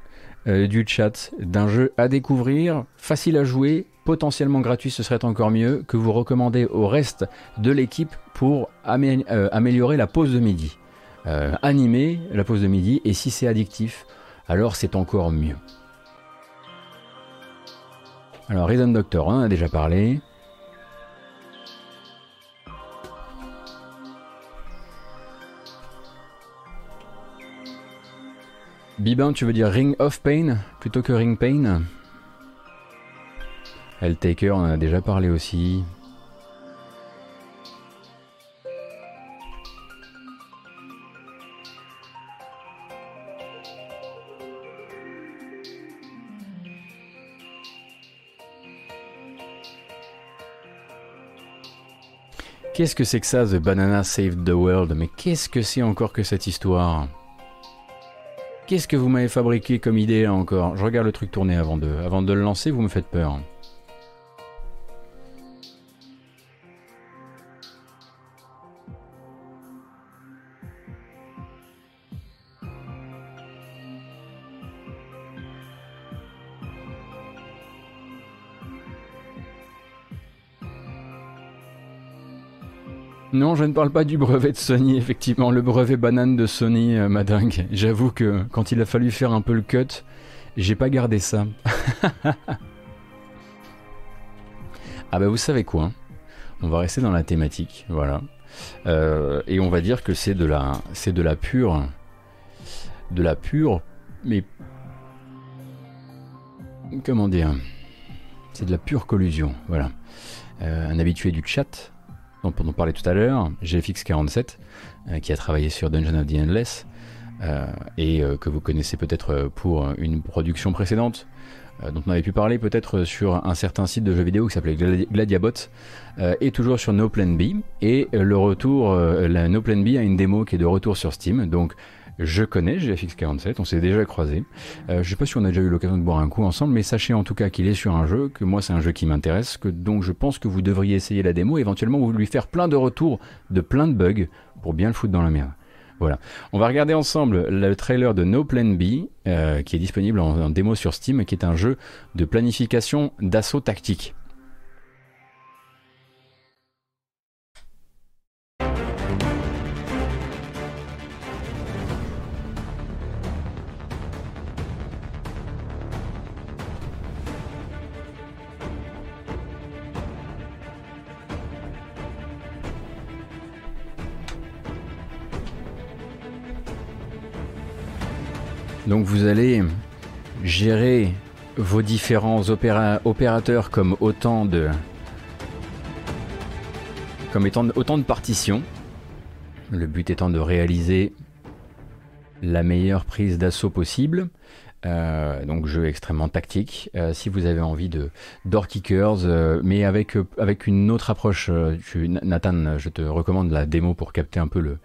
euh, du chat d'un jeu à découvrir, facile à jouer, potentiellement gratuit, ce serait encore mieux, que vous recommandez au reste de l'équipe pour euh, améliorer la pause de midi. Euh, animer la pause de midi, et si c'est addictif, alors c'est encore mieux. Alors, Rhythm Doctor, on a déjà parlé. Bibin, tu veux dire Ring of Pain plutôt que Ring Pain? Helltaker, on en a déjà parlé aussi. Qu'est-ce que c'est que ça, The Banana Saved the World? Mais qu'est-ce que c'est encore que cette histoire? Qu'est-ce que vous m'avez fabriqué comme idée là encore? Je regarde le truc tourner avant de, avant de le lancer, vous me faites peur. Non, je ne parle pas du brevet de Sony, effectivement, le brevet banane de Sony, euh, madingue. J'avoue que quand il a fallu faire un peu le cut, j'ai pas gardé ça. *laughs* ah bah vous savez quoi? On va rester dans la thématique, voilà. Euh, et on va dire que c'est de la, c'est de la pure, de la pure, mais comment dire? C'est de la pure collusion, voilà. Euh, un habitué du chat dont on parlait tout à l'heure, GFX47, euh, qui a travaillé sur Dungeon of the Endless, euh, et euh, que vous connaissez peut-être pour une production précédente, dont on avait pu parler peut-être sur un certain site de jeux vidéo qui s'appelait Gladi- Gladiabot, et toujours sur No Plan B, et le retour, la No Plan B a une démo qui est de retour sur Steam, donc je connais GFX47, on s'est déjà croisés. Euh, je sais pas si on a déjà eu l'occasion de boire un coup ensemble, mais sachez en tout cas qu'il est sur un jeu, que moi c'est un jeu qui m'intéresse, que donc je pense que vous devriez essayer la démo, éventuellement vous lui faire plein de retours de plein de bugs pour bien le foutre dans la merde. Voilà. On va regarder ensemble le trailer de No Plan B, euh, qui est disponible en démo sur Steam, qui est un jeu de planification d'assaut tactique. Donc vous allez gérer vos différents opéra- opérateurs comme comme étant autant de partitions. Le but étant de réaliser la meilleure prise d'assaut possible. Euh, donc jeu extrêmement tactique. Euh, si vous avez envie de door kickers, euh, mais avec avec une autre approche, Nathan, je te recommande la démo pour capter un peu le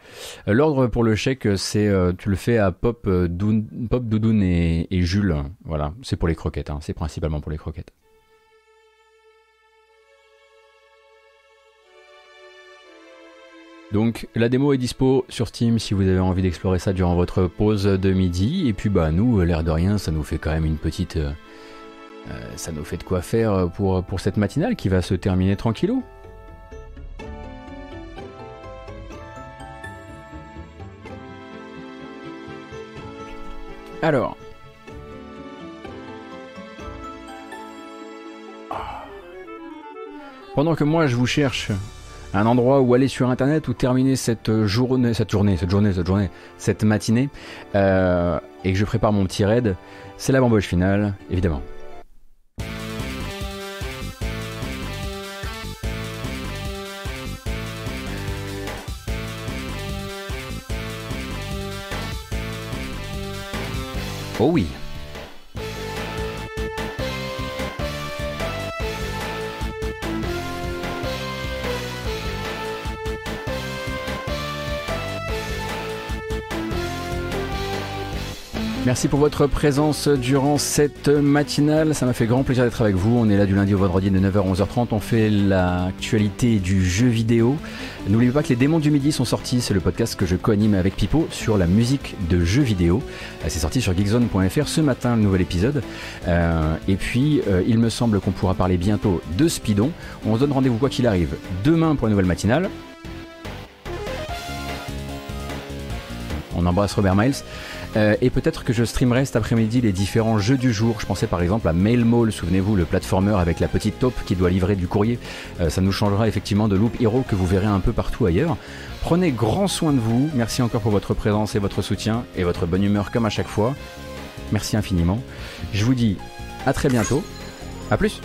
l'ordre pour le chèque. C'est tu le fais à Pop, Doun- Doudoun et, et Jules. Voilà, c'est pour les croquettes. hein. C'est principalement pour les croquettes. Donc la démo est dispo sur Steam si vous avez envie d'explorer ça durant votre pause de midi. Et puis bah nous, l'air de rien, ça nous fait quand même une petite... euh, euh, ça nous fait de quoi faire pour, pour cette matinale qui va se terminer tranquillou. Alors... Pendant que moi je vous cherche un endroit où aller sur internet ou terminer cette journée, cette journée, cette journée, cette journée, cette matinée, euh, et que je prépare mon petit raid, c'est la bamboche finale, évidemment. Oh oui. Merci pour votre présence durant cette matinale. Ça m'a fait grand plaisir d'être avec vous. On est là du lundi au vendredi de 9h à 11h30. On fait l'actualité du jeu vidéo. N'oubliez pas que les démons du midi sont sortis. C'est le podcast que je co-anime avec Pipo sur la musique de jeux vidéo. Euh, C'est sorti sur geekzone.fr ce matin, le nouvel épisode. Euh, et puis, euh, il me semble qu'on pourra parler bientôt de Speedon. On se donne rendez-vous quoi qu'il arrive demain pour une nouvelle matinale. On embrasse Robert Miles. Euh, et peut-être que je streamerai cet après-midi les différents jeux du jour. Je pensais par exemple à Mail Mall, souvenez-vous, le platformer avec la petite taupe qui doit livrer du courrier. Euh, ça nous changera effectivement de Loop Hero que vous verrez un peu partout ailleurs. Prenez grand soin de vous. Merci encore pour votre présence et votre soutien et votre bonne humeur comme à chaque fois. Merci infiniment. Je vous dis à très bientôt. A plus